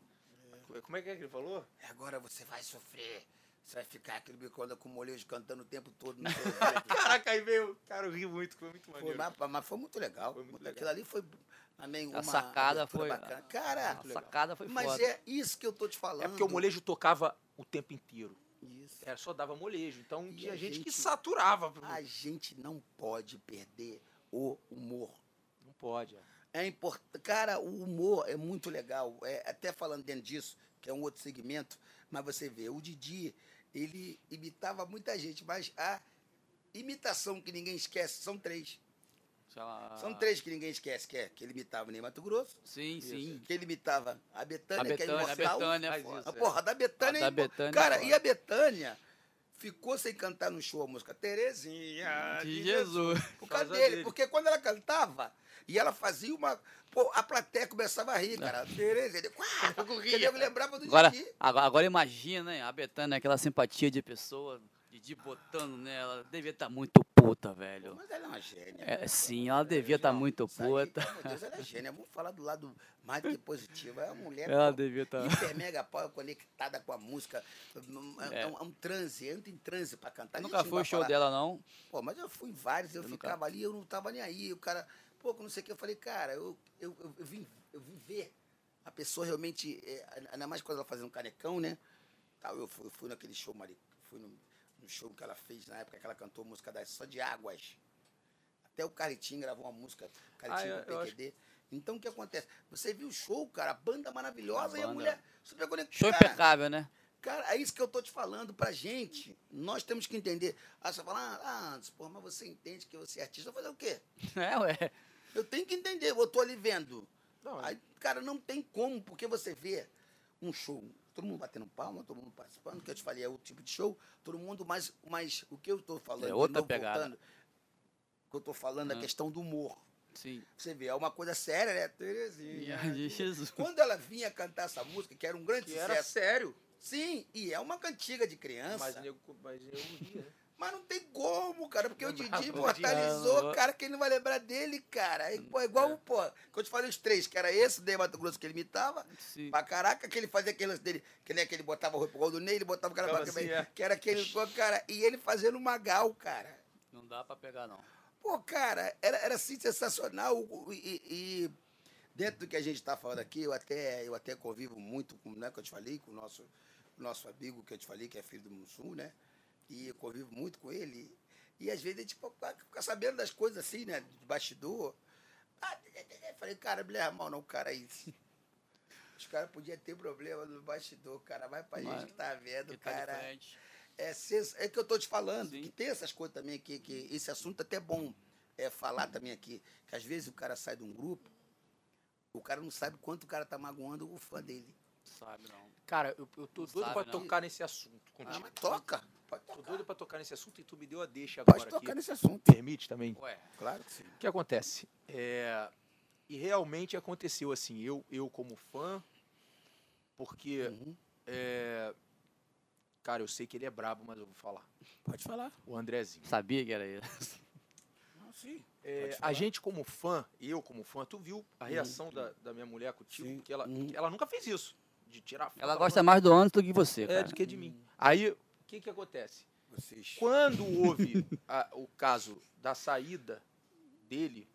Como é que é que ele falou? Agora você vai sofrer. Você vai ficar aquele micro com molejo cantando o tempo todo no. Caraca, aí veio. Cara, eu ri muito, foi muito Foi, maneiro. mas, mas foi muito legal. Foi muito Aquilo legal. ali foi também uma sacada abertura foi- bacana. Cara, A sacada foi mas foda. é isso que eu tô te falando. É porque o molejo tocava o tempo inteiro. Isso. Era só dava molejo. Então E tinha a gente, que gente- saturava. A gente não pode perder o humor. Não pode. é. É importante. Cara, o humor é muito legal. É, até falando dentro disso, que é um outro segmento, mas você vê, o Didi, ele imitava muita gente, mas a imitação que ninguém esquece são três. Já- São três que ninguém esquece, que é que ele imitava o Ney Mato Grosso, Sim, sim. que ele imitava a Betânia, A que é Betânia, a imortal. Betânia é Faz foda. isso. A porra da Betânia. A da é imor- Bethânia é Cara, foda. e a Betânia ficou sem cantar no show a música Terezinha De Jesus. Por causa Por causa dele, dele. porque quando ela cantava, E ela fazia uma. Pô, a plateia começava a rir, cara. Tereza, ele. Eu lembrava do Agora, Didi. agora, agora imagina, hein, a Betânia, aquela simpatia de pessoa, Didi botando nela, devia estar muito puta, velho. Mas ela é uma gênia. É, sim, ela devia estar muito Isso aí, puta. Meu Deus, ela é gênia. Vamos falar do lado mais do que positivo. É uma mulher Ela pô, devia estar. hiper mega pau, conectada com a música. É, É. um, é um transe, entra em transe pra cantar. Nunca foi o show falar- dela, não. Pô, mas eu fui em vários, eu, Eu nunca- ficava ali, eu não tava nem aí. O cara, pô, não sei o que, eu falei, cara, eu, eu, eu, eu vim, eu vim ver a pessoa realmente, é, ainda mais quando ela fazendo um canecão, né? Tal, eu, fui, eu fui naquele show, fui no, no show que ela fez na época que ela cantou música das, só de águas. Até o Caritinho gravou uma música, Caritinho Ah, eu- do PQD. Então o que acontece? Você viu o show, cara, a banda maravilhosa A e a banda. mulher super conectada. Show Cara, impecável, né? Cara, é isso que eu tô te falando pra gente. Nós temos que entender. Ah, você fala, ah, Anderson, porra, mas você entende que você é artista. Fazer o quê? É, ué. Eu tenho que entender, eu tô ali vendo. Não, Aí, cara, não tem como, porque você vê um show, todo mundo batendo palma, todo mundo participando, que eu te falei, é o tipo de show, todo mundo, mas, mas o que eu tô falando, É outra pegada. voltando, o que eu tô falando é Ah. a questão do humor. Sim. Você vê, é uma coisa séria, né? Terezinha. De Jesus. Quando ela vinha cantar essa música, que era um grande que era sucesso. sério. Sim, e é uma cantiga de criança. Mas, nego, mas eu ria, né? Mas não tem como, cara, porque o Didi imortalizou, cara, que ele não vai lembrar dele, cara. É, pô, é igual, pô, que eu te falei os três, que era esse, Ney Mato Grosso, que ele imitava, Sim. pra caraca, que ele fazia aquele lance dele, que nem aquele botava roupa igual do Ney, ele botava o cara pra assim, é. que era aquele, pô, cara, e ele fazendo uma gal, cara. Não dá pra pegar, não. Pô, cara, era, era assim sensacional. o- o- E, e dentro do que a gente está falando aqui, eu até, eu até convivo muito com, né, que eu te falei, com o nosso, nosso amigo que eu te falei, que é filho do Mussum, né? E eu convivo muito com ele. E às vezes a gente fica sabendo das coisas assim, né? De bastidor. Ah, eu falei, cara, me leva a mão não, cara, isso. Os caras podiam ter problema no bastidor, cara. Vai pra Mas- gente que tá vendo, Que tá cara. frente. É, é que eu tô te falando, Sim. que tem essas coisas também aqui, que esse assunto é até bom é, falar também aqui. Que às vezes o cara sai de um grupo, o cara não sabe quanto o cara tá magoando o fã dele. Sabe, não. Cara, eu, eu tô Não doido sabe, pra né? tocar nesse assunto Ah, contigo. mas toca. Pode Tô tocar. doido pra tocar nesse assunto e tu me deu a deixa Pode agora tocar aqui. nesse assunto. Permite também? Ué. Claro que sim. O que acontece? É, e realmente aconteceu assim, eu, eu como fã, porque, Uhum. é, cara, eu sei que ele é brabo, mas eu vou falar. Pode falar. O Andrezinho. Sabia que era ele. Não, sim. É, Pode a gente como fã, eu como fã, tu viu a reação da, da minha mulher contigo? Sim. Que ela, Uhum. que ela nunca fez isso, de tirar foto. Ela gosta mais do Anderson do que você, é, cara. do que de mim. Aí, o que que acontece? Vocês. Quando houve a- o caso da saída dele,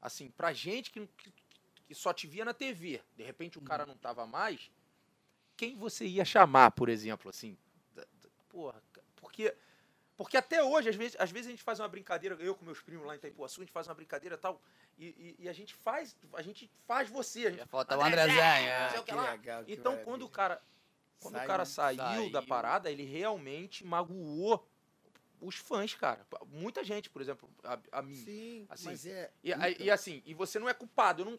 assim, pra gente que, que, que só te via na TV, de repente o cara não tava mais, quem você ia chamar, por exemplo, assim? Da- da- Porra, porque, porque até hoje, às vezes, às vezes a gente faz uma brincadeira, eu com meus primos lá em Itaipuaçu, a gente faz uma brincadeira e tal, e, e- e a gente faz, a gente faz você. A gente, Ia faltar o Andrezinho, que Então, maravilha. quando o cara, quando o Saiu, cara saiu, da parada, ele realmente magoou os fãs, cara. Muita gente, por exemplo, a, a mim. Sim, Assim, mas é. E, então, e assim, e você não é culpado. Eu, não,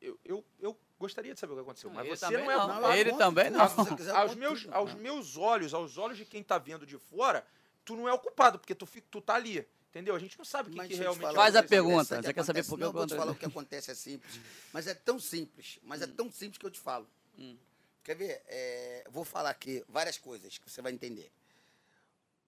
eu, eu, eu gostaria de saber o que aconteceu, mas Ele você também não é não. culpado. Ele conta também não. Aos conto meus, tudo. aos Não. meus olhos, aos olhos de quem tá vendo de fora, tu não é o culpado, porque tu, fica, tu tá ali. Entendeu? A gente não sabe o que, que realmente falar Faz a pergunta, que você quer saber por que Não, eu vou te falar o que acontece é simples. Mas é tão simples. Mas é tão simples que eu te falo. Hum. Quer ver? É, vou falar aqui várias coisas que você vai entender.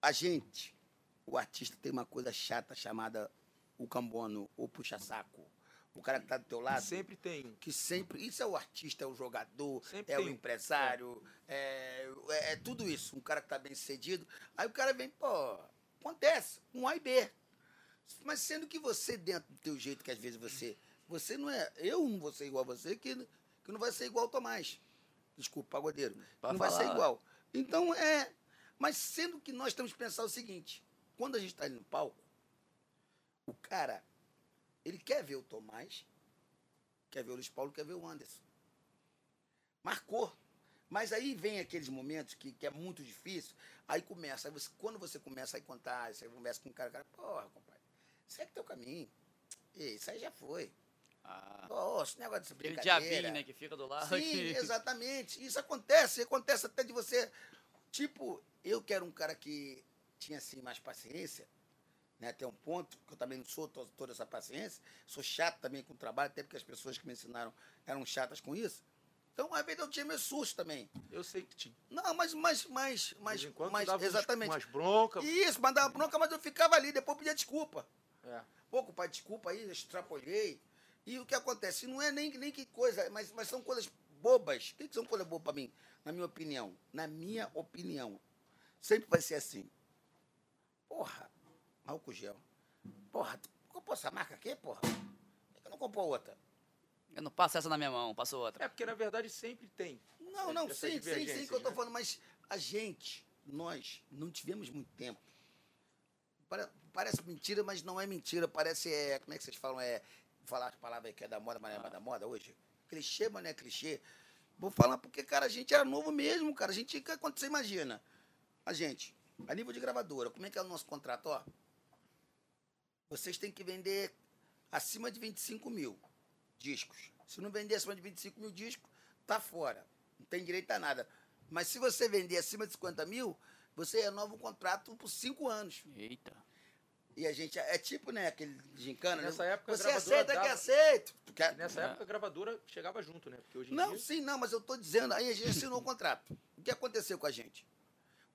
A gente, o artista, tem uma coisa chata chamada o cambono, ou puxa-saco. O cara que tá do teu lado. sempre tem que sempre. Isso é o artista, é o jogador, Sempre é tem o empresário, é, é, é tudo isso. Um cara que tá bem sucedido. Aí o cara vem, pô, acontece, um A e B. Mas sendo que você, dentro do teu jeito, que às vezes você. Você não é. Eu não vou ser igual a você, que, que não vai ser igual ao Tomás. Desculpa, pagodeiro. Pode não vai ser falar. igual. Então é. Mas sendo que nós temos que pensar o seguinte: quando a gente está ali no palco, o cara, ele quer ver o Tomás, quer ver o Luiz Paulo, quer ver o Anderson. Marcou. Mas aí vem aqueles momentos que, que é muito difícil, aí começa, aí você, quando você começa a contar, você conversa com o cara, o cara, porra, compadre, segue teu caminho. Isso aí já foi. Ah, Pô, esse negócio de aquele brincadeira. diabinho, né, que fica do lado. Sim, aqui. exatamente. Isso acontece. Acontece até de você. Tipo, eu que era um cara que tinha assim mais paciência, né, até um ponto, que eu também não sou to- toda essa paciência, sou chato também com o trabalho, até porque as pessoas que me ensinaram eram chatas com isso. Então, às vezes eu tinha meu susto também. Eu sei que tinha. Não, mas, mas, mas, mas, mas exatamente. umas broncas. Isso, mandava bronca, mas eu ficava ali, depois pedia desculpa. É. Pô, pai, desculpa aí, extrapolhei. E o que acontece? Não é nem, nem que coisa, mas, mas são coisas bobas. O que, que são coisas bobas pra mim? Na minha opinião. Na minha opinião. Sempre vai ser assim. Porra, álcool gel. Porra, tu comprou essa marca aqui, porra? Por que não comprou outra? Eu não passo essa na minha mão, passo outra. É, porque na verdade sempre tem. Não, não, sim, sim, sim, que eu tô né? falando, mas a gente, nós, não tivemos muito tempo. Pare- Parece mentira, mas não é mentira. Parece, é, como é que vocês falam? É, falar as palavras que é da moda, mas não é mais da moda hoje. Clichê, mas não é clichê. Vou falar porque, cara, a gente era novo mesmo, cara. A gente, quando você imagina, a gente, a nível de gravadora, como é que é o nosso contrato, ó? Vocês têm que vender acima de 25 mil discos. Se não vender acima de 25 mil discos, tá fora. Não tem direito a nada. Mas se você vender acima de 50 mil, você renova o contrato por cinco anos. Eita. E a gente é tipo, né, aquele gincana. Nessa né? época, você aceita que dava- aceito. Tu quer- Nessa É. época a gravadora chegava junto, né? Porque hoje Não, dia. sim, não, mas eu tô dizendo, aí a gente assinou o contrato. O que aconteceu com a gente?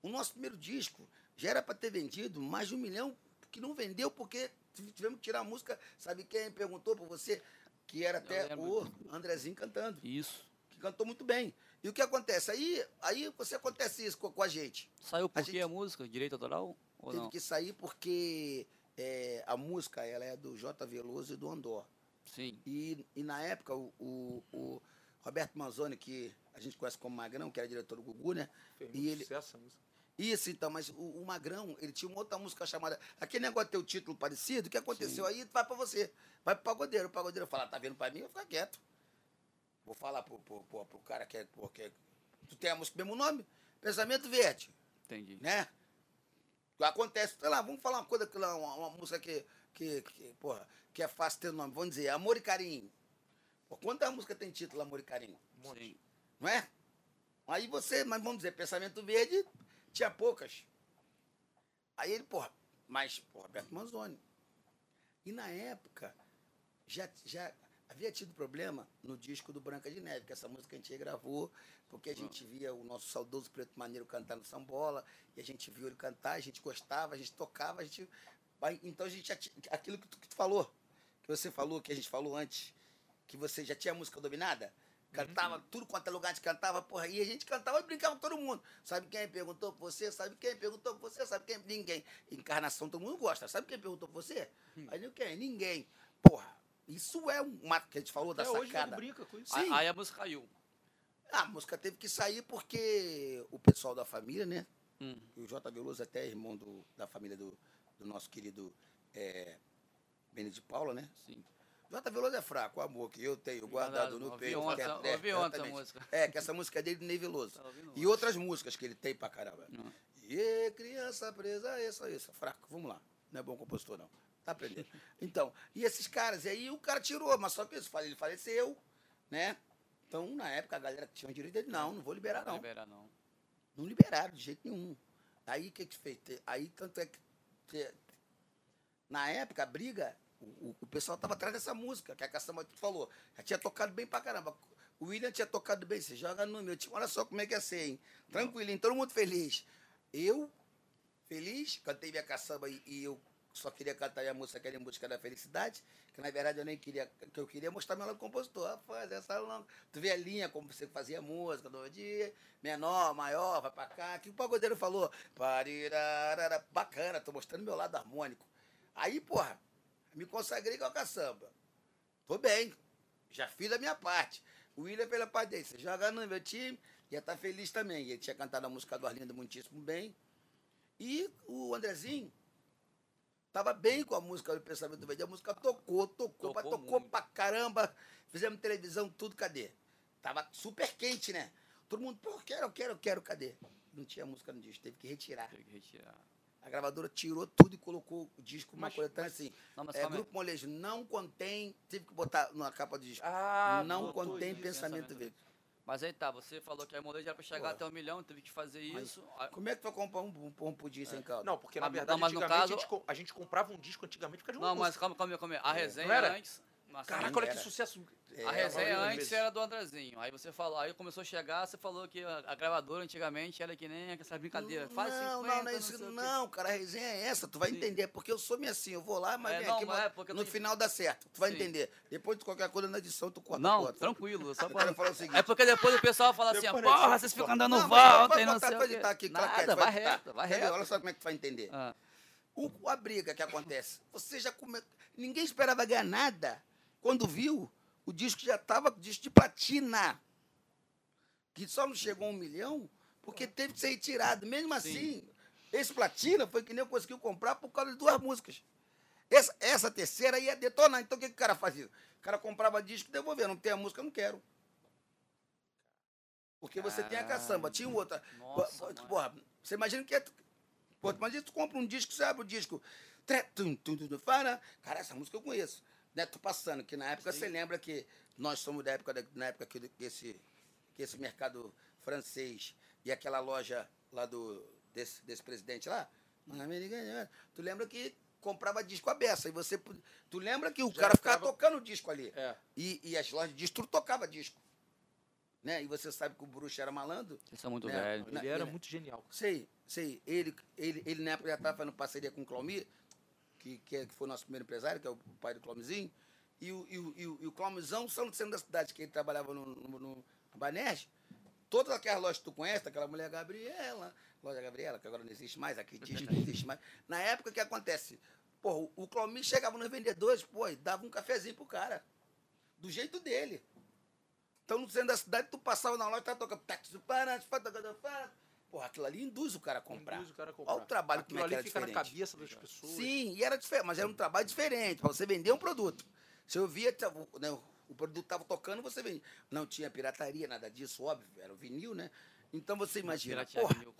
O nosso primeiro disco já era para ter vendido mais de um milhão, que não vendeu porque tivemos que tirar a música. Sabe quem perguntou para você? Que era até o. Andrezinho cantando. Isso. que cantou muito bem. E o que acontece? Aí, aí você acontece isso com, com a gente. Saiu por A gente- a música? Direito autoral? Ou Teve não? que sair porque é, a música ela é do J. Veloso e do Andor. Sim. E, e na época, o, o- o Roberto Manzoni, que a gente conhece como Magrão, que era diretor do Gugu, né? Fez E muito ele- sucesso essa música. Isso, então, mas o, o Magrão, ele tinha uma outra música chamada. Aquele negócio de ter o título parecido, o que aconteceu? Aí vai pra você. Vai pro pagodeiro. O pagodeiro fala, tá vendo pra mim? Eu ficar quieto. Vou falar pro, pro, pro, pro cara que é. Porque tu tem a música com o mesmo nome? Pensamento Verde, Entendi. né? Acontece, sei lá, vamos falar uma coisa, uma, uma música que, que, que, porra, que é fácil ter nome. Vamos dizer, Amor e Carinho. Pô, quanta música tem título Amor e Carinho? Sim. não é? Aí você, mas vamos dizer, pensamento verde, tinha poucas. Aí ele, porra, mas, porra, Roberto Manzoni. E na época, já, já havia tido problema no disco do Branca de Neve, que essa música a gente regravou, porque a gente via o nosso saudoso Preto Maneiro cantar no Sambola, e a gente viu ele cantar, a gente gostava, a gente tocava, a gente. aí, Então a gente já tinha. Aquilo que tu, que tu falou, que você falou, que a gente falou antes, que você já tinha a música dominada, cantava tudo quanto é lugar a gente cantava, porra, e a gente cantava e brincava com todo mundo. Sabe quem perguntou pra você? Sabe quem perguntou pra você? Sabe quem? Ninguém. Encarnação todo mundo gosta. Sabe quem perguntou pra você? Aí não quem? Ninguém. Porra, isso é uma que a gente falou da Até hoje ele sacada. brinca com isso. Sim. A- Aí a música caiu. Ah, a música teve que sair porque o pessoal da família, né? Hum. O J. Veloso até é irmão do, da família do, do nosso querido é, Beni de Paula, né? Sim. J. Veloso é fraco, o amor que eu tenho guardado no peito. ontem, que é- ouvi é, ontem essa exatamente. música. É, que essa música é dele do Ney Veloso. E outras músicas que ele tem pra caramba. Hum. E criança presa, isso, isso, fraco, vamos lá. Não é bom compositor, não. Tá aprendendo. Então, e esses caras, e aí o cara tirou, mas só que isso, ele faleceu, né? Então, na época, a galera tinha direito dele, não, não vou liberar, Não não. liberar, não. Não liberaram de jeito nenhum. Aí o que que fez? Aí tanto é que. na época, a briga, o, o- pessoal tava atrás dessa música, que a caçamba tu falou. Já tinha tocado bem pra caramba. O William tinha tocado bem, você joga no meu time. Olha só como é que é ser, hein? Tranquilinho, todo mundo feliz. Eu, feliz, cantei minha caçamba e, e eu só queria cantar minha música que era em busca da felicidade, que na verdade eu nem queria, que eu queria mostrar meu lado compositor. Rapaz, essa longa. Tu vê a linha, como você fazia música do dia, menor, maior, vai pra cá, que o pagodeiro falou, parirarara, bacana, tô mostrando meu lado harmônico. Aí, porra, me consagrei com a caçamba. Tô bem, já fiz a minha parte. O William pela parte dele, joga no meu time, ia estar feliz também. Ele tinha cantado a música do Arlindo muitíssimo bem. E o Andrezinho tava bem com a música do Pensamento Verde. A música tocou, tocou, Tocou tocou muito. pra caramba. Fizemos televisão, tudo, cadê? Tava super quente, né? Todo mundo, pô, quero, quero, quero, cadê? Não tinha música no disco, teve que retirar. Teve que retirar. A gravadora tirou tudo e colocou o disco uma coisa tão assim. Não, É. Grupo Molejo não contém, tive que botar na capa do disco. Ah, não contém isso. pensamento pensamento verde. Mas aí tá, você falou que a molejo era pra chegar Pô. até um milhão, teve que fazer Mas- isso. Como é que tu vai comprar um, um, um pudim sem caldo? Não, porque na Mas- verdade, não, mas no antigamente, caso- a, gente, a gente comprava um disco antigamente por causa de uma Não, mas calma, calma, calma. A resenha Não era? antes. Nossa, Caraca, Não olha que era. sucesso. É, a resenha antes era do Andrezinho. Aí você falou, aí começou a chegar, você falou que a, a gravadora antigamente era que nem essa brincadeira. Faz não, 50, não, não é isso. sei o quê. Não, cara, a resenha é essa. Tu vai Sim. entender. Porque eu sou meio assim. Eu vou lá, mas É, vem não, aqui. mas é no tô- final dá certo. Tu vai Sim. entender. Depois de qualquer coisa na edição, tu corta. Não, corta. tranquilo. Só pra... falar o seguinte. É porque depois o pessoal fala assim, Depois porra, vocês ficam dando Não, volta e não sei editar aqui, claquete, Nada, vai reto, vai reto. Olha só como é que tu vai entender. Ah, O, a briga que acontece. Você já come... Ninguém esperava ganhar nada. Quando viu, o disco já estava disco de platina. Que só não chegou a um milhão porque teve que ser retirado. Mesmo assim, esse platina foi que nem eu conseguiu comprar por causa de duas músicas. Essa, essa terceira ia detonar. Então o que, que o cara fazia? O cara comprava disco e devolvia. Não tem a música, eu não quero. Porque você tem a caçamba. Tinha outra. Nossa, Pô, mano. Porra, você imagina que é. Pô, imagina tu compra um disco, você abre o disco. Cara, essa música eu conheço. Né? Tô passando, que na época você lembra que nós somos da época, da- na época que, que esse, que esse mercado francês e aquela loja lá do, desse, desse presidente lá, americano, tu lembra que comprava disco a beça. E você. Tu lembra que o Já cara ficava ficava- tocando o disco ali. É. E, e as lojas de disco, tudo tocava disco. Né? E você sabe que o bruxo era malandro. Vocês são muito Né? velhos. Na- Ele era ele- muito genial. Sei, sei. Ele, ele, ele na época já estava fazendo parceria com o Claumir, que, que, é- que foi nosso primeiro empresário, que é o pai do Claumizinho. E o, e o, e o, e o Claumizão, são do centro da cidade, que ele trabalhava no, no, no. Todas aquelas lojas que tu conhece, aquela mulher Gabriela, loja Gabriela, que agora não existe mais, aqui diz não existe mais. Na época, o que acontece? Pô, o, Claumir chegava nos vendedores, pô, dava um cafezinho pro cara. Do jeito dele. Então, no centro da cidade, tu passava na loja tava tocando. Porra, aquilo ali induz o cara a comprar. Induz o cara a comprar. Olha o trabalho Aquilo como é que ali era fica na diferente. cabeça das pessoas. Sim, e era diferente, mas era um trabalho diferente, para você vender um produto. Se eu via, o- né, o produto estava tocando, você vendia. Não tinha pirataria, nada disso, óbvio, era o vinil, né? Então você imagina, porra, vinil.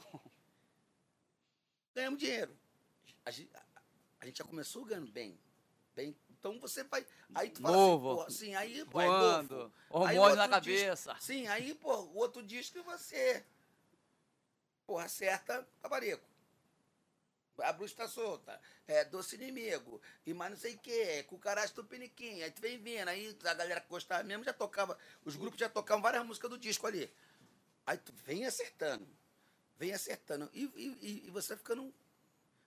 ganhamos dinheiro. A gente, a- a gente já começou ganhando bem. bem. Então você vai. Aí tu fala Novo. assim, porra, sim, aí, pô, é novo. Aí Hormônio outro na disco- cabeça. Sim, aí, pô, o outro disco você. Porra, acerta Tabarico. A bruxa tá solta. É doce inimigo. E mais não sei o quê. Cucaracha tupiniquim. Aí tu vem vindo. Aí a galera que gostava mesmo já tocava. Os grupos já tocavam várias músicas do disco ali. Aí tu vem acertando. Vem acertando. E, e- e você ficando,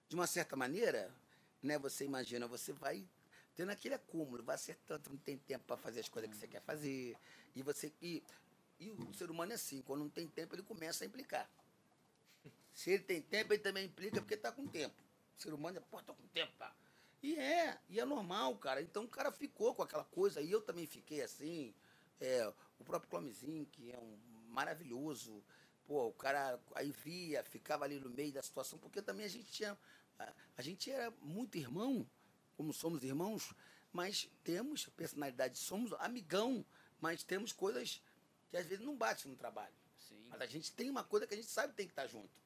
de uma certa maneira, né? Você imagina, você vai tendo aquele acúmulo, vai acertando, não tem tempo para fazer as coisas que você quer fazer. E você. E, e o ser humano é assim, quando não tem tempo, ele começa a implicar. Se ele tem tempo, ele também implica porque está com tempo. O ser humano é, pô, tô com tempo, pá. E é, e é normal, cara. Então o cara ficou com aquela coisa, e eu também fiquei assim. É, o próprio Clomezinho, que é um maravilhoso. Pô, o cara aí via, ficava ali no meio da situação, porque também a gente tinha. A, a gente era muito irmão, como somos irmãos, mas temos personalidade, somos amigão, mas temos coisas que às vezes não batem no trabalho. Sim. Mas a gente tem uma coisa que a gente sabe que tem que estar junto.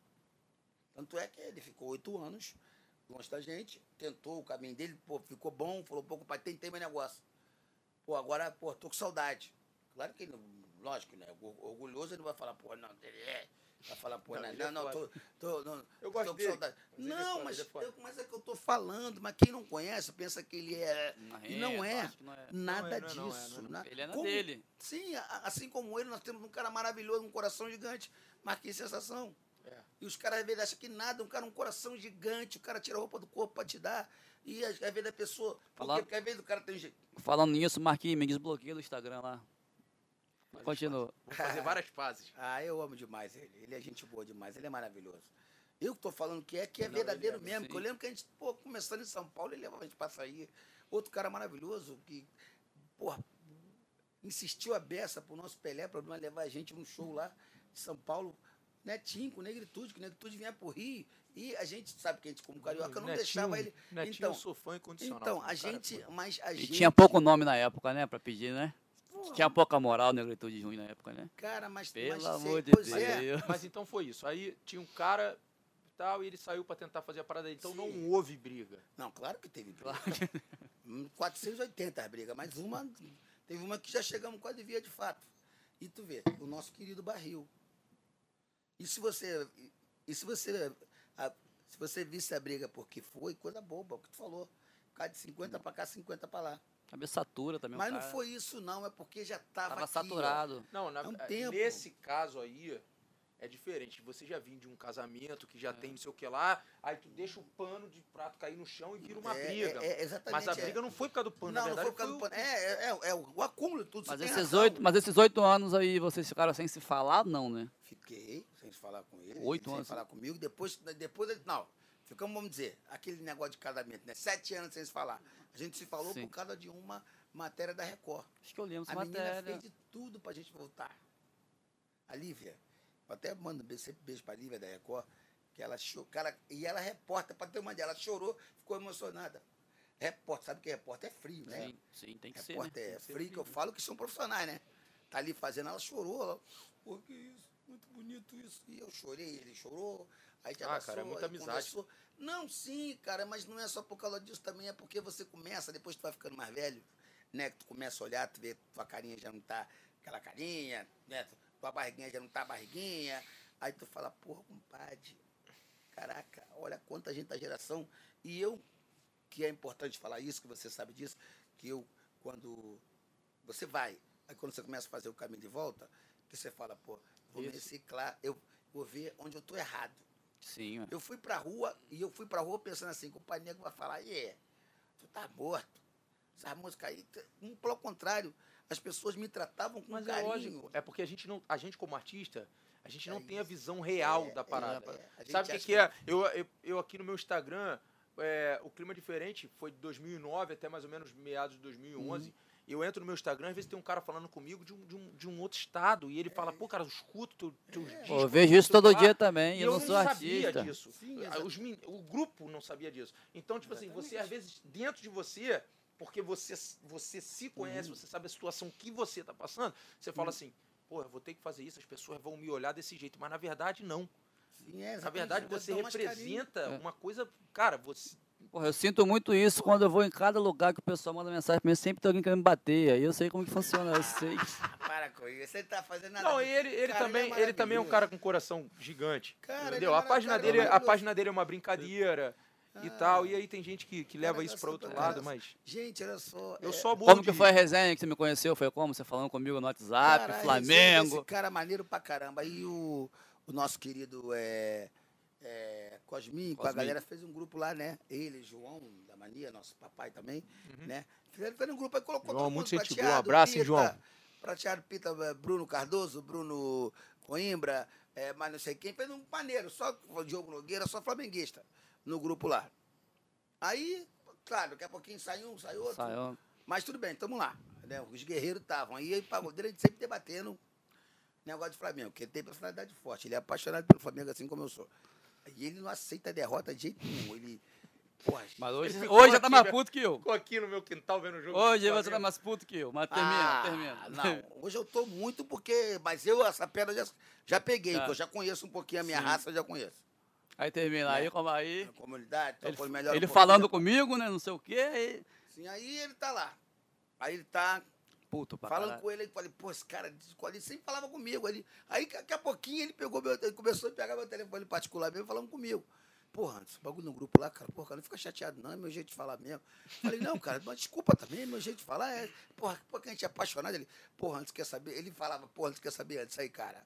Tanto é que ele ficou oito anos longe da gente, tentou o caminho dele, pô, ficou bom, falou, pô, pai, tentei meu negócio. Pô, agora, pô, tô com saudade. Claro que ele, lógico, né? or- Orgulhoso ele não vai falar, pô, não, ele é. Vai falar, pô, Não, não, é não, não, tô, tô, não, Eu gosto tô com dele. saudade. Mas é Não, mas, é eu- mas é que eu tô falando, mas quem não conhece pensa que ele é. E não é. que é. Nada é, é, é, disso. é. Ele é na como- dele. Sim, assim como ele, nós temos um cara maravilhoso, um coração gigante, Marquinhos Sensação. É. E os caras às vezes acham que nada, um cara um coração gigante, o cara tira a roupa do corpo pra te dar. E às, às vezes a pessoa. Por Falar- quê? Porque às vezes o cara tem jeito. Falando nisso, Marquinhos, me desbloqueia do Instagram lá. Continua. Vou fazer várias fases. Ah, eu amo demais ele. Ele é gente boa demais, ele é maravilhoso. Eu que tô falando que é, que é Não, verdadeiro é, mesmo. eu lembro que a gente, pô, começando em São Paulo, ele levava a gente pra sair. Outro cara maravilhoso que, porra, insistiu a beça pro nosso Pelé pra nós levar a gente num show lá de São Paulo. Netinho, com Negritude, que Negritude vinha pro Rio. E a gente sabe que a gente, como carioca, não Netinho- deixava ele. Netinho, então, eu sou fã incondicional. então, cara. a gente. Mas a E gente. tinha pouco nome na época, né? Pra pedir, né? Porra, Tinha pouca moral, negritude ruim na época, né? Cara, mas. Pelo mas, amor de é, Deus. Mas então foi isso. Aí tinha um cara e tal, e ele saiu pra tentar fazer a parada dele. Então Sim. não houve briga. Não, claro que teve briga. Hum, 480 as brigas, mas uma. Teve uma que já chegamos quase via de fato. E tu vê, o nosso querido barril. E se você. E se você. a- se você visse a briga porque foi, coisa boba, o que tu falou. Cara de 50 pra cá, 50 pra lá. Cabeçatura também. o Mas não cara foi isso, não, é porque já tava. Tava aqui, ó. saturado. Não, na- É um tempo. nesse caso aí é diferente. Você já vinha de um casamento que já É. tem não sei o que lá, aí tu deixa o pano de prato cair no chão e vira uma É, briga. é, é, exatamente. Mas a é. briga não foi por causa do pano, Não, na não verdade. foi por causa do pano. É, é, é, é o acúmulo de tudo. Mas esses, oito, mas esses oito anos aí vocês ficaram sem se falar, não, né? Fiquei sem falar com ele. Oito ele sem anos. falar comigo. Depois, depois ele- não, ficamos, vamos dizer, aquele negócio de casamento, né? Sete anos sem se falar. A gente se falou Sim. por causa de uma matéria da Record. Acho que eu lembro A essa menina matéria. fez de tudo pra gente voltar. A Lívia. Eu até mando sempre beijo pra Lívia da Record. Que ela chorou. Cara, e ela é repórter, pra ter uma ideia. Ela chorou, ficou emocionada. Repórter, sabe que repórter é frio, né? Sim, sim, tem que ser. repórter né? é Tem que frio, que eu falo que são profissionais, né? Tá ali fazendo, ela chorou. Ela, Pô, que isso, muito bonito isso. E eu chorei, ele chorou. Aí te Ah, abraçou, cara, é muita amizade. conversou. Não, sim, cara, mas não é só por causa disso, também é porque você começa, depois tu vai ficando mais velho, né? Que tu começa a olhar, tu vê tua carinha já não tá aquela carinha, né? Tua barriguinha já não tá barriguinha. Aí tu fala, porra, compadre, caraca, olha quanta gente da geração. E eu, que é importante falar isso, que você sabe disso, que eu, quando você vai, aí quando você começa a fazer o caminho de volta, que você fala, pô, vou me Isso. reciclar, eu vou ver onde eu tô errado. Sim. Eu fui pra rua e eu fui pra rua pensando assim, que o pai negro vai falar, e é, tu tá morto. Essa música aí, hum, pelo contrário, as pessoas me tratavam com Mas é carinho. lógico, é porque a gente não, a gente como artista, a gente É não tem a isso. visão real É, da é, parada. é. Sabe o que, que é? Eu, eu, eu aqui no meu Instagram, é, o clima diferente foi de 2009 até mais ou menos meados de 2011. Uhum. Eu entro no meu Instagram, às vezes tem um cara falando comigo de um, de um, de um outro estado, e ele fala, pô, cara, eu escuto teu, teus discos. Pô, eu vejo isso todo que lá." dia também, E eu eu não sou sabia artista. disso. Sim, Ah, Os o grupo não sabia disso. Então, tipo assim, você às vezes, dentro de você, porque você, você se conhece, Uhum. você sabe a situação que você está passando, você fala assim, pô, eu vou ter que fazer isso, as pessoas vão me olhar desse jeito. Mas na verdade, não. Sim, é, Na exatamente, verdade, você representa É. uma coisa. Cara, você. Porra, eu sinto muito isso quando eu vou em cada lugar que o pessoal manda mensagem pra mim, sempre tem alguém querendo me bater. Aí eu sei como que funciona, eu sei. Para com isso, você tá fazendo nada. Não, e ele, ele, Cara, também, é ele também é um cara com coração gigante. Cara, entendeu? ele é a, página dele, cara, a página dele é uma brincadeira e Ah. tal. E aí tem gente que, que leva Cara, isso gosta para outro pra lado, mas. Gente, olha só. Eu é- só Como que de foi a resenha que você me conheceu? Foi como? Você falando comigo no WhatsApp, Caralho, Flamengo. Esse cara é maneiro pra caramba. Aí o, o nosso querido é, é, Cosmin, com a galera, fez um grupo lá, né? Ele, João, da Mania, nosso papai também, Uhum. né? Fizeram, fizeram um grupo aí, colocou João, todo mundo, muito gente boa. Prateado, Abraço, hein, Pita, João? Prateado, Pita, eh, Bruno Cardoso, Bruno Coimbra, é, mas não sei quem, fez um maneiro, só o Diogo Nogueira, só flamenguista, no grupo lá. Aí, claro, daqui a pouquinho sai um, sai outro. Saiu. Mas tudo bem, tamo lá. né? Os guerreiros estavam. Aí o pagodeiro a gente sempre debatendo negócio de Flamengo, porque ele tem personalidade forte. Ele é apaixonado pelo Flamengo, assim como eu sou. E ele não aceita a derrota de jeito nenhum. Ele. Porra, Mas hoje, Ele hoje já tá aqui, mais né? puto que eu. Ficou aqui no meu quintal vendo o jogo. Hoje você tá Flamengo. mais puto que eu. Mas termina, ah, termina. Não, hoje eu tô muito porque. Mas eu, essa pedra, já, já peguei, Tá. eu já conheço um pouquinho a minha Sim. raça, eu já conheço. Aí termina. Aí, como aí. Comunidade, Ele, por melhor ele um falando comigo, né? Não sei o quê. Aí, Sim, aí ele tá lá. Aí ele tá puto pra Falando caralho. com ele, eu falei, pô, esse cara, ele sempre falava comigo. Ele, aí daqui a pouquinho ele pegou meu, ele começou a pegar meu telefone particular mesmo, falando comigo. Porra, esse bagulho no grupo lá, cara, porra, cara, não fica chateado, não, é meu jeito de falar mesmo. Falei, não, cara, mas desculpa também, é meu jeito de falar. É, porra, porque a gente é apaixonado. Ele, porra, antes quer saber. Ele falava, porra, antes quer saber antes aí, cara.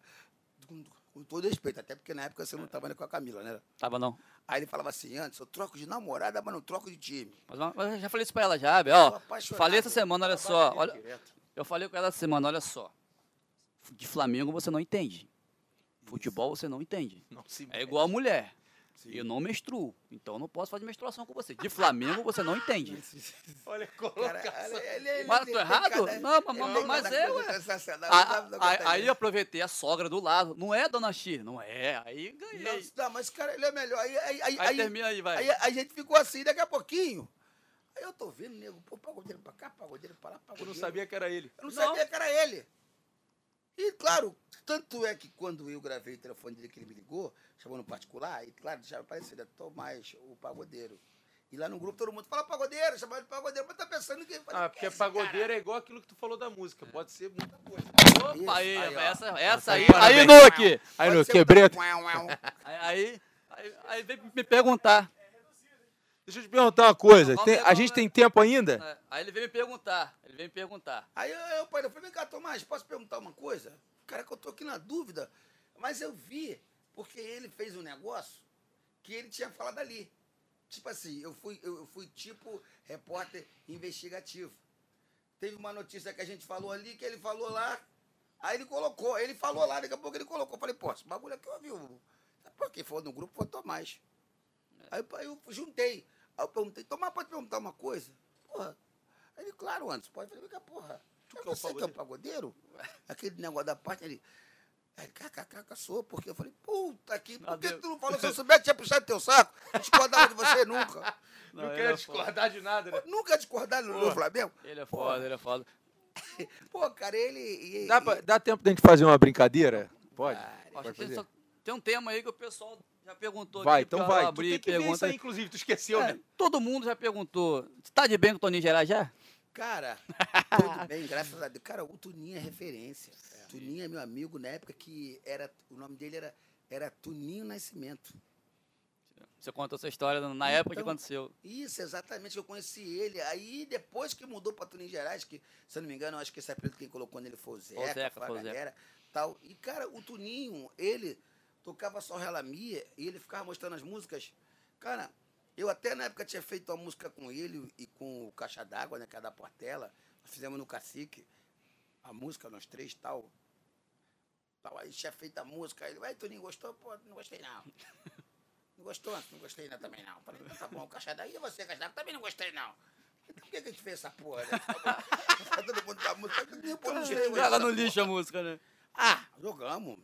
Com, com todo respeito, até porque na época você não tava nem com a Camila, né? Tava não. Aí ele falava assim, antes, eu troco de namorada, mas não troco de time. Mas, mas eu já falei isso pra ela já, Bel. Falei essa semana, olha só. Olha, direto. Eu falei com ela essa semana, olha só. De Flamengo você não entende. Futebol você não entende. Não se É igual a mulher. Sim. Eu não menstruo, então eu não posso fazer menstruação com você. De Flamengo você não entende. Olha a Cara, colocação. ele, ele, ele Mas tô errado? cada- Não, mas- mas- é, ué. não não aí eu aproveitei a sogra do lado. Não é, dona X? Não é. Aí Não, ganhei. não, mas cara, ele é melhor. Aí, aí, aí, Aí aí, termina aí, vai. aí a gente ficou assim daqui a pouquinho. Aí eu tô vendo, nego, pô, pagodeiro pra cá, pagodeiro pra lá, Eu pagodeiro. não sabia que era ele. Eu não, Não. sabia que era ele. E claro, tanto é que quando eu gravei o telefone dele que ele me ligou, chamou no particular, e claro, já apareceu, ele é Tomás, o pagodeiro. E lá no grupo todo mundo fala pagodeiro, chamava de pagodeiro, mas tá pensando que. Ah, porque pagodeiro é igual aquilo que tu falou da música. Pode ser muita coisa. Opa, aí, aí, essa, essa aí, aí, Nuke! Aí, ser quebrei. Aí, aí, aí, aí vem me perguntar. Deixa eu te perguntar uma coisa. Tem- a gente tem tempo ainda? É, Aí ele veio me perguntar. Ele veio me perguntar. Aí eu, eu pai, eu falei, vem cá, Tomás, posso perguntar uma coisa? Cara, que eu tô aqui na dúvida, mas eu vi, porque ele fez um negócio que ele tinha falado ali. Tipo assim, eu fui, eu, eu fui tipo repórter investigativo. Teve uma notícia que a gente falou ali, que ele falou lá, aí ele colocou, ele falou lá, daqui a pouco ele colocou. Eu falei, pô, esse bagulho aqui eu vi. o- Pô, quem for no grupo foi o Tomás. Aí eu juntei. Aí eu perguntei, Tomás, pode perguntar uma coisa? Porra. Aí ele, claro, antes, pode. Eu falei, porra. Tu é que é o você que é o pagodeiro? Aquele negócio da parte, ele. Aí, kkk, sou, porque eu falei, puta que. Por que tu não falou? Se eu soubesse, tinha puxado teu saco. Não discordava de você nunca. Não, Não, quero é discordar de nada, né? Nunca discordar no Porra. Flamengo. Ele é foda, ele é foda. Pô, cara, ele. e- Dá, e- pra- dá tempo da gente fazer uma brincadeira? Pode? Ah, Pode tem, fazer? só- tem um tema aí que o pessoal já perguntou. Vai, aqui, então vai. Tu abri tem que ver pergunta isso aí, inclusive. Tu esqueceu, É, né? todo mundo já perguntou. Você tá de bem com o Toninho Gerais já? Cara, tudo bem, graças a Deus. Cara, o Tuninho é referência. Tuninho é meu amigo na época que era. O nome dele era, era Tuninho Nascimento. Você contou essa história na época que Então, aconteceu. Isso, exatamente, eu conheci ele. Aí, depois que mudou para Tuninho Gerais, que, se eu não me engano, eu acho que esse apelido quem colocou nele foi o Zeca, O Zeca, foi o Zeca. galera, tal. E, cara, o Tuninho, ele tocava só Relamia e ele ficava mostrando as músicas. Cara, eu até na época tinha feito uma música com ele e com o Caixa d'Água, né, que é da Portela. Nós fizemos no Cacique, a música, nós três, tal. tal. Aí tinha feito a música, aí ele, vai, Tuninho, gostou? Pô, não gostei não. Não gostou? Não gostei não, também não. Falei, tá bom, caixa daí e você, caixa d'água, também não gostei não. Então por que, que a gente fez essa porra, né? Tá todo mundo com a música, pô, não Joga no porra. lixo a música, né? Ah, jogamos.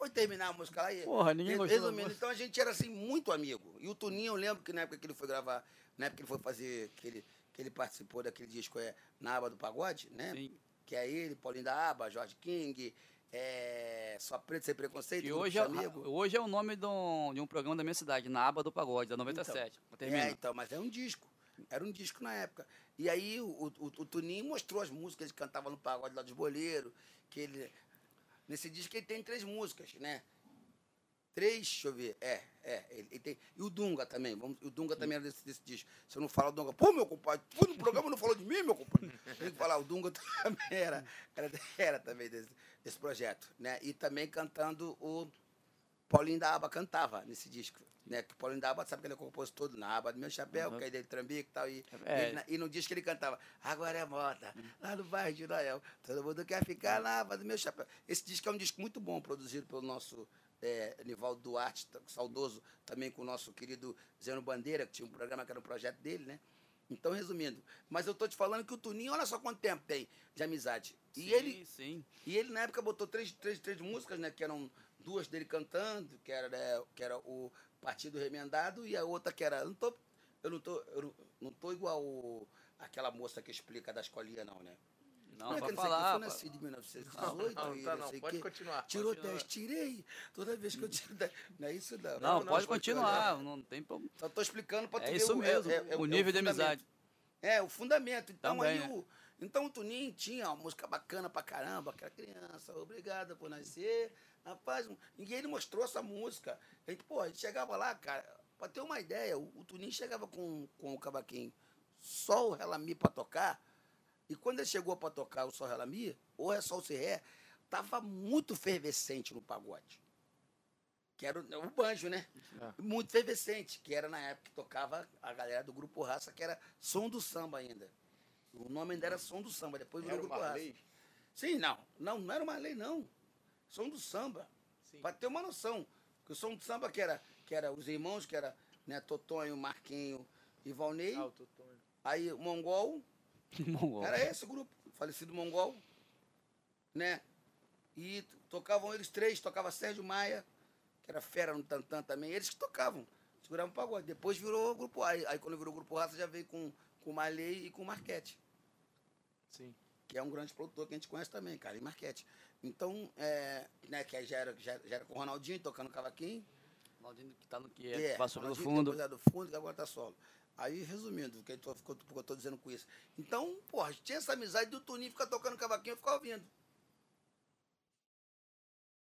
Foi terminar a música lá e... Porra, ninguém gostou Resumindo, então a gente era assim, muito amigo. E o Tuninho, eu lembro que na época que ele foi gravar, na época que ele foi fazer, que ele, que ele participou daquele disco é, na aba do pagode, né? Sim. Que é ele, Paulinho da Aba, Jorge King, é... Só Preto Sem Preconceito, E hoje é, hoje é o nome de um, de um programa da minha cidade, na aba do pagode, da 97. Termina. É, então, mas é um disco. Era um disco na época. E aí o, o, o Tuninho mostrou as músicas, ele cantava no pagode lá dos boleiros, que ele. Nesse disco ele tem três músicas, né? Três, deixa eu ver. É, é. Ele, ele tem, e o Dunga também. Vamos, o Dunga também era desse, desse disco. Se eu não falar o Dunga, pô, meu compadre, tu no programa não falou de mim, meu compadre. Tem que falar, o Dunga também era, era, era também desse, desse projeto, né? E também cantando o Paulinho da Aba cantava nesse disco. Né? Que o Paulinho da Aba sabe que ele é compositor do Na Aba do Meu Chapéu, Uhum. que é dele Trambique e tal. E, É. ele e no disco ele cantava Agora é moda, lá no bairro de Noel. Todo mundo quer ficar na Aba do Meu Chapéu. Esse disco é um disco muito bom, produzido pelo nosso é, Nivaldo Duarte, saudoso, também com o nosso querido Zeno Bandeira, que tinha um programa que era um projeto dele, né? Então, resumindo, mas eu tô te falando que o Tuninho, olha só quanto tempo tem de amizade. E sim, ele, Sim. e ele, na época, botou três, três, três músicas, né? Que eram duas dele cantando, que era, né, que era o Partido Remendado, e a outra que era. Eu não tô, eu não tô, eu não, não tô igual o- aquela moça que explica da escolinha, não, né? Não, é vai que não sei o que, eu falar. pá. nascido em 1918 Não, e tá, não não. sei o Pode quê. continuar. Tirou Continua. 10, tirei. Toda vez que eu tiro 10. Não é isso, não. Não, pode pode continuar, não tem problema. Só tô explicando para tu É ver isso o, mesmo, é- é- o é nível de fundamento. amizade. É, o fundamento. Então, Também, aí né? o, então o Tuninho tinha uma música bacana pra caramba, aquela criança, obrigada por nascer. Rapaz, ninguém ele mostrou essa música. A gente, pô, a gente chegava lá, cara, pra ter uma ideia, o, o Tuninho chegava com, com o cavaquinho só o Relami pra tocar, e quando ele chegou pra tocar o Sol Relami, ou é Sol Se Ré, tava muito fervescente no pagode. Que era o, o banjo, né? É. Muito fervescente, que era na época que tocava a galera do Grupo Raça, que era Som do Samba ainda. O nome ainda era Som do Samba, depois virou Grupo Raça. Marley? Sim, não. Não, não era uma lei, não. Som do Samba. Sim. Pra ter uma noção. Que o Som do Samba, que era, que era os irmãos, que era né, Totonho, Marquinho e Valnei. Ah, o Totonho. Aí o Mongol, Mongol. era esse o grupo, falecido Mongol, né? E tocavam eles três, tocava Sérgio Maia, que era fera no Tantan também, eles que tocavam, seguravam o pagode. Depois virou o grupo A. Aí, aí quando virou o grupo Raça já veio com, com o e com o Marquete, Sim. que é um grande produtor que a gente conhece também, cara, e Marquete. Então, é, né, que aí já era, já, já era com o Ronaldinho tocando cavaquinho. Ronaldinho que tá no que É, é, passou pelo fundo. Era do fundo, que agora tá solo. Aí, resumindo, o que eu tô, dizendo com isso. Então, porra, tinha essa amizade do Toninho ficar tocando cavaquinho e ficar ouvindo.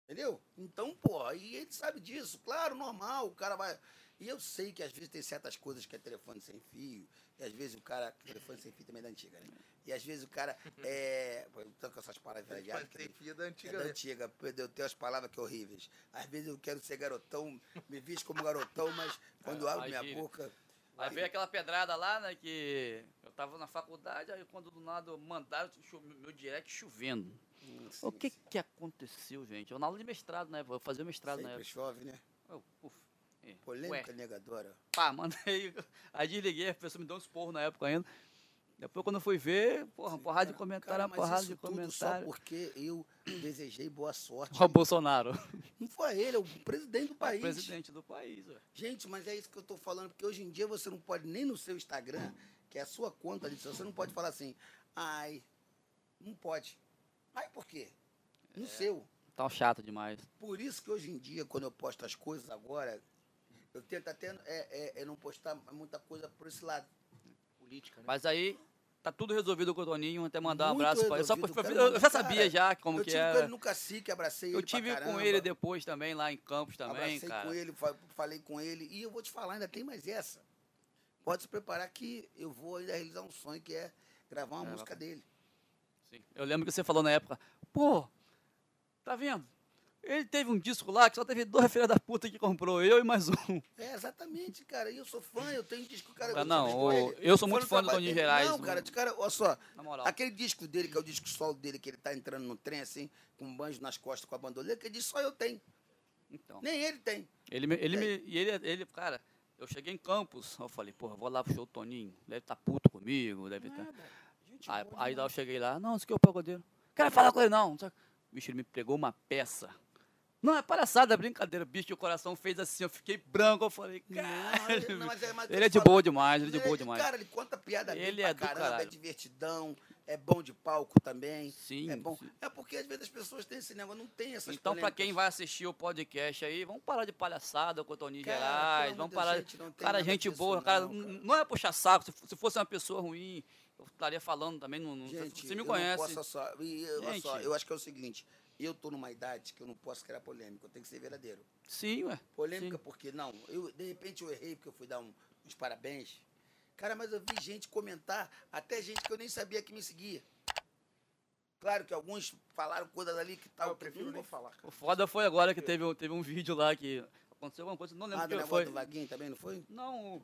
Entendeu? Então, pô, aí ele sabe disso. Claro, normal, o cara vai. E eu sei que às vezes tem certas coisas que é telefone sem fio, e às vezes o cara. Telefone sem fio também é da antiga, né? E às vezes o cara é. Tô com essas palavras Telefone velhadas. sem que- fio da antiga, é da né? antiga, eu tenho as palavras que é horríveis. Às vezes eu quero ser garotão, me visto como garotão, mas quando É, abro minha boca. Aí veio aquela pedrada lá, né, que eu tava na faculdade, aí quando do nada mandaram meu direct chovendo. Hum, o sim, que sim. que aconteceu, gente? Eu na aula de mestrado, né? Eu fazia mestrado na Sempre época. chove, né? Eu, uf, é, Polêmica ué, negadora. pá, mandei. Aí desliguei, a pessoa me deu um esporro na época ainda. Depois quando eu fui ver, porra, uma porrada de Cara, comentário, cara, porrada de tudo Só comentário. porque eu desejei boa sorte. Ó, o Bolsonaro, Não foi ele, é o presidente do país. presidente do país. ué. Gente, mas é isso que eu tô falando, porque hoje em dia você não pode, nem no seu Instagram, que é a sua conta ali, você não pode falar assim, ai, não pode. Ai, por quê? No seu. Tá chato demais. Por isso que hoje em dia, quando eu posto as coisas agora, eu tento até é, é, é não postar muita coisa por esse lado. Política, né? Mas aí tá tudo resolvido com o Toninho, até mandar um Muito abraço pra ele. Só eu, eu já sabia cara, já como eu que tive com era. ele no cacique, abracei Eu ele pra tive com ele depois também lá em Campos também, Abracei cara. com ele, fa- falei com ele. E eu vou te falar, ainda tem mais essa. Pode se preparar que eu vou ainda realizar um sonho que é gravar uma É, música dele. Sim. Eu lembro que você falou na época, pô, tá vendo? Ele teve um disco lá que só teve dois filhos da puta que comprou, eu e mais um. É, exatamente, cara. E eu sou fã, eu tenho disco, cara. Ah, não, o- eu sou muito fã do Toninho. Gerais, Não, cara, de cara, olha só. Na moral. Aquele disco dele, que é o disco solo dele, que ele tá entrando no trem, assim, com um banjo nas costas com a bandoleira, que diz só eu tenho. Então, Nem ele tem. ele, me- ele, me, e ele, ele, cara, eu cheguei em Campos, eu falei, porra, vou lá pro show do Toninho, deve estar puto comigo, deve estar... Gente Aí, aí eu cheguei lá, não, isso aqui é o pagodeiro. Quero falar com ele não. Bicho, ele me pegou uma peça. Não, é palhaçada, é brincadeira. Bicho, o coração fez assim, eu fiquei branco, eu falei, cara... não, mas é- mas Ele é eu de boa demais, ele é de boa demais. Cara, ele conta piada Ele pra é do caramba, é caralho. divertidão, é bom de palco também. Sim, É bom. sim. É porque às vezes as pessoas têm esse negócio, não tem essas Então, pra quem vai assistir o podcast aí, vamos parar de palhaçada com o Toninho Cara, Gerais, vamos parar. Gente, não tem cara, gente boa, cara, não, cara. n- não é puxar saco. Se Se fosse uma pessoa ruim, eu estaria falando também. Não, não- Gente, você me eu conhece. Não posso só, e, olha só, Gente. eu acho que é o seguinte, eu tô numa idade que eu não posso criar polêmica, eu tenho que ser verdadeiro. Sim, ué. Polêmica Sim. porque, não, eu, de repente eu errei porque eu fui dar um- uns parabéns. Cara, mas eu vi gente comentar, até gente que eu nem sabia que me seguia. Claro que alguns falaram coisas ali que tal. eu prefiro nem falar. O foda foi agora que teve, um- teve um vídeo lá que aconteceu alguma coisa, não lembro Ah, do que foi. do Vaguinho também, não foi? Não,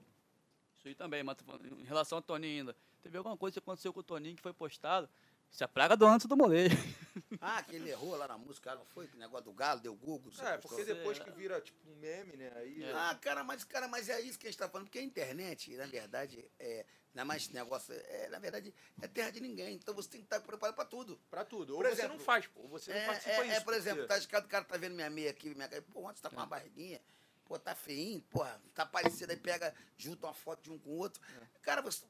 isso aí também, mas em relação ao Toninho ainda. Teve alguma coisa que aconteceu com o Toninho que foi postado. Se a praga do antes do molejo. Ah, que ele errou lá na música, não foi? Que negócio do galo, deu Google. você É, postou. porque depois que vira tipo um meme, né? Aí. É. Ah, cara, mas, cara, mas é isso que a gente tá falando, porque a internet, na verdade, é, não é mais esse negócio, é, na verdade, é terra de ninguém. Então você tem que estar preparado para tudo. Pra tudo. Ou Por você exemplo, não faz, pô. ou Você não É, participa é, disso. é, por exemplo, porque- tá escado, o cara tá vendo minha meia aqui, minha cara, pô, ontem você tá com uma barriguinha, pô, tá feinho, pô, tá parecido, aí pega, junta uma foto de um com o outro. Cara, você,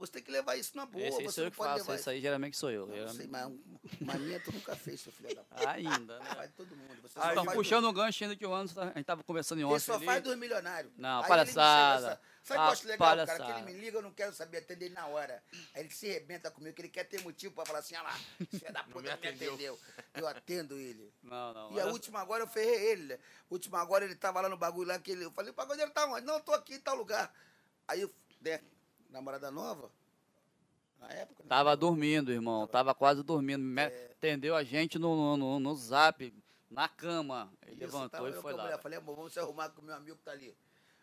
você tem que levar isso na boa, Esse aí você sou eu não que pode faço, levar isso aí geralmente sou eu. Não, eu- sei, mas um- uma minha tu nunca fez, seu filho da puta. Ainda, né? Faz todo mundo. Você Aí, só puxando o gancho ainda que o Anderson, tá- a gente tava conversando em Ele ontem só ali. faz dos milionários. Não, Aí palhaçada. Ele me sabe sabe o que Ah, eu acho legal, cara? Que palhaçada. ele me liga, eu não quero saber atender ele na hora. Aí ele se arrebenta comigo, que ele quer ter motivo pra falar assim, ah lá, filho da puta me não me atendeu. atendeu. Eu atendo ele. Não, não. E a olha- última agora eu ferrei ele. né? A última agora ele tava lá no bagulho lá que ele. Eu falei, o pagodeiro tá onde? Não, eu tô aqui em tal lugar. Aí eu, né, namorada nova, na época. né? Tava dormindo, irmão. Tava quase dormindo. É. Atendeu a gente no, no, no, no zap, na cama. Ele Isso, levantou e eu foi a lá. mulher, Falei, amor, vamos se arrumar com o meu amigo que tá ali.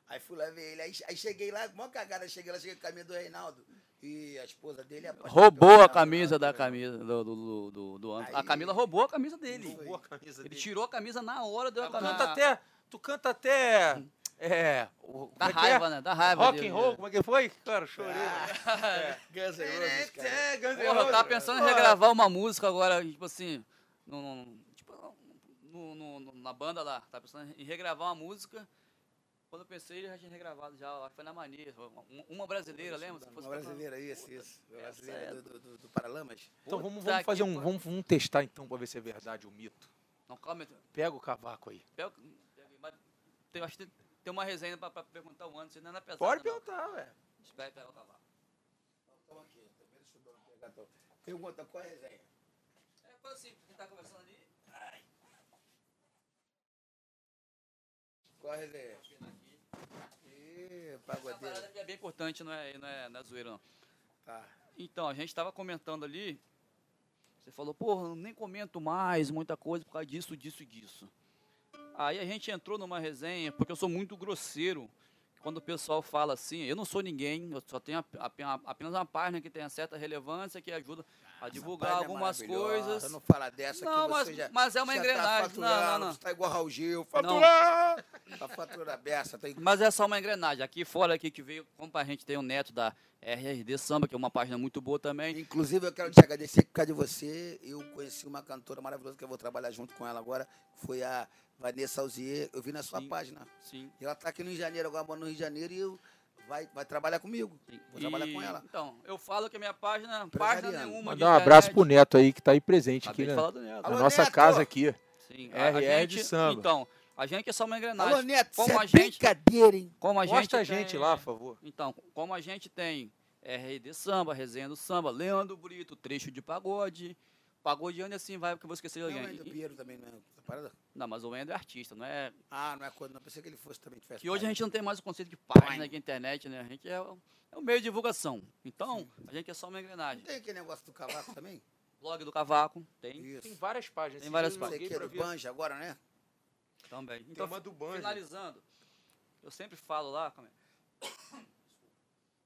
Aí fui lá ver ele. Aí, aí cheguei lá, mó cagada, cheguei lá, cheguei com a caminho do Reinaldo. E a esposa dele é apaixonada Roubou a camisa da né? camisa do, do, do, do. A Camila roubou a camisa dele. Foi. Boa camisa Ele dele. tirou a camisa na hora, deu a Tu camisa. canta até. Tu canta até. É. o- Dá é que raiva, é? né? Dá raiva. Rock and roll, como é que foi? Cara, chorei. Guns N' Roses, cara. É, Guns N' Porra, eu tava pensando em regravar uma música agora, tipo assim, no, no- tipo, no- no- no- na banda lá. Tava pensando em regravar uma música. Quando eu pensei, ele já tinha regravado já, foi na mania. Uma, uma brasileira, lembra? Uma pra- brasileira, isso, isso. Uma Essa brasileira é do, do, do, do Paralamas. Então vamos, vamos fazer um. Vamos, vamos testar então pra ver se é verdade o mito. Não, calma. Pega o cavaco aí. Pega, pega- mas tem, acho que tem, uma resenha pra, pra perguntar o Anderson, não é pesado. Pode perguntar, ué. Espera pegar o cavalo. Toma aqui, também deixa eu dar uma pegada. Pergunta, qual é a resenha? É coisa assim, quem tá conversando ali. Ai, Qual é a resenha? Ih, Essa pagodeiro. parada aqui é bem importante, não é, não é, não é zoeira, não. Tá. Então, a gente estava comentando ali. Você falou, porra, eu nem comento mais muita coisa por causa disso, disso e disso. Aí a gente entrou numa resenha, porque eu sou muito grosseiro. Quando o pessoal fala assim, eu não sou ninguém, eu só tenho ap- ap- apenas uma página que tem certa relevância, que ajuda a divulgar Página algumas maravilhosa, coisas. Não fala dessa Não, que mas- você já, mas é uma já engrenagem. Tá Não, não, não. Você tá igual Raul Gil. Faturar! Tá faturando a beça. Tem... Mas é só uma engrenagem. Aqui fora aqui que veio, como a gente tem o neto da RRD Samba, que é uma página muito boa também. Inclusive, eu quero te agradecer por causa de você. Eu conheci uma cantora maravilhosa que eu vou trabalhar junto com ela agora. Foi a Vanessa Alzier. Eu vi na sua Sim. página. Sim. E ela tá aqui no Rio de Janeiro, agora mora no Rio de Janeiro e eu vai, vai trabalhar comigo. sim. Vou trabalhar E, com ela. Então, eu falo que a minha página, página nenhuma. Mandar um abraço pro Neto aí que tá aí presente aqui, Acabei de né? falar do neto. Na Alô, nossa Neto! casa aqui. Sim, RR de samba. Então, a gente é só uma engrenagem. Alô, Neto, como você a é gente, brincadeira, hein? como a gente Mostra a gente tem- lá, por favor. Então, como a gente tem RD Samba, Resenha do Samba, Leandro Brito, trecho de pagode. Pagode anda assim, vai, porque eu vou esquecer de Não, alguém. é do Pinheiro também, não é essa parada? Não, mas o Wender é artista, não é. Ah, não é coisa, não. Pensei que ele fosse também tivesse. Que hoje a gente não tem mais o conceito de página aqui na internet, né? A gente é, o- é o meio de divulgação. Então, a gente é só uma engrenagem. Não tem aquele negócio do cavaco também? Blog do Cavaco, tem Isso. Tem várias páginas. Tem várias Não eu que é do. Banja agora, né? também. Tem Então, uma do Banjo. finalizando, eu sempre falo lá,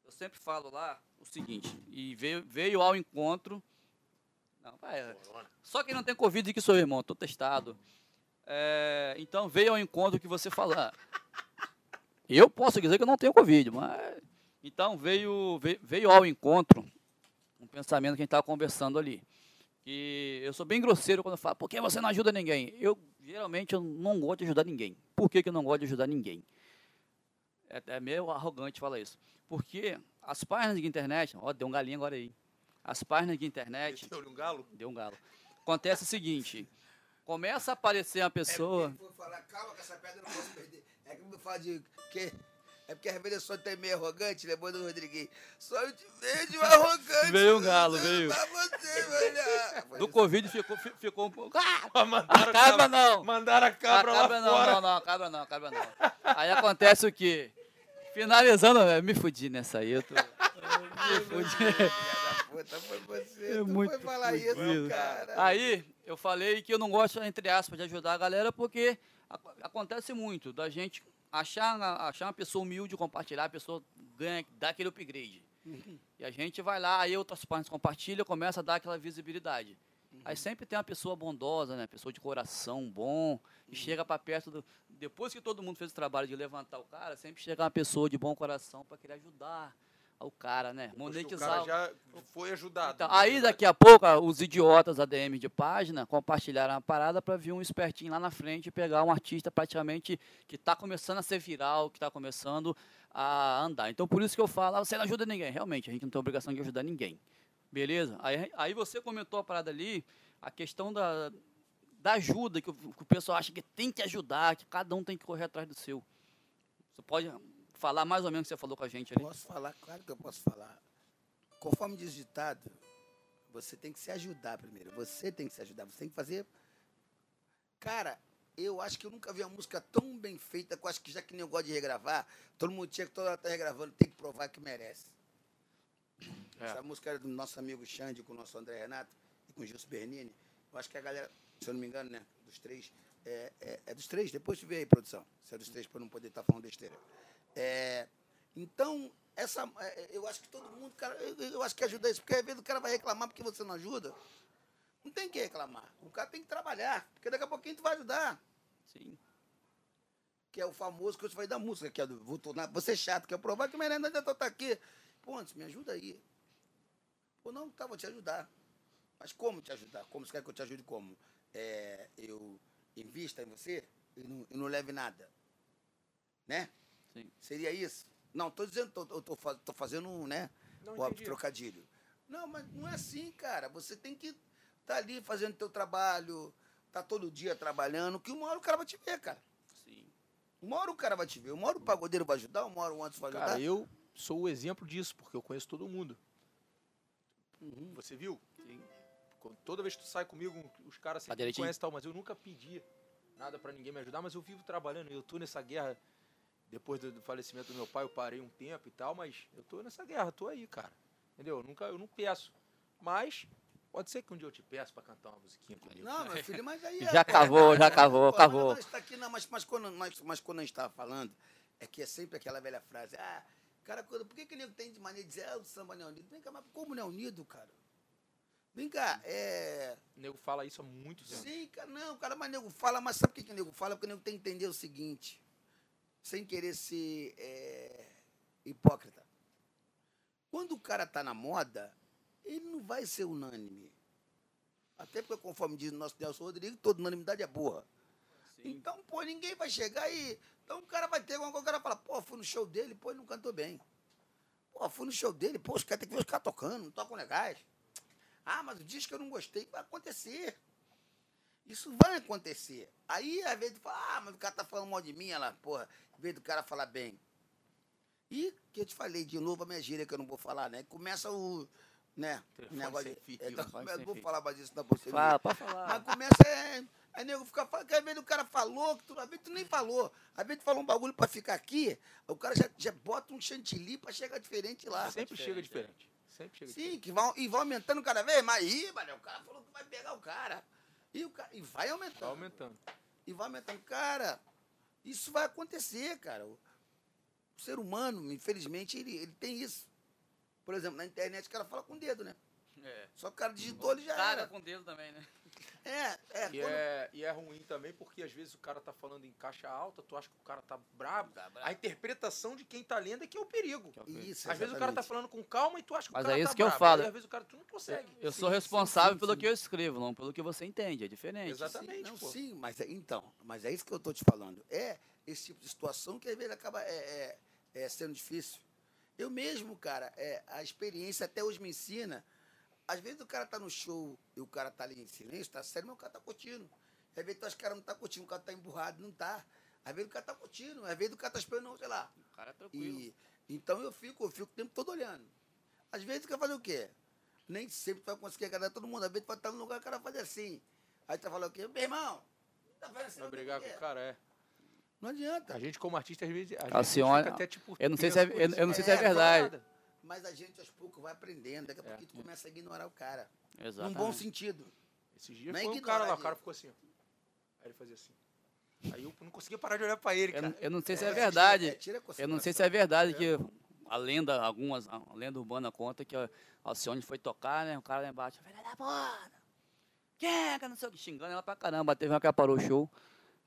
eu sempre falo lá o seguinte, e veio, veio ao encontro. Não, vai, só quem não tem Covid que sou eu, irmão, tô testado. É, então veio ao encontro que você falar. Eu posso dizer que eu não tenho Covid, mas. Então veio, veio, veio ao encontro um pensamento que a gente estava conversando ali. Que eu sou bem grosseiro quando eu falo, por que você não ajuda ninguém? Eu geralmente eu não gosto de ajudar ninguém. Por que, que eu não gosto de ajudar ninguém? É, é meio arrogante falar isso. Porque as páginas de internet, ó, deu um galinho agora aí. As páginas de internet, Deu-lhe um galo? deu um galo. Acontece o seguinte, começa a aparecer uma pessoa. É falar, calma que essa pedra eu não posso perder. É que me fala de quê? É porque a revelação tem meio arrogante, lembrou do Rodriguinho. Só eu te vejo arrogante. Veio um galo, veio. Pra você, velho. Do Covid ficou, fi- ficou um pouco. Ah, mandaram, a cabra não! mandaram a A cabra, cabra lá não, fora. não, não, cabra não, cabra não. Aí acontece o quê? Finalizando, eu me fudi nessa aí, eu tô. eu Me fudi. Puta, foi você. É tu muito foi falar fudido. isso, cara. Aí eu falei que eu não gosto, entre aspas, de ajudar a galera porque ac- acontece muito da gente achar, achar uma pessoa humilde, compartilhar, a pessoa ganha, dá aquele upgrade. E a gente vai lá, aí outras páginas compartilham, começa a dar aquela visibilidade. Aí sempre tem uma pessoa bondosa, né? Pessoa de coração bom, e chega para perto do. Depois que todo mundo fez o trabalho de levantar o cara, sempre chega uma pessoa de bom coração para querer ajudar o cara, né? Monetizar. O cara já foi ajudado. Então, na aí daqui a pouco ah, os idiotas ADM de página compartilharam a parada para vir um espertinho lá na frente e pegar um artista praticamente que está começando a ser viral, que está começando a andar. Então por isso que eu falo, ah, você não ajuda ninguém. Realmente, a gente não tem obrigação de ajudar ninguém. Beleza? Aí, aí você comentou a parada ali, a questão da, da ajuda, que o, que o pessoal acha que tem que ajudar, que cada um tem que correr atrás do seu. Você pode falar mais ou menos o que você falou com a gente ali? Posso falar? Claro que eu posso falar. Conforme diz ditado, você tem que se ajudar primeiro. Você tem que se ajudar. Você tem que fazer. Cara, eu acho que eu nunca vi uma música tão bem feita que eu acho que já que nem eu gosto de regravar, todo mundo tinha que toda hora tá regravando, tem que provar que merece. É. Essa música era do nosso amigo Xande com o nosso André Renato e com o Gilson Bernini. Eu acho que a galera, se eu não me engano, né, dos três, é, é, é dos três, depois te vê aí, produção, se é dos três, para não poder estar falando besteira. É, então, essa, é, eu acho que todo mundo, cara, eu, eu acho que ajuda isso, porque às vezes o cara vai reclamar porque você não ajuda. Não tem que reclamar. O cara tem que trabalhar, porque daqui a pouquinho tu vai ajudar. Sim. Que é o famoso que eu te falei da música, que é do vou tornar você chato, que é provar que merenda ainda tá aqui. Pô, antes, me ajuda aí. Pô, não, tá, vou te ajudar. Mas como te ajudar? Como você quer que eu te ajude como? É, eu invista em você e não, e não leve nada. Né? Sim. Seria isso? Não, tô dizendo, tô, tô, tô fa- tô fazendo um, né? Não Óbvio, entendi. trocadilho. Não, mas não é assim, cara. Você tem que estar ali fazendo teu trabalho, tá todo dia trabalhando, que uma hora o cara vai te ver, cara. Sim. Uma hora o cara vai te ver, uma hora o pagodeiro vai ajudar, uma hora o Anderson vai ajudar. Cara, eu, sou o exemplo disso, porque eu conheço todo mundo. Uhum. Você viu? Sim. Toda vez que tu sai comigo, os caras Tá sempre conhecem e tal, mas eu nunca pedi nada pra ninguém me ajudar, mas eu vivo trabalhando, eu tô nessa guerra. Depois do, do falecimento do meu pai, eu parei um tempo e tal, mas eu tô nessa guerra, tô aí, cara. Entendeu? Eu nunca, eu não peço. Mas pode ser que um dia eu te peça pra cantar uma musiquinha comigo. Não, meu filho, mas aí. Já cavou, já cavou, Pô, cavou. Mas, nós tá aqui, não, mas, mas, quando, mas, mas quando a gente estava falando, é que é sempre aquela velha frase: ah, cara, quando, por que, que nego tem de maneira de dizer, ah, o samba não é unido? Vem cá, mas como não é unido, cara? Vem cá, é. O nego fala isso há muitos anos. Sim, cara, não, cara, mas nego fala, mas sabe por que, que nego fala? Porque nego tem que entender o seguinte, sem querer ser é, hipócrita. Quando o cara tá na moda, ele não vai ser unânime. Até porque, conforme diz o nosso Nelson Rodrigues, toda unanimidade é burra. Então, pô, ninguém vai chegar e. Então o cara vai ter alguma coisa, o cara fala, pô, fui no show dele, pô, ele não cantou bem. Pô, fui no show dele, pô, os caras tem que ver os caras tocando, não tocam legais. Ah, mas o disco eu não gostei, vai acontecer. Isso vai acontecer. Aí, às vezes, tu fala, ah, mas o cara tá falando mal de mim, olha lá, porra, em vez do cara falar bem. E que eu te falei de novo a minha gíria que eu não vou falar, né? Começa o. Né? o negócio de. é, tá- eu vou falar mais disso da você. Fala, pode falar. Mas começa, é. Aí nego fica falando, que às vezes o cara falou, que tu, às vezes tu nem falou. Às vezes tu falou um bagulho pra ficar aqui, o cara já, já bota um chantilly pra chegar diferente lá. Sempre chega diferente, diferente. Sempre chega Sim, diferente. que vão, e vai aumentando cada vez mais. Ih, mano, o cara falou que vai pegar o cara. E, o cara, e vai aumentando. Tá aumentando. E vai aumentando. Cara, isso vai acontecer, cara. O, o ser humano, infelizmente, ele, ele tem isso. Por exemplo, na internet o cara fala com o dedo, né? É. Só que o cara digitou, ele já Caga era. com o dedo também, né? É, é. E quando- é, e é ruim também porque às vezes o cara tá falando em caixa alta, tu acha que o cara tá brabo. Tá brabo. A interpretação de quem tá lendo é que é o perigo. Isso, Às vezes o cara tá exatamente. falando com calma e tu acha que Mas o cara é isso tá que eu brabo. falo. Aí, às vezes o cara tu não consegue. Eu Sim, sou responsável sim, pelo sim. que eu escrevo, não pelo que você entende. É diferente. Exatamente, Sim, não, pô. sim, mas é- então, mas é isso que eu estou te falando. É esse tipo de situação que às vezes acaba é, é- é sendo difícil. Eu mesmo, cara, é, a experiência até hoje me ensina. Às vezes o cara tá no show e o cara tá ali em silêncio, tá sério, mas o cara tá curtindo. Às vezes tu acha que o cara não tá curtindo, o cara tá emburrado, não tá. Às vezes o cara tá curtindo, às vezes o cara tá esperando, sei lá. O cara é tranquilo. E, então eu fico, eu fico o tempo todo olhando. Às vezes tu quer fazer o quê? Nem sempre tu vai conseguir agradar todo mundo. Às vezes tu vai estar no lugar que o cara vai fazer assim. Aí tu vai falar o quê? Meu irmão, tá fazendo assim, Vai não brigar com o cara, é. Não adianta. A gente, como artista, às vezes. A gente Alcione, fica até, tipo, eu não sei se é- eu- eu não sei se é É, verdade. nada. Mas a gente aos poucos vai aprendendo. Daqui a É. pouquinho tu começa a ignorar o cara. Num Exatamente. bom sentido. Esses dias é foi um cara lá, o cara ficou assim. ó. Aí ele fazia assim. Aí eu não conseguia parar de olhar pra ele, Eu, cara. não- eu não sei se é, É, verdade. tira- é, tira eu não sei se é verdade que a lenda, algumas, a lenda urbana conta que a Alcione foi tocar, né? O cara lá embaixo, filha da puta, quem é que não sei o que, xingando ela pra caramba. Teve uma que ela parou o show.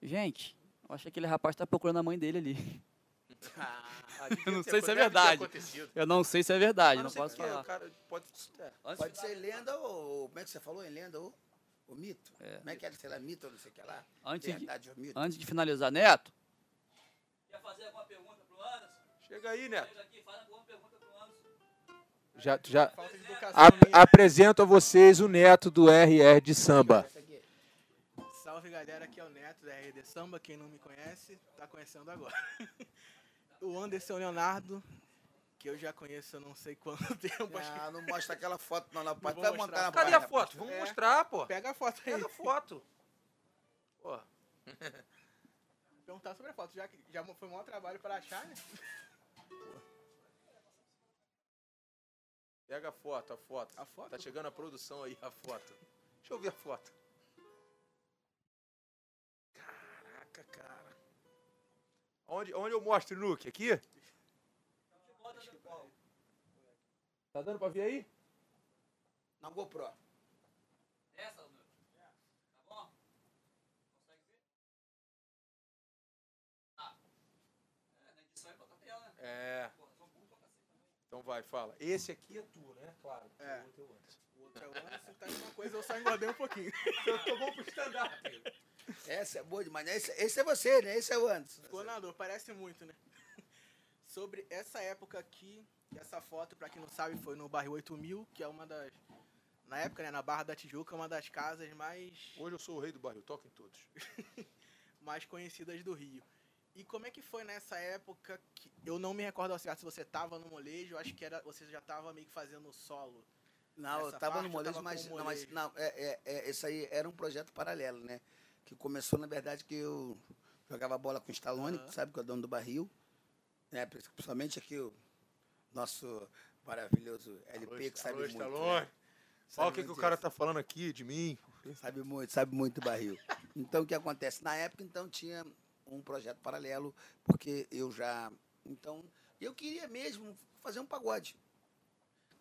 Gente, eu acho que aquele rapaz tá procurando a mãe dele ali. Ah, devia Eu não sei se é verdade. Eu não sei se é verdade, não posso falar. Cara pode... é. Antes Pode de- ser lenda ou. Como é que você falou? Em lenda ou, ou mito? É. Como é que é? Sei lá, mito ou não sei o que lá? Antes de- Verdade ou mito? Antes de finalizar, Neto. Quer fazer alguma pergunta pro Anderson? Chega aí, Neto. Chega aqui, faz alguma pergunta pro Anderson. Já, já de apresento a vocês o neto do RR de samba. Salve galera, aqui é o Neto da RD Samba. Quem não me conhece, tá conhecendo agora. o Anderson Leonardo, que eu já conheço há não sei quanto tempo. Ah, não mostra aquela foto não na parte. Vai mostrar. montar na Cadê página, a foto? Vamos É. mostrar, pô. Pega a foto aí. Pega a foto. Pô, Perguntar sobre a foto, já já foi um maior trabalho para achar, né? pega a foto, a foto. A foto? Tá chegando a produção aí, a foto. Deixa eu ver a foto. Onde, onde eu mostro, Nuke? Aqui? Tá dando pra ver aí? Na GoPro. Essa, meu. Tá bom? Consegue ver? Ah. É, na edição é pra tela, né? É. Então vai, fala. Esse aqui é tu, né? Claro. É. O outro é o Anderson. O outro é o Anderson, tá uma coisa, eu só engordei um pouquinho. Eu tô bom pro stand-up. Essa é boa demais. Esse, esse é você, né? Esse é o Anderson. Governador, parece muito, né? Sobre essa época aqui, essa foto, pra quem não sabe, foi no bairro 8000, que é uma das. Na época, né, na Barra da Tijuca, uma das casas mais Hoje eu sou o rei do bairro, toco em todos. mais conhecidas do Rio. E como é que foi nessa época que eu não me recordo ao certo se você tava no molejo, acho que era você já tava meio que fazendo solo. Não, eu tava no parte, eu molejo, tava mas, com o não, mas molejo. não, é, é, é, esse aí era um projeto paralelo, né? Que começou, na verdade, que eu jogava bola com o Stallone, Aham. sabe, que é o dono do barril. Né? Principalmente aqui o nosso maravilhoso LP, que sabe Alô, muito. Stallone. né? Olha Sabe o que, que o cara tá falando aqui de mim. Sabe muito, sabe muito barril. Então, o que acontece? Na época, então, tinha um projeto paralelo, porque eu já... Então, eu queria mesmo fazer um pagode.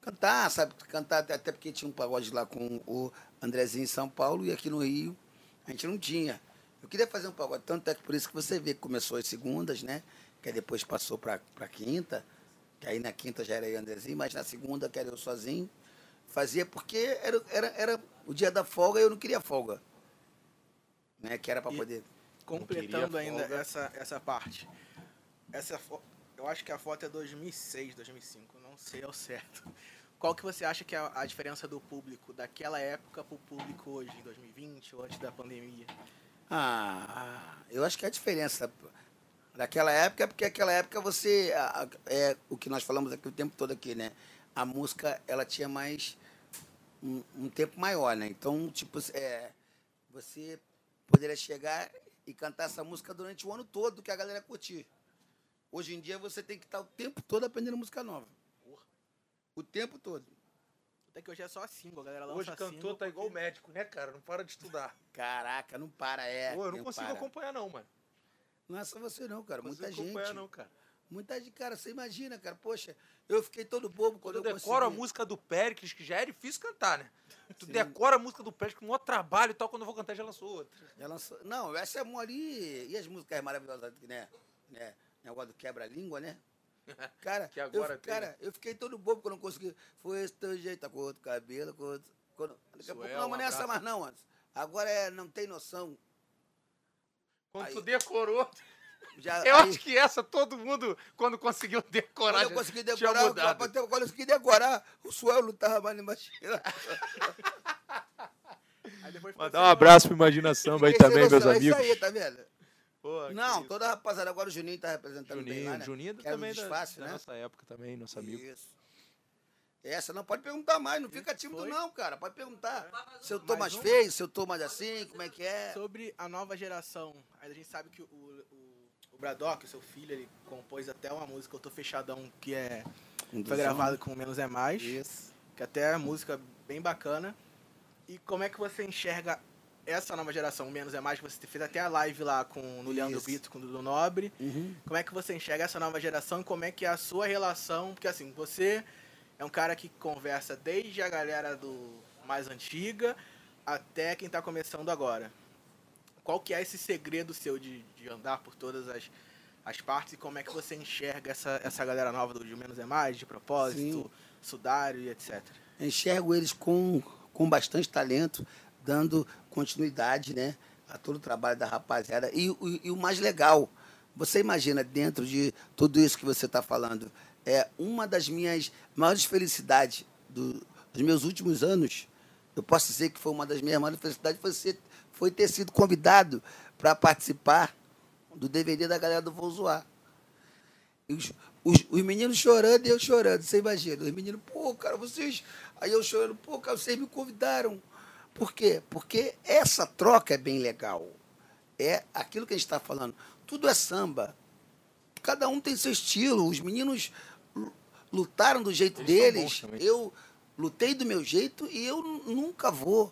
Cantar, sabe? Cantar, até porque tinha um pagode lá com o Andrezinho em São Paulo, e aqui no Rio a gente não tinha. Eu queria fazer um pagode, tanto é que por isso que você vê que começou as segundas, né? Que aí depois passou para a quinta, que aí na quinta já era eu Andrezinho, mas na segunda que era eu sozinho. Fazia porque era, era, era o dia da folga e eu não queria folga. Né? Que era para poder. Completando ainda essa, essa parte. Essa fo- eu acho que a foto é 2006, 2005, não sei ao certo. Qual que você acha que é a, diferença do público daquela época pro público hoje, em 2020 ou antes da pandemia? Ah, eu acho que a diferença daquela época é porque aquela época você. É o que nós falamos aqui o tempo todo aqui, né? A música, ela tinha mais. Um, um tempo maior, né? Então, tipo, é, você poderia chegar e cantar essa música durante o ano todo, que a galera curtir. Hoje em dia você tem que estar o tempo todo aprendendo música nova. O tempo todo. Até que hoje é só single, a galera lança Hoje cantor single tá igual porque- médico, né, cara? Não para de estudar. Caraca, não para, é. Pô, eu não consigo para. acompanhar, não, mano. Não é só você não, cara. Não Muita consigo gente. acompanhar, não, cara. Muita gente, cara, você imagina, cara, poxa, eu fiquei todo bobo quando, Quando eu eu decoro a consegui. música do Péricles, que já é difícil cantar, né? Tu Sim. decora a música do Péricles com o maior trabalho e tal, quando eu vou cantar já lançou outra. Já lançou- Não, essa é mori. E as músicas maravilhosas, né? né? Negócio do quebra-língua, né? Cara, Que agora eu, tem, cara, eu fiquei todo bobo quando eu consegui. Foi esse teu jeito, tá com outro cabelo, com outro. Quando... Daqui a pouco, Suel, não, mas não é essa mais não, antes. Agora é não tem noção. Quando Aí- tu decorou. Já, Eu aí, acho que essa todo mundo, quando conseguiu decorar, quando eu já consegui tinha decorar, mudado. quando eu consegui decorar, o Suel não tava mais na imagina. Aí depois Mandar um abraço pro Imaginação aí também, é meus noção, é amigos. Isso aí, tá vendo? Pô, Não, que- toda a rapaziada. Agora o Juninho tá representando bem Juninho, lá, né? Juninho era também do da, disfarce, da né? nossa época também, nosso amigo. Isso. Essa não pode perguntar mais, não fica tímido foi? não, cara. Pode perguntar. Se eu tô Mais mais um? feio, se eu tô mais assim, como é que é. Sobre a nova geração, aí a gente sabe que o, o, o Braddock, o seu filho, ele compôs até uma música, Eu Tô Fechadão, que é, foi gravado com Menos é Mais, Isso. que até é música bem bacana. E como é que você enxerga essa nova geração, Menos é Mais, que você fez até a live lá com, no Leandro Isso. Brito, com o Dudu Nobre. Uhum. Como é que você enxerga essa nova geração e como é que é a sua relação? Porque assim, você é um cara que conversa desde a galera do mais antiga até quem tá começando agora. Qual que é esse segredo seu de, de andar por todas as, as partes e como é que você enxerga essa, essa galera nova do De Menos é Mais, de propósito, Sim. sudário e etc. Enxergo eles com, com bastante talento, dando continuidade, né? A todo o trabalho da rapaziada. E, o- e o mais legal, você imagina dentro de tudo isso que você está falando, é uma das minhas maiores felicidades do- dos meus últimos anos. Eu posso dizer que foi uma das minhas maiores felicidades foi, ser, foi ter sido convidado para participar do DVD da galera do Vou Zoar. E Os, os, os meninos chorando e eu chorando, você imagina. Os meninos, pô, cara, vocês. Aí eu chorando, pô, cara, vocês me convidaram. Por quê? Porque essa troca é bem legal. É aquilo que a gente está falando. Tudo é samba. Cada um tem seu estilo. Os meninos lu- lutaram do jeito Eles deles. Eu lutei do meu jeito e eu nu- nunca vou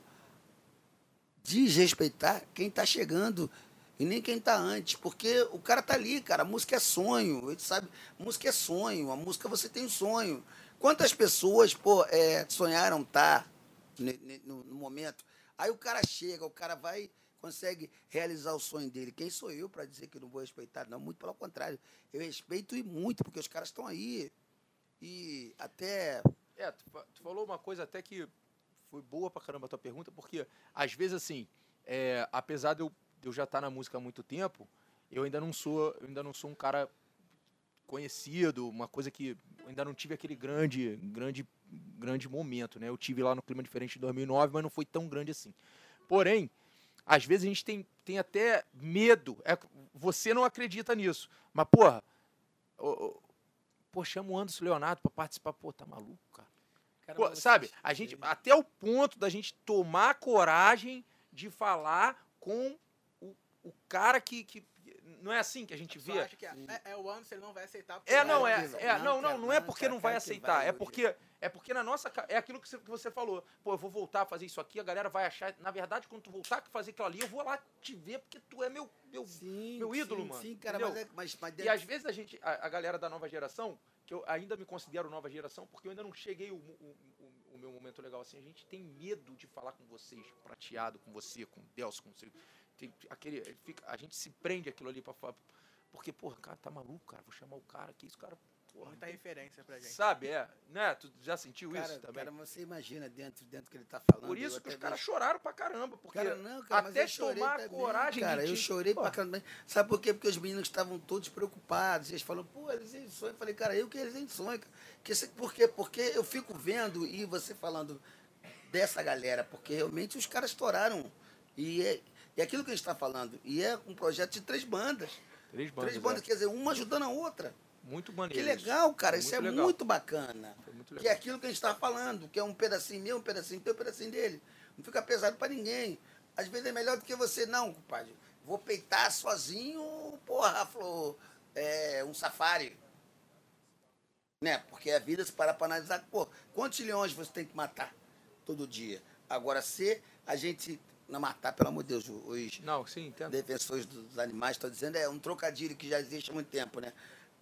desrespeitar quem está chegando e nem quem está antes, porque o cara tá ali, cara, a música é sonho, ele sabe, música é sonho, a música você tem um sonho. Quantas pessoas, pô, é, sonharam estar no, no momento? Aí o cara chega, o cara vai, consegue realizar o sonho dele. Quem sou eu para dizer que não vou respeitar? Não, muito pelo contrário. Eu respeito e muito, porque os caras estão aí. E até É, tu, tu falou uma coisa até que foi boa pra caramba a tua pergunta, porque às vezes assim, é, apesar de eu, de eu já estar na música há muito tempo, eu ainda não sou, ainda não sou um cara conhecido, uma coisa que ainda não tive aquele grande, grande, grande momento, né? Eu tive lá no clima diferente em 2009, mas não foi tão grande assim. Porém, às vezes a gente tem tem até medo. É, você não acredita nisso. Mas, porra, ô, ô, pô, chama o Anderson Leonardo pra participar. Pô, tá maluco, cara? Cara, Pô, sabe, a gente, até o ponto da gente tomar coragem de falar com o, o cara que, que. Não é assim que a gente vê? acha que é, é, é o Anderson, ele não vai aceitar. porque É, vai não, é, avisar. é, Não, não, não, é porque não vai que aceitar, vai é porque é porque na nossa, é aquilo que você, que você falou. Pô, eu vou voltar a fazer isso aqui, a galera vai achar, na verdade, quando tu voltar a fazer aquilo ali, eu vou lá te ver porque tu é meu meu Sim, meu ídolo, sim, mano, Sim, cara, mas, é, mas, mas E dentro- às vezes a gente, a, a galera da nova geração, que eu ainda me considero nova geração, porque eu ainda não cheguei o, o, o- o meu momento legal assim, a gente tem medo de falar com vocês, prateado com você, com Deus, com você. Tem aquele, fica, a gente se prende aquilo ali pra falar. Porque, porra, cara, tá maluco, cara, vou chamar o cara aqui, esse cara, porra. Muita referência pra gente. Sabe, é, né? Tu já sentiu cara, isso também? cara, você imagina dentro, dentro que ele tá falando. Por isso que os caras choraram pra caramba, porque Cara, não, cara, até tomar também, coragem cara, de eu chorei Pô, pra caramba. Sabe por quê? Porque os meninos estavam todos preocupados. Eles falam, pô, eles têm sonho. Eu falei, cara, eu que eles têm sonho. cara. Que, por quê? Porque eu fico vendo e você falando dessa galera, porque realmente os caras estouraram. E é, é aquilo que a gente está falando. E é um projeto de três bandas. Três bandas, três bandas, é. quer dizer, uma ajudando a outra. muito maneiro. Que legal, cara. Foi Isso é muito legal. muito bacana. Foi muito Que é aquilo que a gente está falando, que é um pedacinho meu, um pedacinho teu, um pedacinho dele. Não fica pesado para ninguém. Às vezes é melhor do que você, não, compadre. Vou peitar sozinho, porra, Flor, é, um safari. Né? Porque a vida, se parar para analisar, pô, quantos leões você tem que matar todo dia? Agora, se a gente não matar, pelo amor de Deus, os, Não, sim, entendo. defensores dos animais estão dizendo, é um trocadilho que já existe há muito tempo, né?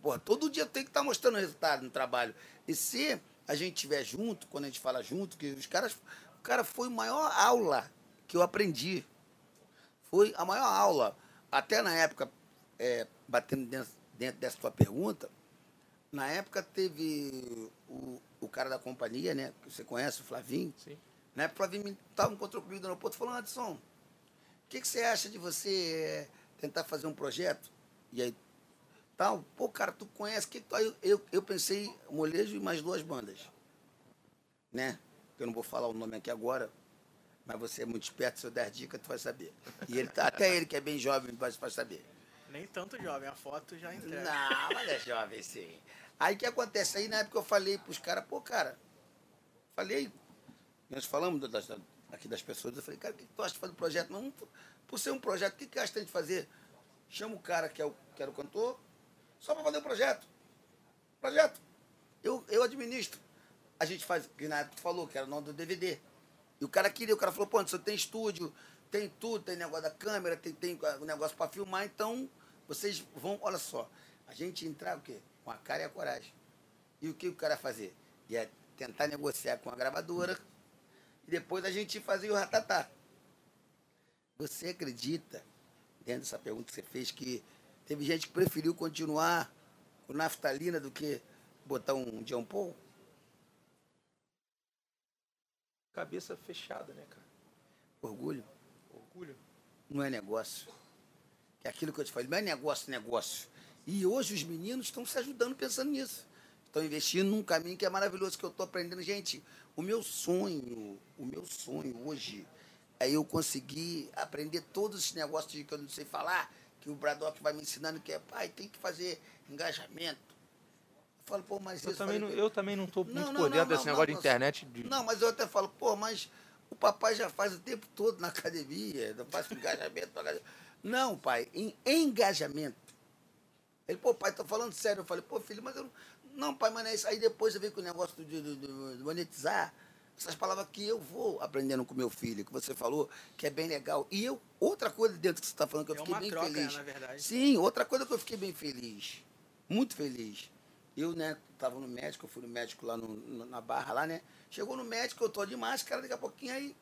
Porra, todo dia tem que estar mostrando resultado no trabalho. E se a gente estiver junto, quando a gente fala junto, que os caras. O cara foi a maior aula que eu aprendi. Foi a maior aula. Até na época, é, batendo dentro, dentro dessa tua pergunta, na época teve o, o cara da companhia, né? Que você conhece, o Flavinho. Sim. Na época, o Flavinho estava encontrou comigo no aeroporto e falou, Anderson, o que, que você acha de você eh, tentar fazer um projeto? E aí, tal, pô, cara, tu conhece, que que tu... Eu, eu, eu pensei, molejo e mais duas bandas, né? Eu não vou falar o nome aqui agora, mas você é muito esperto, se eu der dica, tu vai saber. E ele, tá- até ele que é bem jovem vai, vai saber. Nem tanto jovem, a foto já entrega. Não, mas é jovem sim. Aí o que acontece? Aí na época eu falei pros caras, pô, cara, falei, nós falamos da- das, aqui das pessoas, eu falei, cara, o que tu acha de fazer um projeto? Não, por ser um projeto, o que, que acha de fazer? Chama o cara que é o, que era o cantor, só para fazer o projeto. Projeto. Eu, eu administro. A gente faz, que na época tu falou, que era o nome do DVD. E o cara queria, o cara falou, pô, você tem estúdio, tem tudo, tem negócio da câmera, tem, tem negócio para filmar, então vocês vão, olha só, a gente entrar o quê? Com a cara e a coragem. E o que o cara fazer? Ia tentar negociar com a gravadora depois a gente ia fazer o ratatá. Você acredita, dentro dessa pergunta que você fez, que teve gente que preferiu continuar com naftalina do que botar um John Paul? Cabeça fechada, né, cara? Orgulho Orgulho. não é negócio. É aquilo que eu te falei, não é negócio, negócio. E hoje os meninos estão se ajudando pensando nisso. Estão investindo num caminho que é maravilhoso, que eu estou aprendendo. Gente, o meu sonho, o meu sonho hoje é eu conseguir aprender todos esses negócios de que eu não sei falar, que o Braddock vai me ensinando, que é, pai, tem que fazer engajamento. Eu falo, pô, mas Eu isso... também, falei, não, eu também não tô muito por dentro desse não, negócio não, de internet. De... não, mas eu até falo, pô, mas o papai já faz o tempo todo na academia, não faz engajamento. Não, pai, em engajamento. Ele, pô, pai, tô falando sério. Eu falei, pô, filho, mas eu não. Não, pai, mas é isso. Aí depois você vem com o negócio de, de- de- monetizar. Essas palavras que eu vou aprendendo com meu filho, que você falou, que é bem legal. E eu, outra coisa dentro que você está falando, que eu É fiquei bem troca, feliz. na verdade. Sim, outra coisa que eu fiquei bem feliz. Muito feliz. Eu, né, tava no médico, eu fui no médico lá no, no- na barra lá, né? Chegou no médico, eu tô de máscara, daqui a pouquinho aí.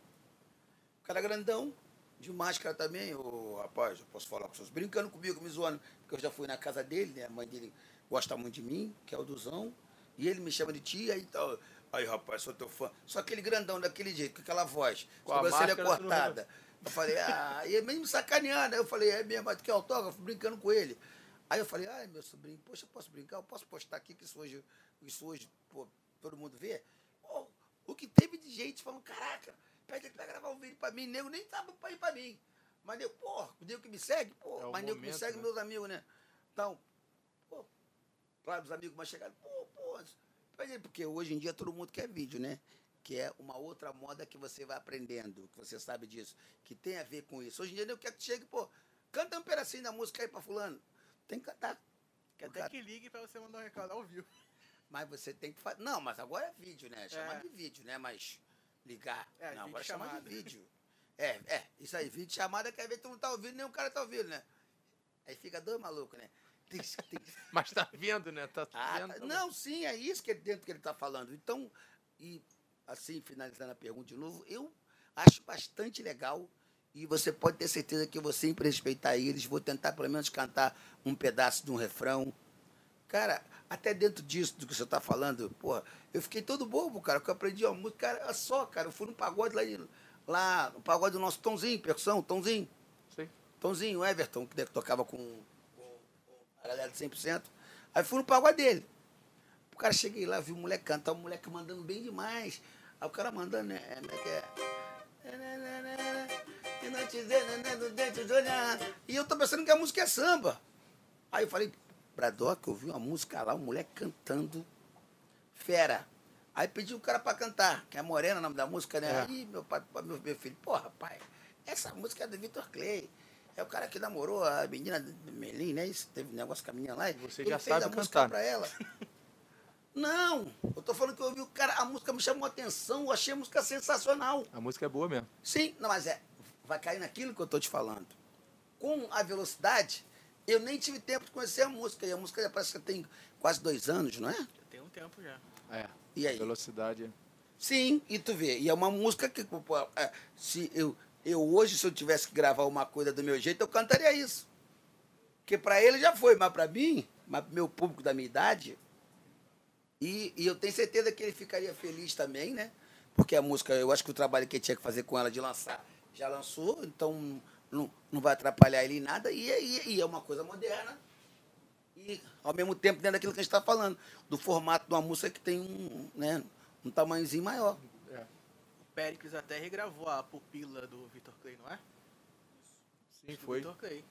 O cara grandão, de máscara também, ô rapaz, eu posso falar com vocês, brincando comigo, me zoando, porque eu já fui na casa dele, né? A mãe dele gosta muito de mim, que é o Duzão, e ele me chama de tia e tal. Aí, rapaz, sou teu fã. Só aquele grandão daquele jeito, com aquela voz, Com a sobrancelha cortada. Eu falei, ah, e é mesmo sacaneando. Aí eu falei, é mesmo, mas tu quer autógrafo? Brincando com ele. Aí eu falei, ai, meu sobrinho, poxa, posso brincar? Eu posso postar aqui que isso hoje, isso hoje pô, todo mundo vê? Pô, o que teve de gente falando, caraca, pede ele pra gravar um vídeo pra mim, nego nem tava pra ir pra mim. Mas nego, pô, o nego que me segue, pô, É mas nego que me segue, né? meus amigos, né? Então, claro, os amigos mais chegados, pô, pô. É porque hoje em dia todo mundo quer vídeo, né? Que é uma outra moda que você vai aprendendo, que você sabe disso, que tem a ver com isso. Hoje em dia eu quero que chegue, pô, canta um pedacinho da música aí pra fulano. Tem que cantar. Quer até cara- que ligue pra você mandar um recado ao vivo. Mas você tem que fazer. Não, mas agora é vídeo, né? Chamar É. de vídeo, né? Mas ligar. É, não, agora chamar de vídeo. É, é, isso aí, vídeo chamada, quer ver que tu não tá ouvindo, nem o cara tá ouvindo, né? Aí fica dois malucos, né? Tem, tem, Mas tá vendo, né? Tá ah, vendo. também. não, sim, é isso que ele, dentro que ele está falando. Então, e assim, finalizando a pergunta de novo, eu acho bastante legal e você pode ter certeza que eu vou sempre respeitar eles, vou tentar pelo menos cantar um pedaço de um refrão. Cara, até dentro disso do que você está falando, porra, eu fiquei todo bobo, cara, porque eu aprendi a música, cara, olha só, cara, eu fui no pagode lá, lá no pagode do nosso Tomzinho, percussão, Tomzinho. Sei. Tomzinho, Everton, que tocava com, galera de 100%. Aí fui no pagode dele. O cara cheguei lá, vi o moleque cantar, o moleque mandando bem demais. Aí o cara mandando, né? Como é que é? E né, né. E eu tô pensando que a música é samba. Aí eu falei, Bradock, eu vi uma música lá, um moleque cantando fera. Aí pedi o cara pra cantar, que é Morena, o nome da música, né? É. Aí meu, pai, meu, meu filho, pô, rapaz, essa música é do Vitor Clay. É o cara que namorou a menina de Melim, né? Isso, teve um negócio com a menina lá. Você ele já fez sabe a música cantar. pra ela. Não, eu tô falando que eu ouvi o cara, a música me chamou a atenção, eu achei a música sensacional. A música é boa mesmo. Sim, não, mas é, vai cair naquilo que eu tô te falando. Com a velocidade, eu nem tive tempo de conhecer a música, e a música já parece que tem quase dois anos, não é? Já tem um tempo já. É. E aí? Velocidade. Sim, e tu vê, e é uma música que, é, se eu, eu hoje, se eu tivesse que gravar uma coisa do meu jeito, eu cantaria isso. Porque pra ele já foi, mas pra mim, mas meu público da minha idade, e, e eu tenho certeza que ele ficaria feliz também, né? Porque a música, eu acho que o trabalho que ele tinha que fazer com ela de lançar, já lançou, então não, não vai atrapalhar ele em nada, e, e, e é uma coisa moderna. E, ao mesmo tempo, dentro daquilo que a gente está falando, do formato de uma música que tem um, né, um tamanhozinho maior. É. O Péricles até regravou a pupila do Vitor Clay, não é? Sim, Do foi. Vitor Clay.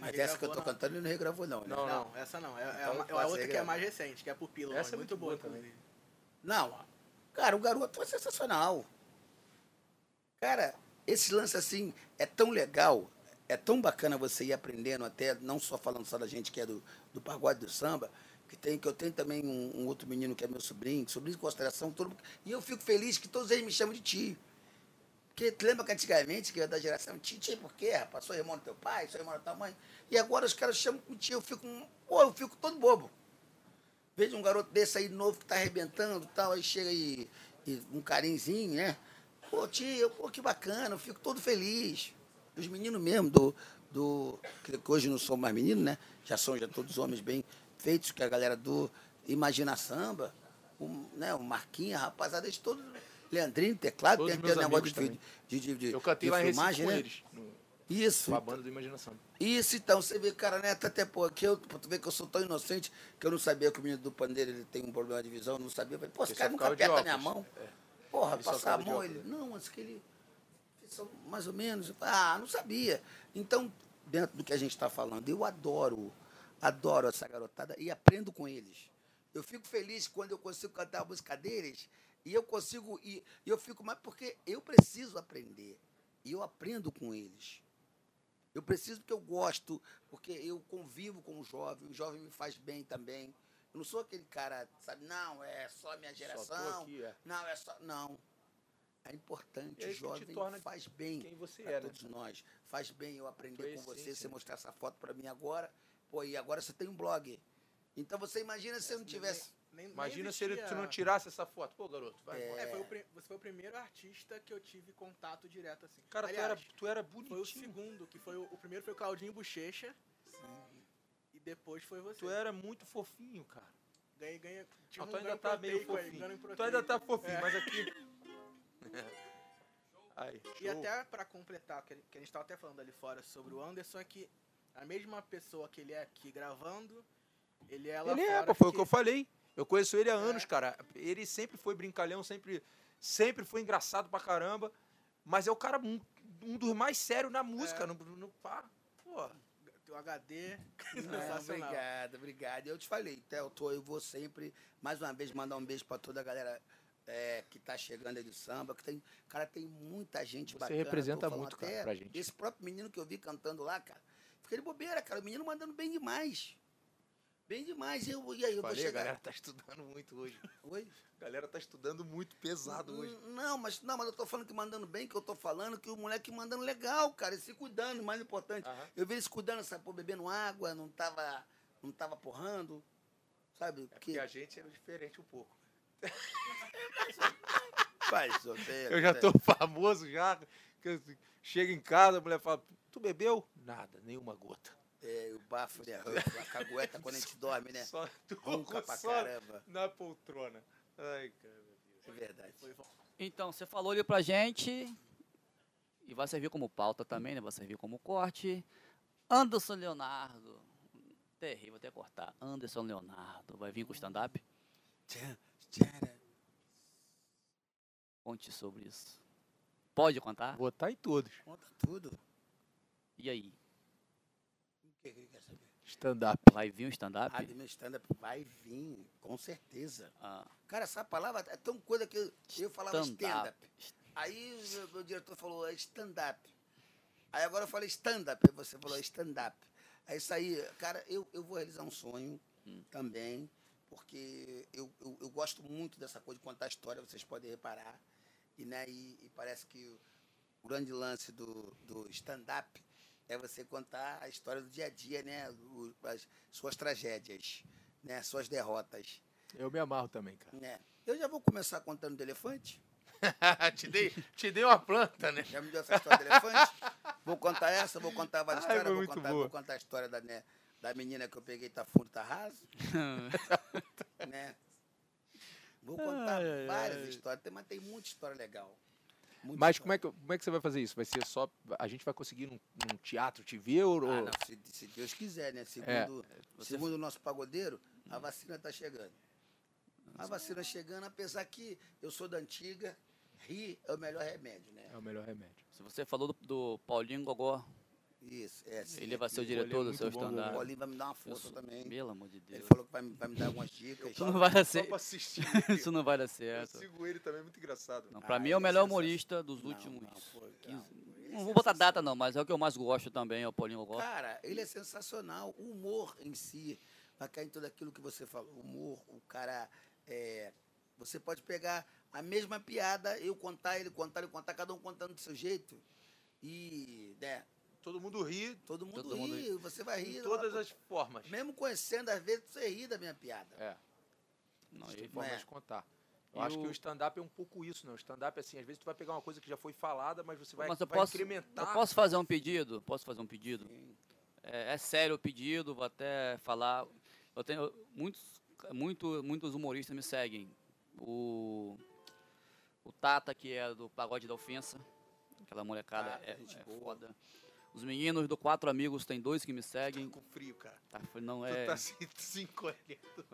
Mas essa que eu tô na- cantando ele não regravou, não. Né? Não, Não, essa não. É, é, Então uma- é a outra que é mais recente, que é a pupila. Essa é é muito muito boa boa também. também. Não, cara, o garoto foi sensacional. Cara, esse lance assim é tão legal, é tão bacana você ir aprendendo até, não só falando só da gente que é do, do pagode do samba, que, tem, que eu tenho também um, um outro menino que é meu sobrinho, sobrinho de consideração, todo, e eu fico feliz que todos eles me chamam de tio. Porque lembra que antigamente, que era da geração, tio, tio por quê, rapaz? Sou irmão do teu pai, sou irmão da tua mãe. E agora os caras chamam de tio, eu fico, pô, eu fico todo bobo. Veja um garoto desse aí novo que tá arrebentando e tal, aí chega e, e um carinhozinho, né? Pô, tio, pô, que bacana, eu fico todo feliz. Os meninos mesmo, do, do que hoje não são mais meninos, né? Já são já todos homens bem feitos, que a galera do Imagina Samba, o, né, o Marquinhos, a rapaziada, eles todos. Leandrinho, teclado, Todos tem aquele negócio de, de, de, de, Eu cantei de lá filmagem, com né? eles. No, Isso. a banda do Imaginação. Isso, então, você vê, cara, né? Até, pô, aqui eu, tu ver que eu sou tão inocente que eu não sabia que o menino do pandeiro ele tem um problema de visão, eu não sabia. Eu falei, pô, esse cara só nunca de aperta a minha óculos. mão. É. Porra, Ele passar a de mão, ele. óculos. Não, mas que ele. Mais ou menos. Falei, ah, não sabia. Então, dentro do que a gente está falando, eu adoro, adoro essa garotada e aprendo com eles. Eu fico feliz quando eu consigo cantar a música deles e eu consigo. E eu fico mais porque eu preciso aprender. E eu aprendo com eles. Eu preciso porque eu gosto, porque eu convivo com o jovem, o jovem me faz bem também. Eu não sou aquele cara, sabe, não, é só minha geração. aqui, é. Não, é só. Não. É importante, o jovem faz bem quem você é, né? todos nós. Faz bem eu aprender com você, você né? mostrar essa foto para mim agora. Pô, e agora você tem um blog. Então você imagina se eu não tivesse. Nem- nem Imagina se ele, existia- tu não tirasse essa foto. Pô, garoto, vai. É. embora. É, foi você foi o primeiro artista que eu tive contato direto assim. Cara, tu Aliás, era, tu era foi o bonitinho. segundo, que foi o, o primeiro foi o Claudinho Bochecha e depois foi você. Tu era muito fofinho, cara. Ganhei, ganhei. Ah, um tu ainda ganho tá meio aí, fofinho. ganho Tu ainda tá fofinho, É. mas aqui. Aí, E até pra completar, que que a gente tava até falando ali fora sobre o Anderson, é que a mesma pessoa que ele é aqui gravando, ele é lá Ele fora. é, pô, foi o que eu falei. Eu conheço ele há anos, É. cara. Ele sempre foi brincalhão, sempre, sempre foi engraçado pra caramba. Mas é o cara mu- um dos mais sérios na música. No, no, pá, pô. Teu HD. Não, sensacional. obrigado, obrigado. Eu te falei, tô, eu vou sempre, mais uma vez, mandar um beijo pra toda a galera é, que tá chegando aí do samba. Que tem, cara, tem muita gente Você bacana. representa tô falando muito, cara, até pra gente. Esse próprio menino que eu vi cantando lá, cara, fiquei de bobeira, cara. O menino mandando bem demais. Bem demais. Eu, e aí, eu vou Falei, a chegar. galera tá estudando muito hoje. Oi? A galera tá estudando muito pesado hoje. Não, mas não, mas eu tô falando que mandando bem, que eu tô falando que o moleque mandando legal, cara, ele se cuidando, mais importante. Aham. Eu vi ele se cuidando, sabe, pô, bebendo água, não tava, não tava porrando, sabe? É porque a gente é diferente um pouco. Eu já tô famoso já. que eu chego em casa, a mulher fala, tu bebeu? Nada, nenhuma gota. É, o bafo, né? A cagueta quando a gente dorme, né? Só tu Ronca pra só caramba. na poltrona. Ai, cara. É verdade. Então, você falou ali pra gente, e vai servir como pauta também, né? Vai servir como corte. Anderson Leonardo. Terrível até cortar. Anderson Leonardo. Vai vir com stand-up? Conte sobre isso. Pode contar? Botar em todos. Conta tudo. E aí? O que que quer saber? Stand-up. Vai vir um stand-up? Ah, meu stand-up vai vir, com certeza. Ah, Cara, essa palavra é tão coisa que eu, eu falava Stand-up. stand-up. Aí o meu, meu diretor falou é stand-up. Aí agora eu falei stand-up, aí você falou stand-up. É isso aí, cara, eu, eu vou realizar um sonho também, porque eu, eu, eu gosto muito dessa coisa de contar história, vocês podem reparar. E, né, e, e parece que o grande lance do, do stand-up é você contar a história do dia a dia, né? o- as suas tragédias, né? Suas derrotas. Eu me amarro também, cara. né? Eu já vou começar contando do elefante. te, dei, te dei uma planta, né? Já me deu essa história do elefante. Vou contar essa, vou contar várias Ai, histórias. Vou contar, boa. vou contar a história da, né, da menina que eu peguei, tá fundo, tá raso. né? Vou contar Ai, várias ai. histórias, mas tem muita história legal. Muita Mas como é, que, como é que você vai fazer isso? Vai ser só. A gente vai conseguir num, num teatro te ver? Ou, Ah, não, se, se Deus quiser, né? Segundo, você- segundo o nosso pagodeiro, a vacina tá chegando. A vacina chegando, apesar que eu sou da antiga, rir é o melhor remédio, né? É o melhor remédio. Se você falou do, do Paulinho Gogó, Isso, é. sim, ele vai ser o aqui. diretor do seu bom, O stand-up. Paulinho vai me dar uma Eu força sou- também. Pelo amor de Ele Deus. falou que vai, me- vai me dar algumas dicas. Isso não vai dar Só certo. pra assistir. Isso não vai dar Eu certo. sigo ele também, é muito engraçado. Não, pra Ah, mim é o ele é melhor sensacional. humorista dos Não, últimos não, pô, 15. não, ele Não é vou botar data não, mas é o que eu mais gosto também, é o Paulinho Gogó. Cara, ele é sensacional. O humor em si vai cair em tudo aquilo que você falou. O humor, o cara. é, você pode pegar a mesma piada, eu contar, ele contar, ele contar, cada um contando do seu jeito. E, né, Todo mundo ri todo mundo Todo mundo ri, você vai rir. de todas as formas. Mesmo conhecendo, às vezes você ri da minha piada. É, Não, tem e- formas é. de contar. Eu E acho que o- o stand-up é um pouco isso, né? O stand-up, assim, às vezes tu vai pegar uma coisa que já foi falada, mas você vai, mas eu vai posso, incrementar. eu posso fazer um pedido? Posso fazer um pedido? Sim. É, é sério o pedido, vou até falar. Eu tenho muitos, muito, muitos humoristas me seguem. O, o Tata, que é do Pagode da Ofensa, aquela molecada Tata, é, é foda. Os meninos do Quatro Amigos, tem dois que me seguem. com frio, cara. Tá, não Tu é, tá se, se encolhendo.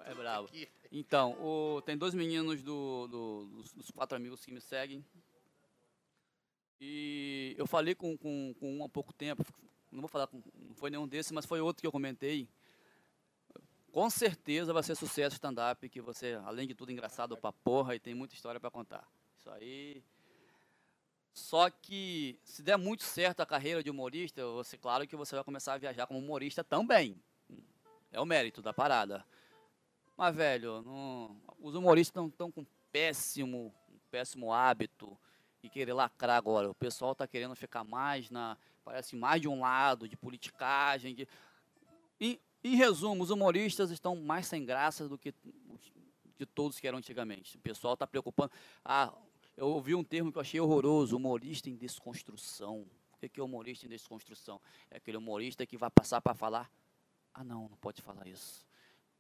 é bravo. aqui. Então, o- tem dois meninos do, do- dos, dos quatro amigos que me seguem. E eu falei com, com, com um há pouco tempo, não vou falar com, não foi nenhum desses, mas foi outro que eu comentei. Com certeza vai ser sucesso stand-up, que você, além de tudo, engraçado pra porra e tem muita história pra contar. Isso aí. Só que, se der muito certo a carreira de humorista, você, claro que você vai começar a viajar como humorista também. É o mérito da parada. Mas, velho, não- os humoristas estão com péssimo, péssimo hábito e querer lacrar agora. O pessoal tá querendo ficar mais na. Parece mais de um lado, de politicagem. De... Em, em resumo, os humoristas estão mais sem graça do que de todos que eram antigamente. O pessoal está preocupando. Ah, eu ouvi um termo que eu achei horroroso: humorista em desconstrução. O que é humorista em desconstrução? É aquele humorista que vai passar para falar. Ah, não, não pode falar isso.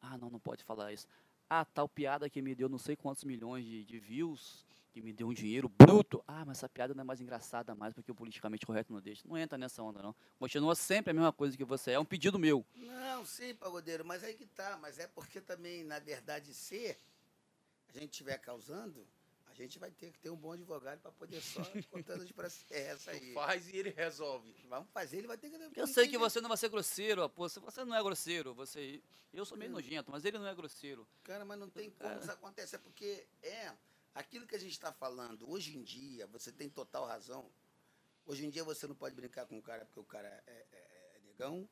Ah, não, não pode falar isso. Ah, tal piada que me deu não sei quantos milhões de, de views, que me deu um dinheiro bruto. Ah, mas essa piada não é mais engraçada mais porque o politicamente correto não deixa. Não entra nessa onda, não. Continua sempre a mesma coisa que você é. É um pedido meu. Não, sim, pagodeiro, mas aí que tá. Mas é porque também, na verdade, se a gente estiver causando, gente vai ter que ter um bom advogado para poder só contando de pra essa aí. Faz e ele resolve. Vamos fazer, ele vai ter que. Eu sei que você não vai ser grosseiro, pô. Você não é grosseiro. Você, eu sou meio nojento, mas ele não é grosseiro. Cara, mas não tem como isso acontecer, porque é aquilo que a gente está falando. Hoje em dia, você tem total razão. Hoje em dia você não pode brincar com o cara porque o cara é, é, é negão.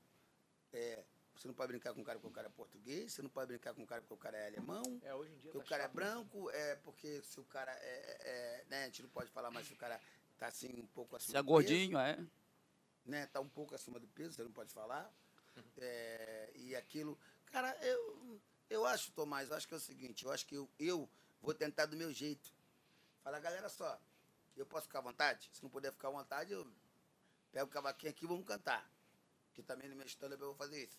É, você não pode brincar com o cara porque o cara é português, você não pode brincar com o cara porque o cara é alemão. É, hoje em dia porque tá o cara é chato, né? branco, é porque se o cara é, é- né, a gente não pode falar, mas se o cara tá assim um pouco acima Se é do gordinho, é. peso, né, tá um pouco acima do peso, você não pode falar. É, e aquilo, cara, eu eu acho, Tomás, eu acho que é o seguinte, eu acho que eu, eu vou tentar do meu jeito. Falar, galera, só, eu posso ficar à vontade? Se não puder ficar à vontade, eu pego o cavaquinho aqui e vamos cantar. Que também no meu stand-up eu vou fazer isso.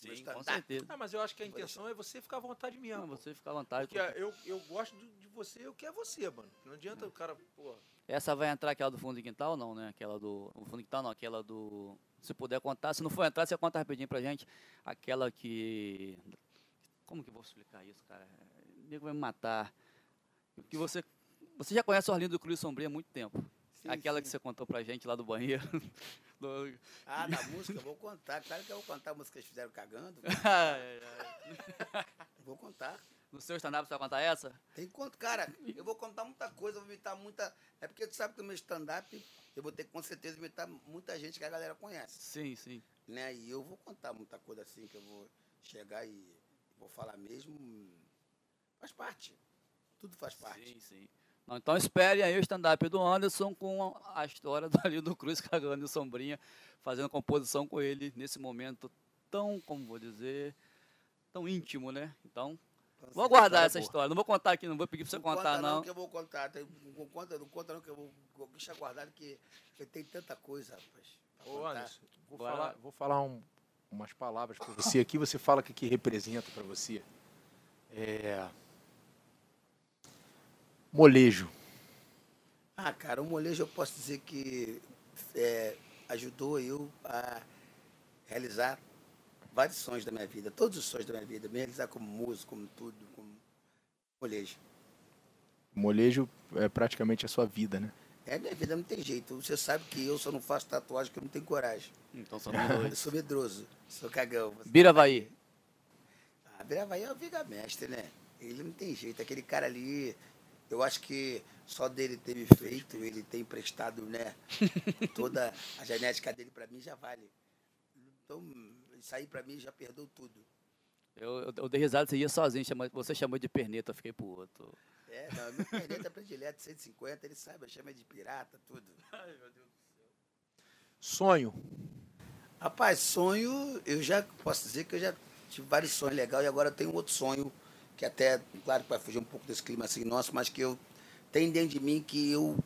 Sim, com stand-up. certeza. Ah, mas eu acho que a intenção é você ficar à vontade mesmo. Não, você fica à vontade. Porque eu, eu gosto de você, eu quero você, mano. Não adianta o cara, pô. Essa vai entrar aquela do fundo de quintal, não, né? Aquela do. O fundo de quintal não, aquela do. Se puder contar, se não for entrar, você conta rapidinho pra gente. Aquela que. Como que eu vou explicar isso, cara? O nego vai me matar. Que você. Você já conhece o Orlindo Cruz Sombria há muito tempo. Sim, aquela sim. que você contou pra gente lá do banheiro. Do- Ah, da música, vou contar. Claro que eu vou contar a música que eles fizeram cagando. Vou contar. no seu stand-up você vai contar essa? Tem quanto, cara? Eu vou contar muita coisa, vou imitar muita. É porque tu sabe que no meu stand-up eu vou ter com certeza imitar muita gente que a galera conhece. Sim, sim. Né? E eu vou contar muita coisa assim que eu vou chegar e vou falar mesmo. Faz parte. Tudo faz parte. Sim, sim. Não, então espere aí o stand-up do Anderson com a história do Arlindo Cruz cagando em sombrinha, fazendo composição com ele nesse momento tão, como vou dizer, tão íntimo, né? Então, Então, vou aguardar história essa boa. história. Não vou contar aqui, não vou pedir pra você não contar, conta não. que eu vou contar. Tem- Não conta, não conta não que eu vou, vou deixar guardado que, que tem tanta coisa, rapaz. Ô. Anderson, vou Bora falar, vou falar um- umas palavras pra você aqui, você fala o que, que representa pra você. É. Molejo. Ah, cara, o molejo eu posso dizer que é, ajudou eu a realizar vários sonhos da minha vida, todos os sonhos da minha vida, me realizar como músico, como tudo, como molejo. Molejo é praticamente a sua vida, né? É, minha vida não tem jeito. Você sabe que eu só não faço tatuagem porque eu não tenho coragem. Então são Eu dois. sou medroso, sou cagão. Você Bira Havaí. Ah, Biravaí é o Viga Mestre, né? Ele não tem jeito. Aquele cara ali, eu acho que só dele ter me feito, ele ter emprestado, né? Toda a genética dele pra mim já vale. Então, isso aí pra mim já perdeu tudo. Eu, eu, eu dei risada, você ia sozinho, chama- você chamou de perneta, eu fiquei pro outro. É, não, meu planeta predileto 150, ele sabe, chama de pirata, tudo. Sonho. Rapaz, sonho, eu já posso dizer que eu já tive vários sonhos legais e agora eu tenho outro sonho, que até, claro que vai fugir um pouco desse clima assim nosso, mas que eu tenho dentro de mim que eu,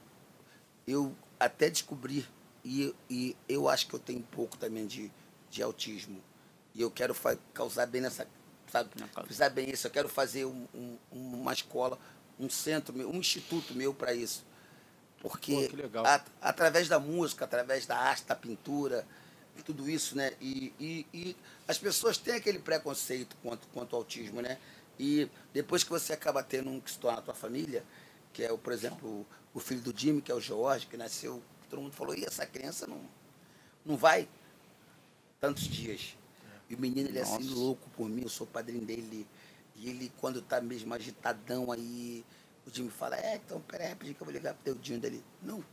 eu até descobri e, e eu acho que eu tenho um pouco também de, de autismo. E eu quero causar bem nessa, sabe, Na causa. fizer bem isso. Eu quero fazer um- um- uma escola, um centro, meu, um instituto meu para isso. Porque Pô, a- através da música, através da arte, da pintura, tudo isso, né? E, e, e as pessoas têm aquele preconceito quanto, quanto ao autismo, né? E depois que você acaba tendo um que se torna a tua família, que é, o, por exemplo, o, filho do Jimmy, que é o George, que nasceu, todo mundo falou, e essa criança não, não vai tantos dias. E o menino, ele é assim, Nossa. louco por mim, eu sou padrinho dele. E ele, quando tá mesmo agitadão aí, o Jimmy fala, é, então, peraí, rapidinho que eu vou ligar pro teu Dinho dele. Não.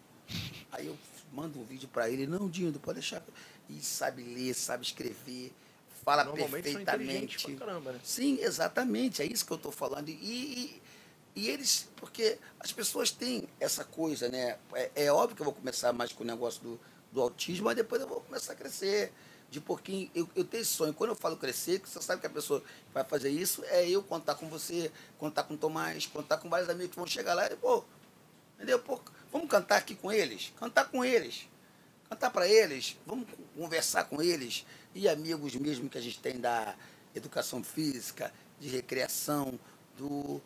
Aí eu mando um vídeo pra ele, não, Dinho, pode deixar. E sabe ler, sabe escrever, fala perfeitamente. caramba, né? Sim, exatamente, é isso que eu estou falando. E, e, e eles, porque as pessoas têm essa coisa, né? É, é óbvio que eu vou começar mais com o negócio do, do autismo, mas depois eu vou começar a crescer. De pouquinho, eu, eu tenho esse sonho. Quando eu falo crescer, que você sabe que a pessoa vai fazer isso, é eu contar com você, contar com o Tomás, contar com vários amigos que vão chegar lá e, pô, entendeu? Pô, vamos cantar aqui com eles? Cantar com eles cantar para eles, vamos conversar com eles e amigos mesmo que a gente tem da educação física, de recreação, do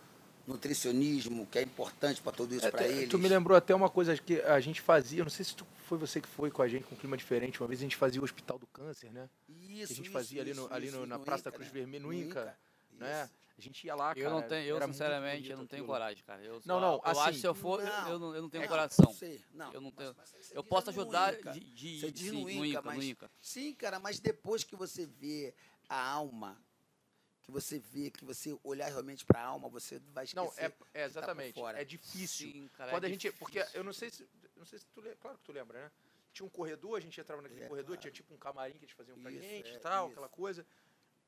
nutricionismo, que é importante para tudo isso É, para tu- eles. Tu me lembrou até uma coisa que a gente fazia, não sei se tu, foi você que foi com a gente com um clima diferente, uma vez a gente fazia o Hospital do Câncer, né? Isso, a gente isso, fazia ali no- isso, ali no- isso, na no Praça da Inca, Cruz né? Vermelha, no Inca. né? A gente ia lá, cara. Eu não tenho, eu sinceramente, bonito eu não tenho aquilo. coragem, cara. Eu, Não, não, eu acho assim- que se eu for, eu- Não, eu, não, eu não tenho é, coração. sei, não, Eu não mas- tenho- mas você Eu posso ajudar Inca. de, de, Você diz sim, no no Inca, Inca, no mas- Inca. Sim, cara, mas depois que você vê a alma, que você vê, que você olhar realmente pra alma, você vai esquecer. Não, é, é que tá por exatamente. fora. é difícil. Sim, cara, é Quando a gente. Porque difícil. eu não sei se. Não sei se tu lembra. Claro que tu lembra, né? Tinha um corredor, a gente entrava naquele É, corredor, claro. tinha tipo um camarim que eles faziam pra Isso, gente é, e tal, isso. aquela coisa.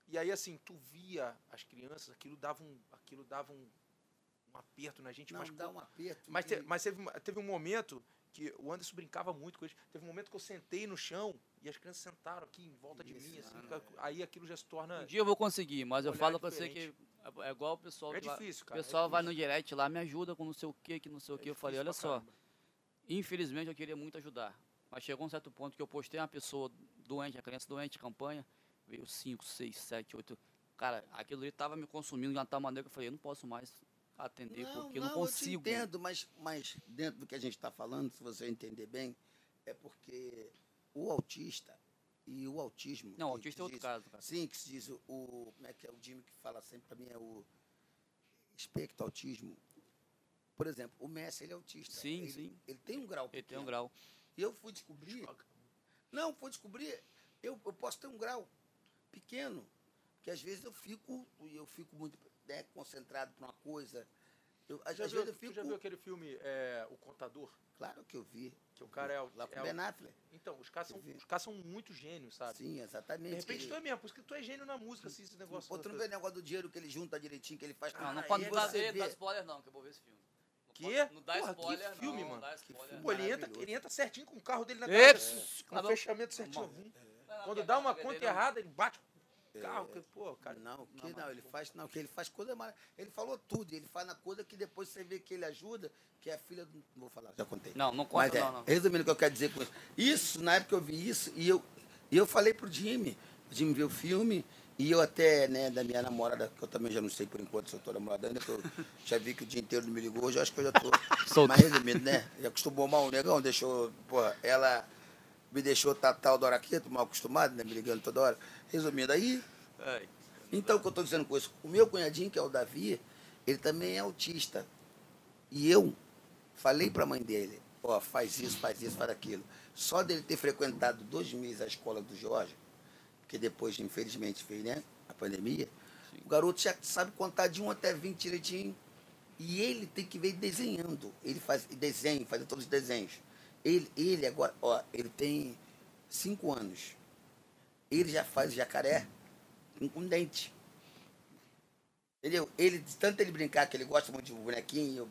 E aí, assim, tu via as crianças, aquilo dava um, aquilo dava um, um aperto na gente, Não, mas, dá um aperto. mas, que- te- mas teve, teve um momento que o Anderson brincava muito com eles. Teve um momento que eu sentei no chão e as crianças sentaram aqui em volta de Isso, mim, assim, ah, fica- aí aquilo já se torna. Um dia eu vou conseguir, mas eu falo pra você que é é igual o pessoal É difícil, o cara. é pessoal vai no direct lá, me ajuda com não sei o que, que não sei o É que. Eu falei, olha só, caramba. infelizmente eu queria muito ajudar. Mas chegou um certo ponto que eu postei uma pessoa doente, a criança doente, campanha, veio 5, 6, 7, 8. Cara, aquilo ali tava me consumindo de uma tal maneira que eu falei, eu não posso mais atender, porque eu não consigo. Eu te entendo, mas, mas dentro do que a gente está falando, se você entender bem, é porque o autista e o autismo. Não, que- autista é outro diz- caso, cara. Sim, que se diz o, o- Como é que é o Jimmy que fala sempre para mim? É o espectro autismo. Por exemplo, o Messi, ele é autista. Sim, ele, sim. Ele tem um grau. Ele tem um grau. E eu fui descobrir. Não, fui descobrir. Eu, eu posso ter um grau pequeno, que às vezes eu fico, eu fico muito né, concentrado para uma coisa. Eu, às viu, vezes eu tu fico. já viu aquele filme é, O Contador? Claro que eu vi. Que o cara é o. Lá com é Ben Affleck. Então, os caras, são, os caras são muito gênios, sabe? Sim, exatamente. De repente que tu é mesmo, por isso que tu é gênio na música, assim, esse negócio. Outro não vê o negócio do dinheiro que ele junta direitinho, que ele faz. Não, não, pode Aí não dá, não spoiler não, que eu vou ver esse filme. Pode- Não dá Porra, que spoiler filme, não, mano. Não dá Que spoiler. filme Pô, ele entra, ele entra certinho com o carro dele na Eita, casa. Com o um- fechamento certinho. Quando dá uma conta não. errada, ele bate o carro. que, Pô, cara. Não, que Não, não, mas- ele faz, não, que ele faz coisa mara- Ele falou tudo, ele faz na coisa que depois você vê que ele ajuda, que é a filha do. Não vou falar, já contei. Não, não Mas conta é, não, não. resumindo o que eu quero dizer com isso. Isso, na época eu vi isso, e eu, e eu falei pro Jimmy, o Jimmy viu o filme, e eu até, né, da minha namorada, que eu também já não sei por enquanto se eu tô namorada ainda, que eu já vi que o dia inteiro não me ligou, hoje eu acho que eu já tô. Solto. Mas resumindo, né? Já acostumou mal o negão, deixou, porra, ela me deixou tatal da hora aqui, tô mal acostumado, né? Me ligando toda hora. Resumindo, aí Ai, então, o que eu estou dizendo com isso? O meu cunhadinho, que é o Davi, ele também é autista. E eu falei para a mãe dele, ó, faz isso, faz isso, faz aquilo. Só dele ter frequentado dois meses a escola do Jorge, porque depois, infelizmente, fez né, a pandemia, o garoto já sabe contar de 1 até 20 direitinho. E ele tem que ver desenhando. Ele faz desenho, faz todos os desenhos. Ele, ele agora, ó, ele tem cinco anos. Ele já faz jacaré com, com dente. Entendeu? Ele, de tanto ele brincar, que ele gosta muito de bonequinho,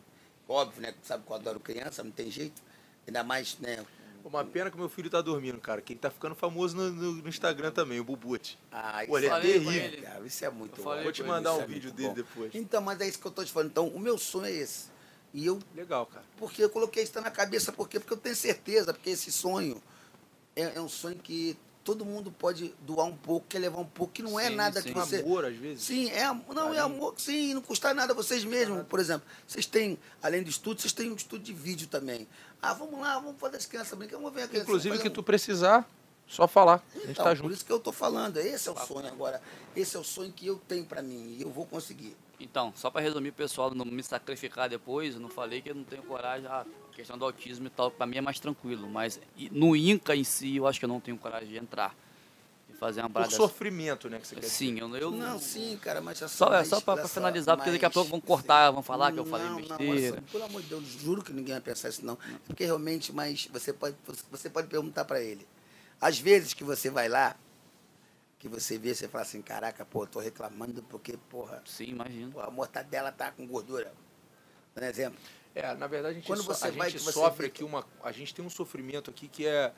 óbvio, né? Sabe que eu adoro criança, não tem jeito. Ainda mais, né? Uma pena que meu filho tá dormindo, cara. Quem tá ficando famoso no, no- no Instagram também, o Bubute. Ah, isso Pô, ele é é terrível. ele. cara, isso é muito bom. Vou te mandar um é vídeo dele bom. depois. Então, mas é isso que eu tô te falando. Então, o meu sonho é esse. E eu Legal, cara. Porque eu coloquei isso na cabeça, porque, porque eu tenho certeza, porque esse sonho é, é um sonho que todo mundo pode doar um pouco, quer levar um pouco, que não é Sim, nada sim. que você. amor, às vezes. Sim, é, não, é amor, sim, não custa nada vocês mesmos. Por exemplo, vocês têm, além do estudo, vocês têm um estudo de vídeo também. Ah, vamos lá, vamos fazer as crianças brincar, vamos ver a criança. Inclusive, que um- tu precisar, só falar. A gente então, tá por junto. isso que eu tô falando, esse é o sonho agora. Esse é o sonho que eu tenho pra mim e eu vou conseguir. Então, só para resumir, pessoal, não me sacrificar depois, eu não falei que eu não tenho coragem, a questão do autismo e tal, para mim é mais tranquilo, mas no Inca em si, eu acho que eu não tenho coragem de entrar e fazer uma Por parada sofrimento, né? Que você quer dizer. Sim, eu, eu não, sim, cara, mas é Só, é mais- só para finalizar, porque daqui a pouco vão cortar, vão falar que eu falei Não, não, besteira. olha só, pelo amor de Deus, juro que ninguém vai pensar isso não. Porque realmente, mas você pode, você pode perguntar para ele. Às vezes que você vai lá, que você vê, você fala assim, caraca, pô, eu tô reclamando porque, porra, Sim, imagino. pô, a mortadela tá com gordura. Por exemplo. É, na verdade, a gente, Quando so- você a vai, gente sofre aqui uma. A gente tem um sofrimento aqui que é.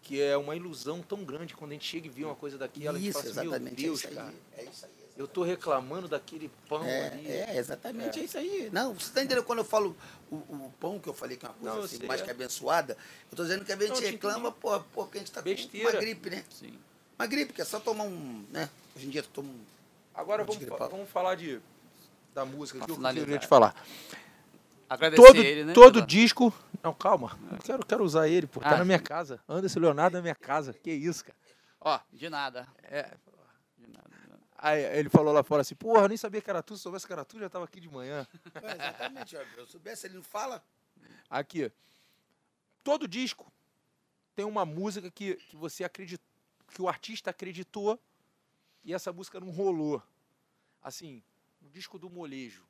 Que é uma ilusão tão grande quando a gente chega e vê uma coisa daquela e isso, fala assim, meu exatamente, Deus, é isso cara. aí. É isso aí. Eu tô reclamando daquele pão ali. É, é, exatamente, é. isso aí. Não, você tá entendendo quando eu falo o, o pão que eu falei que é uma coisa Não, assim, mais é. que abençoada, eu tô dizendo que a gente Não, reclama, pô, pô, que a gente tá com Besteira. uma gripe, né? Sim. Uma gripe, que é só tomar um, né? Hoje em dia tu toma um... Agora Vou vamos, vamos falar de, da música. Que eu queria te falar. Agradecer Todo, ele, né? todo disco. Não, calma. Eu quero, quero usar ele, pô. Tá Ah. na minha casa. Anderson Leonardo na minha casa. Que isso, cara. Ó, De nada. é, De nada. Aí ele falou lá fora assim, porra, eu nem sabia que era tu, se soubesse que era tu, já tava aqui de manhã. É, exatamente, ó, eu soubesse, ele não fala. Aqui. Todo disco tem uma música que, que você acredita, que o artista acreditou e essa música não rolou. Assim, um disco do molejo.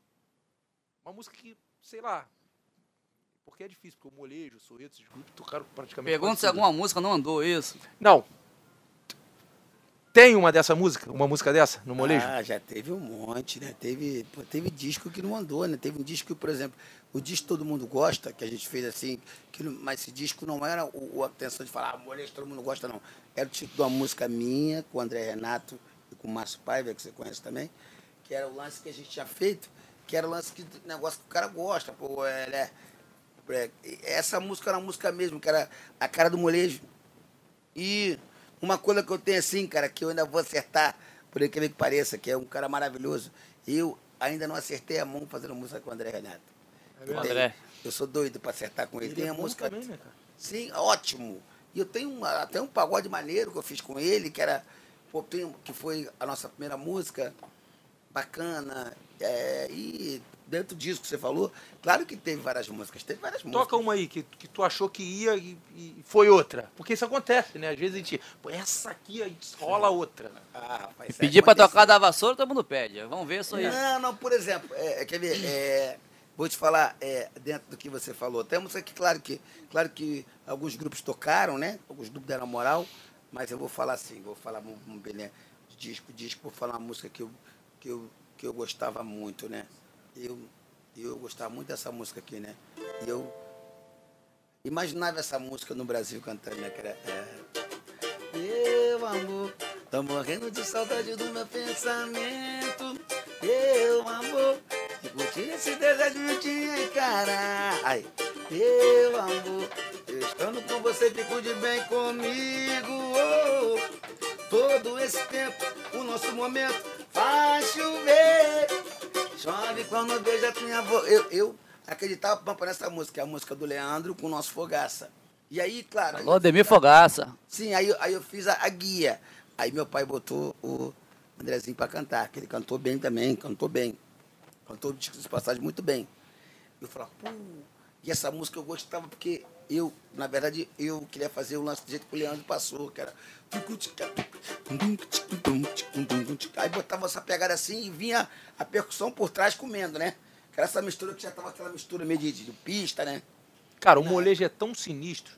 Uma música que, sei lá, porque é difícil, porque o molejo, o sorriso, esses grupos tocaram praticamente. Pergunta se alguma música não andou isso. Não. Tem uma dessa música? Uma música dessa no molejo? Ah, já teve um monte, né? Teve, pô, teve disco que não andou, né? Teve um disco que, por exemplo, o disco todo mundo gosta, que a gente fez assim, que mas esse disco não era o- a intenção de falar, ah, molejo todo mundo gosta, não. Era o tipo de uma música minha, com o André Renato e com o Márcio Paiva, que você conhece também, que era o lance que a gente tinha feito, que era o lance que negócio que o cara gosta, pô, é, né? É, essa música era uma música mesmo, que era a cara do molejo. E uma coisa que eu tenho assim, cara, que eu ainda vou acertar, por incrível que pareça, que é um cara maravilhoso, eu ainda não acertei a mão fazendo música com o André Renato. eu, mesmo? tenho- André. eu sou doido pra acertar com ele. Ele Tem é a música. também, né, cara? Sim, ótimo. E eu tenho uma- até um pagode maneiro que eu fiz com ele, que era. pô, tem- que foi a nossa primeira música, bacana. é, e dentro disso que você falou, claro que teve várias músicas, teve várias músicas. Toca uma aí que, que tu achou que ia e, e foi outra. Porque isso acontece, né? Às vezes a gente. Pô, essa aqui aí rola outra. Ah, rapaz, isso Pedir pra aconteceu. tocar da vassoura, todo mundo pede. Vamos ver isso aí. Não, não, por exemplo, é, quer ver, é, vou te falar, é, dentro do que você falou, temos aqui, claro que, claro que alguns grupos tocaram, né? Alguns grupos deram moral, mas eu vou falar assim, vou falar um, um belém de disco, disco, vou falar uma música que eu, que eu, que eu gostava muito, né? Eu, eu gostava muito dessa música aqui, né? E eu imaginava essa música no Brasil cantando, né? Que era, é, meu amor, tô morrendo de saudade do meu pensamento. Meu amor, e curtir esse desejo de te encarar. Ai, meu amor, eu estando com você, fico de bem comigo. Oh, todo esse tempo, o nosso momento faz chover. Chove quando vejo a minha voz. Eu, eu acreditava pra nessa música, é a música do Leandro com o nosso Fogaça. E aí, claro. Alô, Ademir Fogaça. Sim, aí, eu- aí eu fiz a, a guia. Aí meu pai botou o Andrezinho para cantar, que ele cantou bem também, cantou bem. Cantou de passagem muito bem. Eu falava, pô, e essa música eu gostava porque eu, na verdade, eu queria fazer o lance do jeito que o Leandro passou, que era. Aí botava essa pegada assim e vinha a percussão por trás comendo, né? Que era essa mistura que já tava aquela mistura meio de, de pista, né? Cara, o molejo é tão sinistro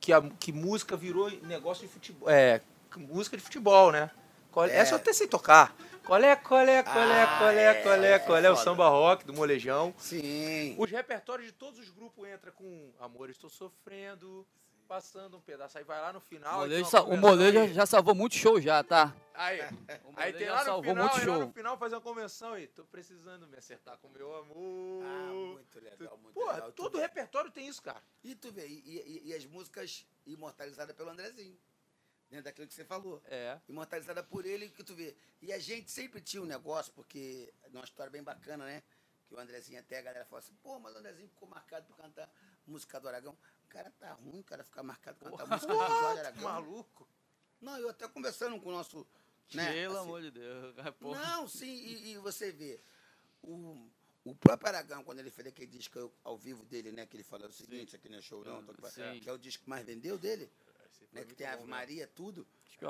que, a, que música virou negócio de futebol. É, música de futebol, né? Qual, É. Essa eu até sei tocar. Qual é, qual é, qual é, Ah, qual é, qual é, qual é, o samba rock do molejão. Sim. Os repertórios de todos os grupos entra com Amor, estou sofrendo, passando um pedaço. Aí vai lá no O final. molejo, sa- o molejo já, salvou muito show já, tá? Aí, O aí tem lá no salvou final, muito aí lá show. no final faz uma convenção e tô precisando me acertar com meu amor. Ah, muito legal, muito Porra, legal. todo repertório tem isso, cara. E tu vê, e, e- e as músicas imortalizadas pelo Andrezinho. Dentro daquilo que você falou. É. Imortalizada por ele, que tu vê. E a gente sempre tinha um negócio, porque é uma história bem bacana, né? Que o Andrezinho até a galera fala assim, pô, mas o Andrezinho ficou marcado por cantar música do Aragão. O cara tá ruim, o cara ficar marcado por cantar música do Jorge Aragão. Maluco. Não, eu até conversando com o nosso. Né, Pelo assim, amor de Deus. porra. não, sim, e, e você vê, o, o próprio Aragão, quando ele fez aquele disco ao vivo dele, né, que ele falou o seguinte, isso aqui não é show não, Sim. que é o disco que mais vendeu dele, né, que tem Ave Maria, tudo.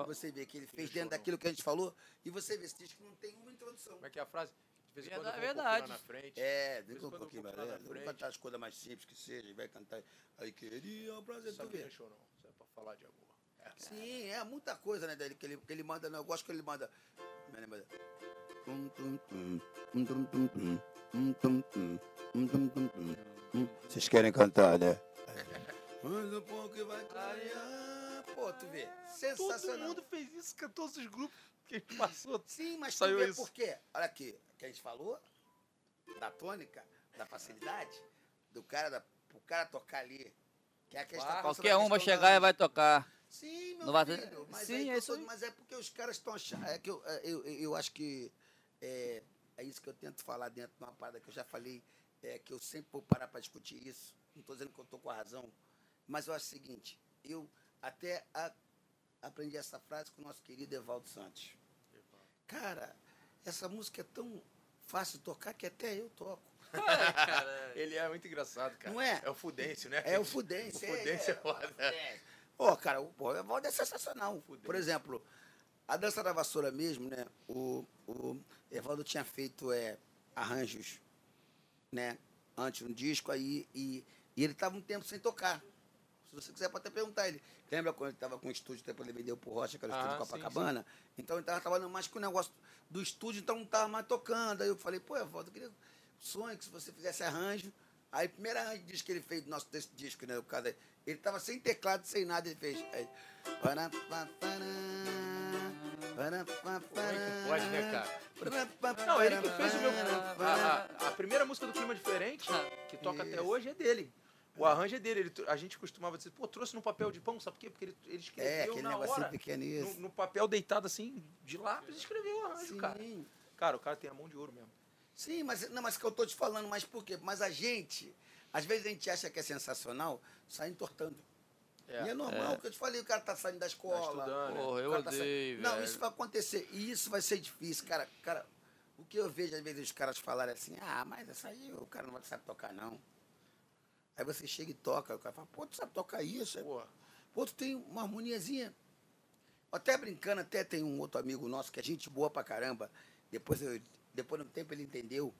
Você vê que ele fez dentro daquilo que a gente falou, e você vê esse disco não tem uma introdução. Como é que é a frase? É verdade. é dentro. É, de um pouquinho mais. Vamos cantar as coisas mais simples que seja, vai cantar. Aí queria o prazer de ver. Isso é pra falar de amor. É. Sim, é muita coisa, né, dele, que ele, que ele manda, eu gosto que ele manda. Vocês querem cantar, né? Mas o pouco vai clarear. Pô, tu vê, Todo sensacional. mundo fez isso, que todos os grupos que passou. Sim, mas Saiu tu vê isso. por quê? Olha aqui, que a gente falou da tônica, da facilidade, do cara, da, o cara tocar ali. Que é a questão, Ah, Qualquer um vai chegar da- e vai tocar. Sim, meu Não filho. Mas, Sim, é eu isso tô- mas é porque os caras estão achando. É que eu, é, eu, eu acho que é, é isso que eu tento falar dentro de uma parada que eu já falei, é que eu sempre vou parar para discutir isso. Não estou dizendo que eu estou com a razão, mas eu acho o seguinte: eu até a- aprendi essa frase com o nosso querido Evaldo Santos. cara, essa música é tão fácil de tocar que até eu toco. Ele é muito engraçado, cara. Não é? É o Fudêncio, né? É o Fudêncio. O Fudêncio é foda. Ó, cara, o pô, o Evaldo é sensacional. Por exemplo, a dança da vassoura mesmo, né? O, o Evaldo tinha feito é, arranjos, né? Antes no disco aí, e, e ele estava um tempo sem tocar. Se você quiser, pode até perguntar ele. Lembra quando ele estava com o estúdio, depois ele vendeu pro Rocha, que era o Ah, estúdio sim, Copacabana? Então ele estava trabalhando mais com o negócio do estúdio, então não estava mais tocando. Aí eu falei, pô, Evaldo, eu queria sonho que se você fizesse arranjo. Aí, primeiro arranjo disco que ele fez, nosso desse disco, né? O cara, ele tava sem teclado, sem nada, ele fez. Aí, pode, né, cara? Não, ele que fez o meu. A, a- a primeira música do Clima Diferente, que toca até hoje, é dele. O arranjo é dele. Ele a gente costumava dizer, pô, trouxe no papel de pão, sabe por quê? Porque ele, ele escreveu É, aquele na negocinho hora. pequeno No, isso. no papel deitado assim, de lápis, escreveu o arranjo, cara. Sim, Cara, o cara tem a mão de ouro mesmo. sim, mas, não, mas que eu tô te falando, mas por quê? Mas a gente, às vezes a gente acha que é sensacional, sai entortando. É, e é normal, que eu te falei, o cara tá saindo da escola. estudando, né? Porra, eu O cara tá sa- odeio, Não, isso vai acontecer. E isso vai ser difícil, cara. Cara, o que eu vejo às vezes os caras falarem assim, ah, mas essa aí o cara não vai saber tocar, não. Aí você chega e toca, o cara fala, pô, tu sabe tocar isso? Aí. Pô, tu tem uma harmoniazinha. Até brincando, até tem um outro amigo nosso que é gente boa pra caramba. Depois, eu, depois de um tempo ele entendeu.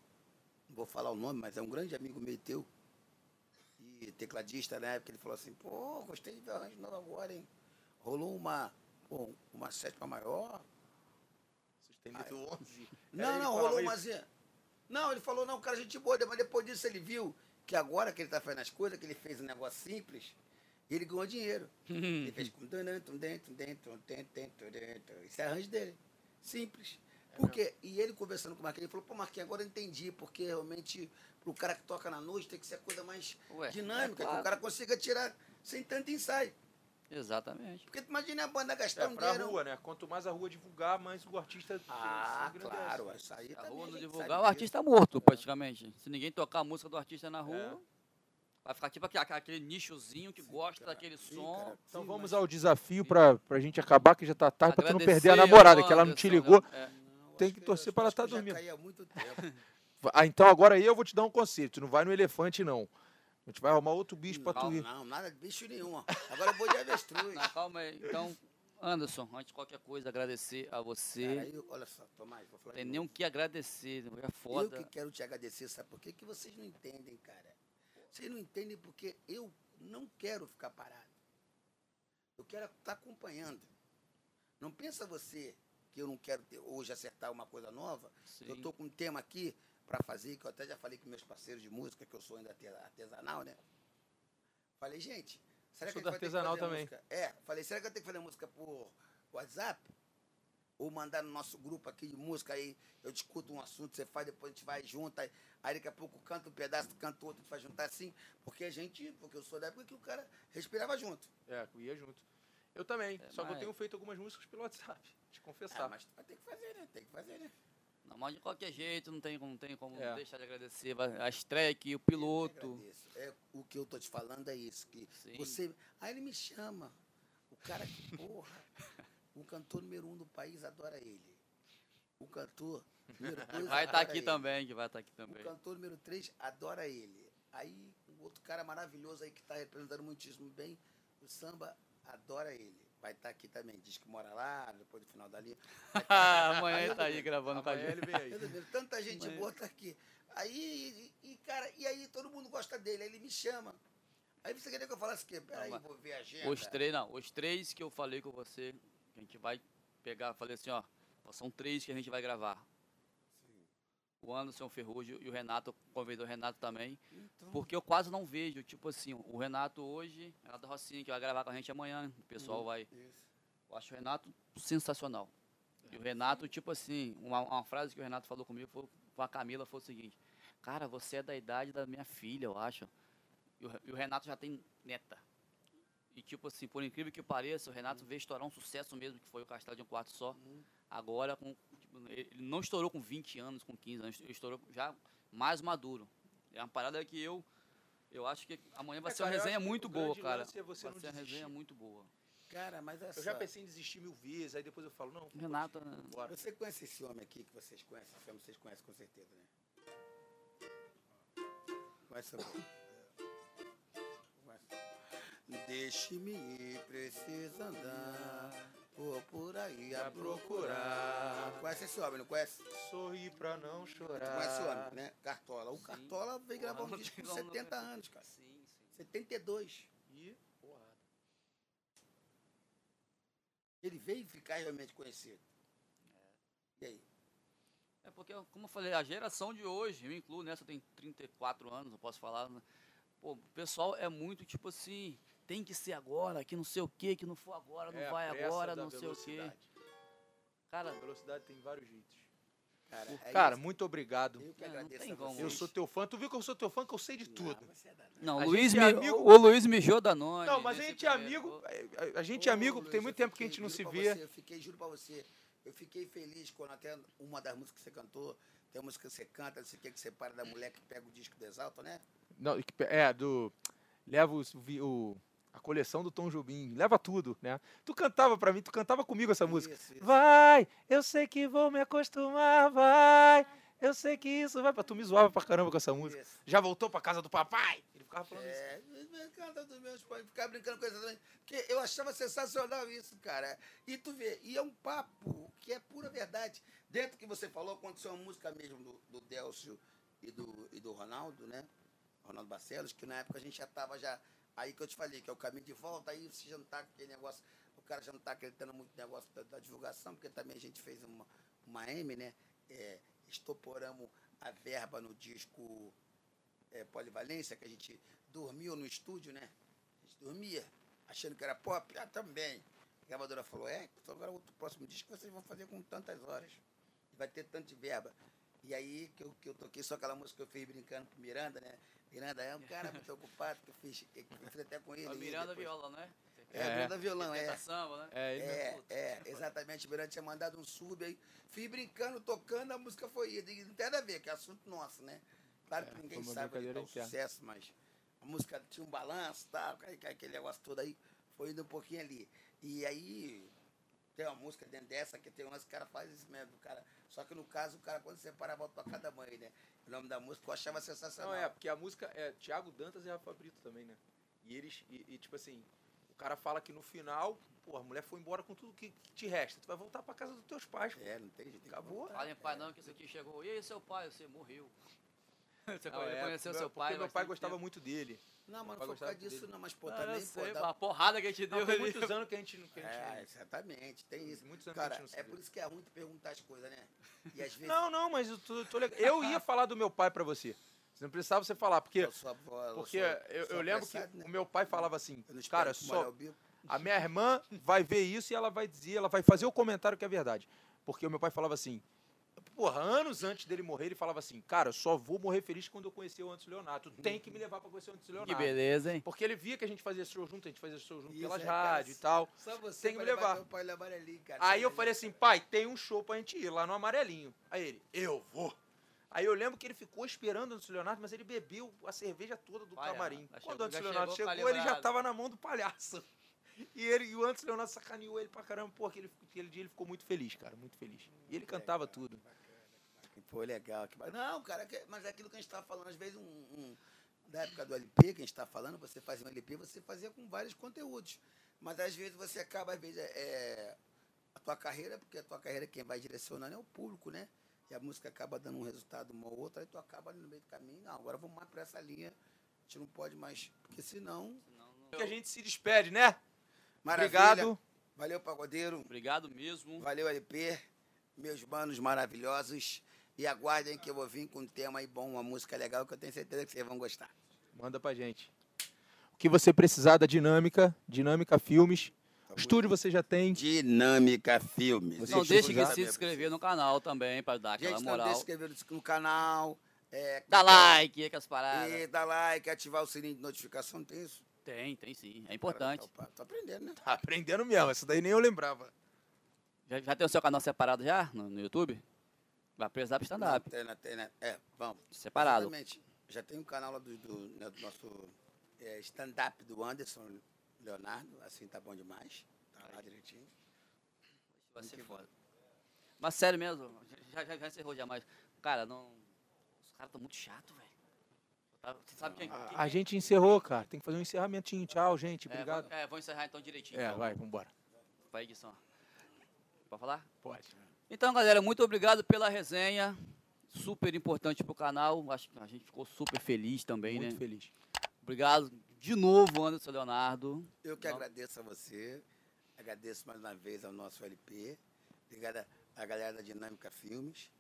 Não vou falar o nome, mas é um grande amigo meu teu. E tecladista na época, ele falou assim, pô, gostei de ver arranjo novo agora, hein? Rolou uma, pô, uma sétima maior. Sustenido 11. Não, ele não, rolou uma. Não, ele falou, não, cara, gente boa, mas depois disso ele viu que agora que ele está fazendo as coisas, que ele fez um negócio simples, ele ganhou dinheiro. ele fez com dentro, dentro, dentro, dentro, dentro. Isso é arranjo dele. Simples. É porque, e ele conversando com o Marquinhos, ele falou, pô, Marquinhos, agora eu entendi, porque realmente pro cara que toca na noite tem que ser a coisa mais Ué, é dinâmica, é claro. que o cara consiga tirar sem tanto ensaio. Exatamente. Porque tu imagina a banda gastar É, um pra dinheiro. rua, né? Quanto mais a rua divulgar, mais o artista Ah, claro, isso aí A rua a não divulgar, o artista é morto, praticamente. Se ninguém tocar a música do artista na rua, É. vai ficar tipo aquele, aquele nichozinho que gosta cara. daquele Sim, som. cara. Então Sim, vamos mas- ao desafio pra, pra gente acabar, que já tá tarde, pra tu não perder a namorada, que ela não te ligou. né? É. Não, Tem que torcer pra ela acho tá dormindo. Ah, então agora aí eu vou te dar um conselho. Tu não vai no elefante, não. A gente vai arrumar outro bicho pra tu não, ir. não, nada de bicho nenhum. ó. Agora eu vou de avestruz. Não, calma aí. Então, Anderson, antes de qualquer coisa, agradecer a você. Cara, eu- olha só, Tomás, vou falar Tem nem o que agradecer, é Eu foda. que quero te agradecer, sabe por quê? Que vocês não entendem, cara. Vocês não entendem porque eu não quero ficar parado. Eu quero estar acompanhando. Não pensa você que eu não quero ter, hoje acertar uma coisa nova. Sim. Eu tô com um tema aqui para fazer, que eu até já falei com meus parceiros de música, que eu sou ainda arte- artesanal, né? Falei, gente, será Sou que do a gente vai ter que fazer também. música? É, falei, será que eu tenho que fazer música por WhatsApp? Ou mandar no nosso grupo aqui de música, aí eu discuto um assunto, você faz, depois a gente vai junto, aí, aí daqui a pouco canta um pedaço, canta outro, a gente vai juntar assim, porque a gente, porque eu sou da época que o cara respirava junto. É, eu ia junto. Eu também. É, só que eu mas- tenho feito algumas músicas pelo WhatsApp. Te Ah, confessar. mas vai ter que fazer, né? Tem que fazer, né? Não, mas de qualquer jeito, não tem como, não tem como É. deixar de agradecer. A estreia aqui, o piloto. É, o que eu tô te falando é isso, que Sim. você... Aí ele me chama, o cara que, porra, o cantor número um do país adora ele. O cantor número dois Vai estar adora aqui ele. também, que vai estar aqui O também. cantor número 3 adora ele. Aí, um outro cara maravilhoso aí que está representando muitíssimo bem o samba, adora ele. Vai estar aqui também. Diz que mora lá, depois do final da linha. Amanhã ele tá aí gravando com a Amanhã gente. Tanta gente Mas- boa tá aqui. Aí, e, e, cara, e aí todo mundo gosta dele. Aí ele me chama. Aí você queria que eu falasse o quê? Peraí, vou ver a agenda. Os três, não, os três que eu falei com você, que a gente vai pegar, falei assim, ó, são três que a gente vai gravar. O Anderson Ferrugem e o Renato, eu convidei o Renato também, Então, porque eu quase não vejo, tipo assim, o Renato hoje, Renato Rocinha, que vai gravar com a gente amanhã, o pessoal Uhum. vai, isso. eu acho o Renato sensacional. E o Renato, tipo assim, uma, uma frase que o Renato falou comigo, foi, com a Camila, foi o seguinte, cara, você é da idade da minha filha, eu acho. E o, e o Renato já tem neta. E tipo assim, por incrível que pareça, o Renato veio estourar um sucesso mesmo, que foi o Castelo de um Quarto Só. Agora, com, ele não estourou com 20 anos, com 15 anos, ele estourou já mais maduro. É uma parada que eu, eu acho que amanhã vai É, ser uma cara, resenha muito boa, cara. é você vai não ser uma resenha muito boa. Cara, mas olha Eu já pensei em desistir mil vezes, aí depois eu falo, não, Renato, né? bora. Você conhece esse homem aqui que vocês conhecem? Esse homem vocês conhecem com certeza, né? Conhece essa? Conhece? Deixe-me ir, precisa andar. Aí a procurar. Conhece esse homem, não conhece? Sorri pra não chorar. Conhece o homem, né? Cartola. O Sim. Cartola veio gravar Porra, um disco com não tem 70 como- anos, cara. Sim, sim. 72. E, porrada. Ele veio ficar realmente conhecido. E aí? É porque, como eu falei, a geração de hoje, eu incluo nessa, eu tenho 34 anos, eu posso falar. né? Pô, o pessoal é muito tipo assim, tem que ser agora, que não sei o que, que não for agora, não É vai agora, não sei o que. velocidade. Cara, A velocidade tem vários jeitos. Cara, é Cara, muito obrigado. eu que É, agradeço vocês. Eu sou teu fã. Tu viu que eu sou teu fã, que eu sei de Não, tudo. é não, Luiz é amigo- o Luiz mijou da nós. Não, mas a gente é amigo. A, gente é amigo, Luiz, tem muito tempo que a fiquei, gente não se vê. você, eu fiquei, juro pra você, eu fiquei feliz quando até uma das músicas que você cantou, tem uma música que você canta, não sei o que, que você para da mulher que pega o disco do Exalta, né? Não, é, do. Leva vi- o, a coleção do Tom Jobim. Leva tudo, né? Tu cantava pra mim, tu cantava comigo essa música. Isso, isso. Vai, eu sei que vou me acostumar, vai. Eu sei que isso vai. Tu me zoava pra caramba com essa música. Isso. Já voltou pra casa do papai? Ele ficava falando isso. É, me canta dos meus pais, ficar brincando com isso também. Porque eu achava sensacional isso, cara. E tu vê, e é um papo que é pura verdade. Dentro que você falou, aconteceu uma música mesmo do, do Delcio e do, e do Ronaldo, né? Ronaldo Barcelos, que na época a gente já tava já. Aí que eu te falei, que é o caminho de volta, aí tá com aquele negócio, o cara já não tá acreditando muito no negócio da, da divulgação, porque também a gente fez uma, uma M, né? É, estoporamos a verba no disco é, Polivalência, que a gente dormiu no estúdio, né? A gente dormia, achando que era pop, ah, também. A gravadora falou, é, então agora o próximo disco vocês vão fazer com tantas horas. Vai ter tanto de verba. E aí que eu, que eu toquei só aquela música que eu fiz brincando com Miranda, né? Miranda é um cara muito ocupado, que eu fiz, que eu fiz até com ele. A Miranda depois- Viola, não é? É, É. Miranda Violão, é. Samba, né? É, mesmo. É, é, exatamente. O Miranda tinha mandado um sub aí. Fui brincando, tocando, a música foi ida. Não tem nada a ver, que é assunto nosso, né? Claro que É, ninguém sabe onde brincadeira tá o interna. sucesso, mas a música tinha um balanço, aí, aquele negócio todo aí, foi indo um pouquinho ali. E aí tem uma música dentro dessa que tem umas que o cara faz isso mesmo, o cara. Só que no caso, o cara, quando separa, volta pra cada mãe, né? O nome da música eu achava sensacional. Não, é, porque a música é Thiago Dantas e Rafa Brito também, né? E eles, e, e, tipo assim, o cara fala que no final, pô, a mulher foi embora com tudo que, que te resta. Tu vai voltar pra casa dos teus pais, pô. É, não tem jeito. Acabou. Falem pai não, que isso aqui chegou. E aí, seu pai? Você morreu. Você Não, é, porque seu pai. meu mas pai gostava tempo. muito dele. Não, mas Meu não foi por causa disso, dele. não, mas pô, também, sei, pô, dá- a porrada que a gente Não, deu tem ali. muitos anos que a gente não. Que a gente É, exatamente, tem isso. Muitos anos que a Cara, gente não é por isso que é ruim tu perguntar as coisas, né? E às vezes. Não, não, mas eu tô, tô legal. Eu ia falar do meu pai pra você. Você não precisava você falar, porque, eu sou eu porque sou- eu, sou eu lembro que né? o meu pai falava assim, não cara, só a minha irmã vai ver isso e ela vai dizer, ela vai fazer o comentário que é verdade. Porque o meu pai falava assim, porra, anos antes dele morrer, ele falava assim, cara, eu só vou morrer feliz quando eu conhecer o Antes Leonardo. Tu tem que me levar pra conhecer o Antes Que Leonardo. beleza, hein? Porque ele via que a gente fazia show junto, a gente fazia show junto Isso, pelas é, cara, rádios e tal. Só você Tem que me levar. teu pai levar ali, cara. Aí eu falei assim, pai, tem um show pra gente ir lá no Amarelinho. Aí ele, eu vou. Aí eu lembro que ele ficou esperando o Antes Leonardo, mas ele bebeu a cerveja toda do camarim. Quando o Antes Leonardo chegou chegou, ele já tava na mão do palhaço. E, ele, e o Antes Leonardo sacaneou ele pra caramba. Pô, aquele, aquele dia ele ficou muito feliz, cara, muito feliz. E ele cantava tudo. Pô, legal. Que... Não, cara, que- mas é aquilo que a gente tava falando, às vezes, um, um- da época do LP que a gente tá falando, você fazia um LP, você fazia com vários conteúdos. Mas às vezes você acaba, às vezes, é, é, a tua carreira, porque a tua carreira quem vai direcionando é o público, né? E a música acaba dando um resultado uma ou outra, aí tu acaba ali no meio do caminho. Não, agora vamos mais pra essa linha. A gente não pode mais, porque senão. Que a gente se despede, né? Maravilha. Obrigado. Valeu, Pagodeiro. Obrigado mesmo. Valeu, LP. Meus manos maravilhosos. E aguardem que eu vou vir com um tema aí bom, uma música legal, que eu tenho certeza que vocês vão gostar. Manda pra gente. O que você precisar da Dinâmica, Dinâmica Filmes. O estúdio você já tem. Dinâmica Filmes. Você Não deixe de se inscrever no canal também, pra dar aquela Gente, não moral. deixe de se inscrever no canal. É, Dá like, aquelas paradas. E dá like, ativar o sininho de notificação, não tem isso? Tem, tem sim. É importante. Cara, tô aprendendo, né? Tá aprendendo mesmo, essa daí nem eu lembrava. Já, já tem o seu canal separado já no, no YouTube? Vai precisar pro stand-up. Tem, né, tem, né? É, vamos. Separado. Exatamente. Já tem um canal lá do, do, né, do nosso é, stand-up do Anderson Leonardo, assim tá bom demais. Vai ser foda. Mas sério mesmo, já, já, já encerrou já, mas. Cara, não. Os caras estão muito chatos, velho. Você sabe quem. A, quem- a gente encerrou, cara. Tem que fazer um encerramentinho. Tchau, gente. é, Obrigado. É, vou encerrar então direitinho. É, então. vai, vambora. Pra edição. Pode falar? Pode. Então, galera, muito obrigado pela resenha. Super importante pro canal. Acho que a gente ficou super feliz também, Muito né? feliz. Obrigado de novo, Anderson Leonardo. Eu que Não. agradeço a você, agradeço mais uma vez ao nosso LP, obrigado à galera da Dinâmica Filmes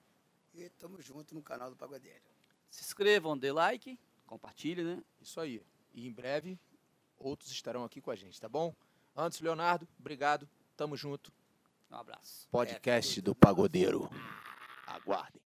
e estamos juntos no canal do Pagodeiro. Se inscrevam, dê like, compartilhe, né? Isso aí. E em breve, outros estarão aqui com a gente, tá bom? Antes, Leonardo, obrigado. Tamo junto. Um abraço. Podcast tudo do Pagodeiro. Aguardem.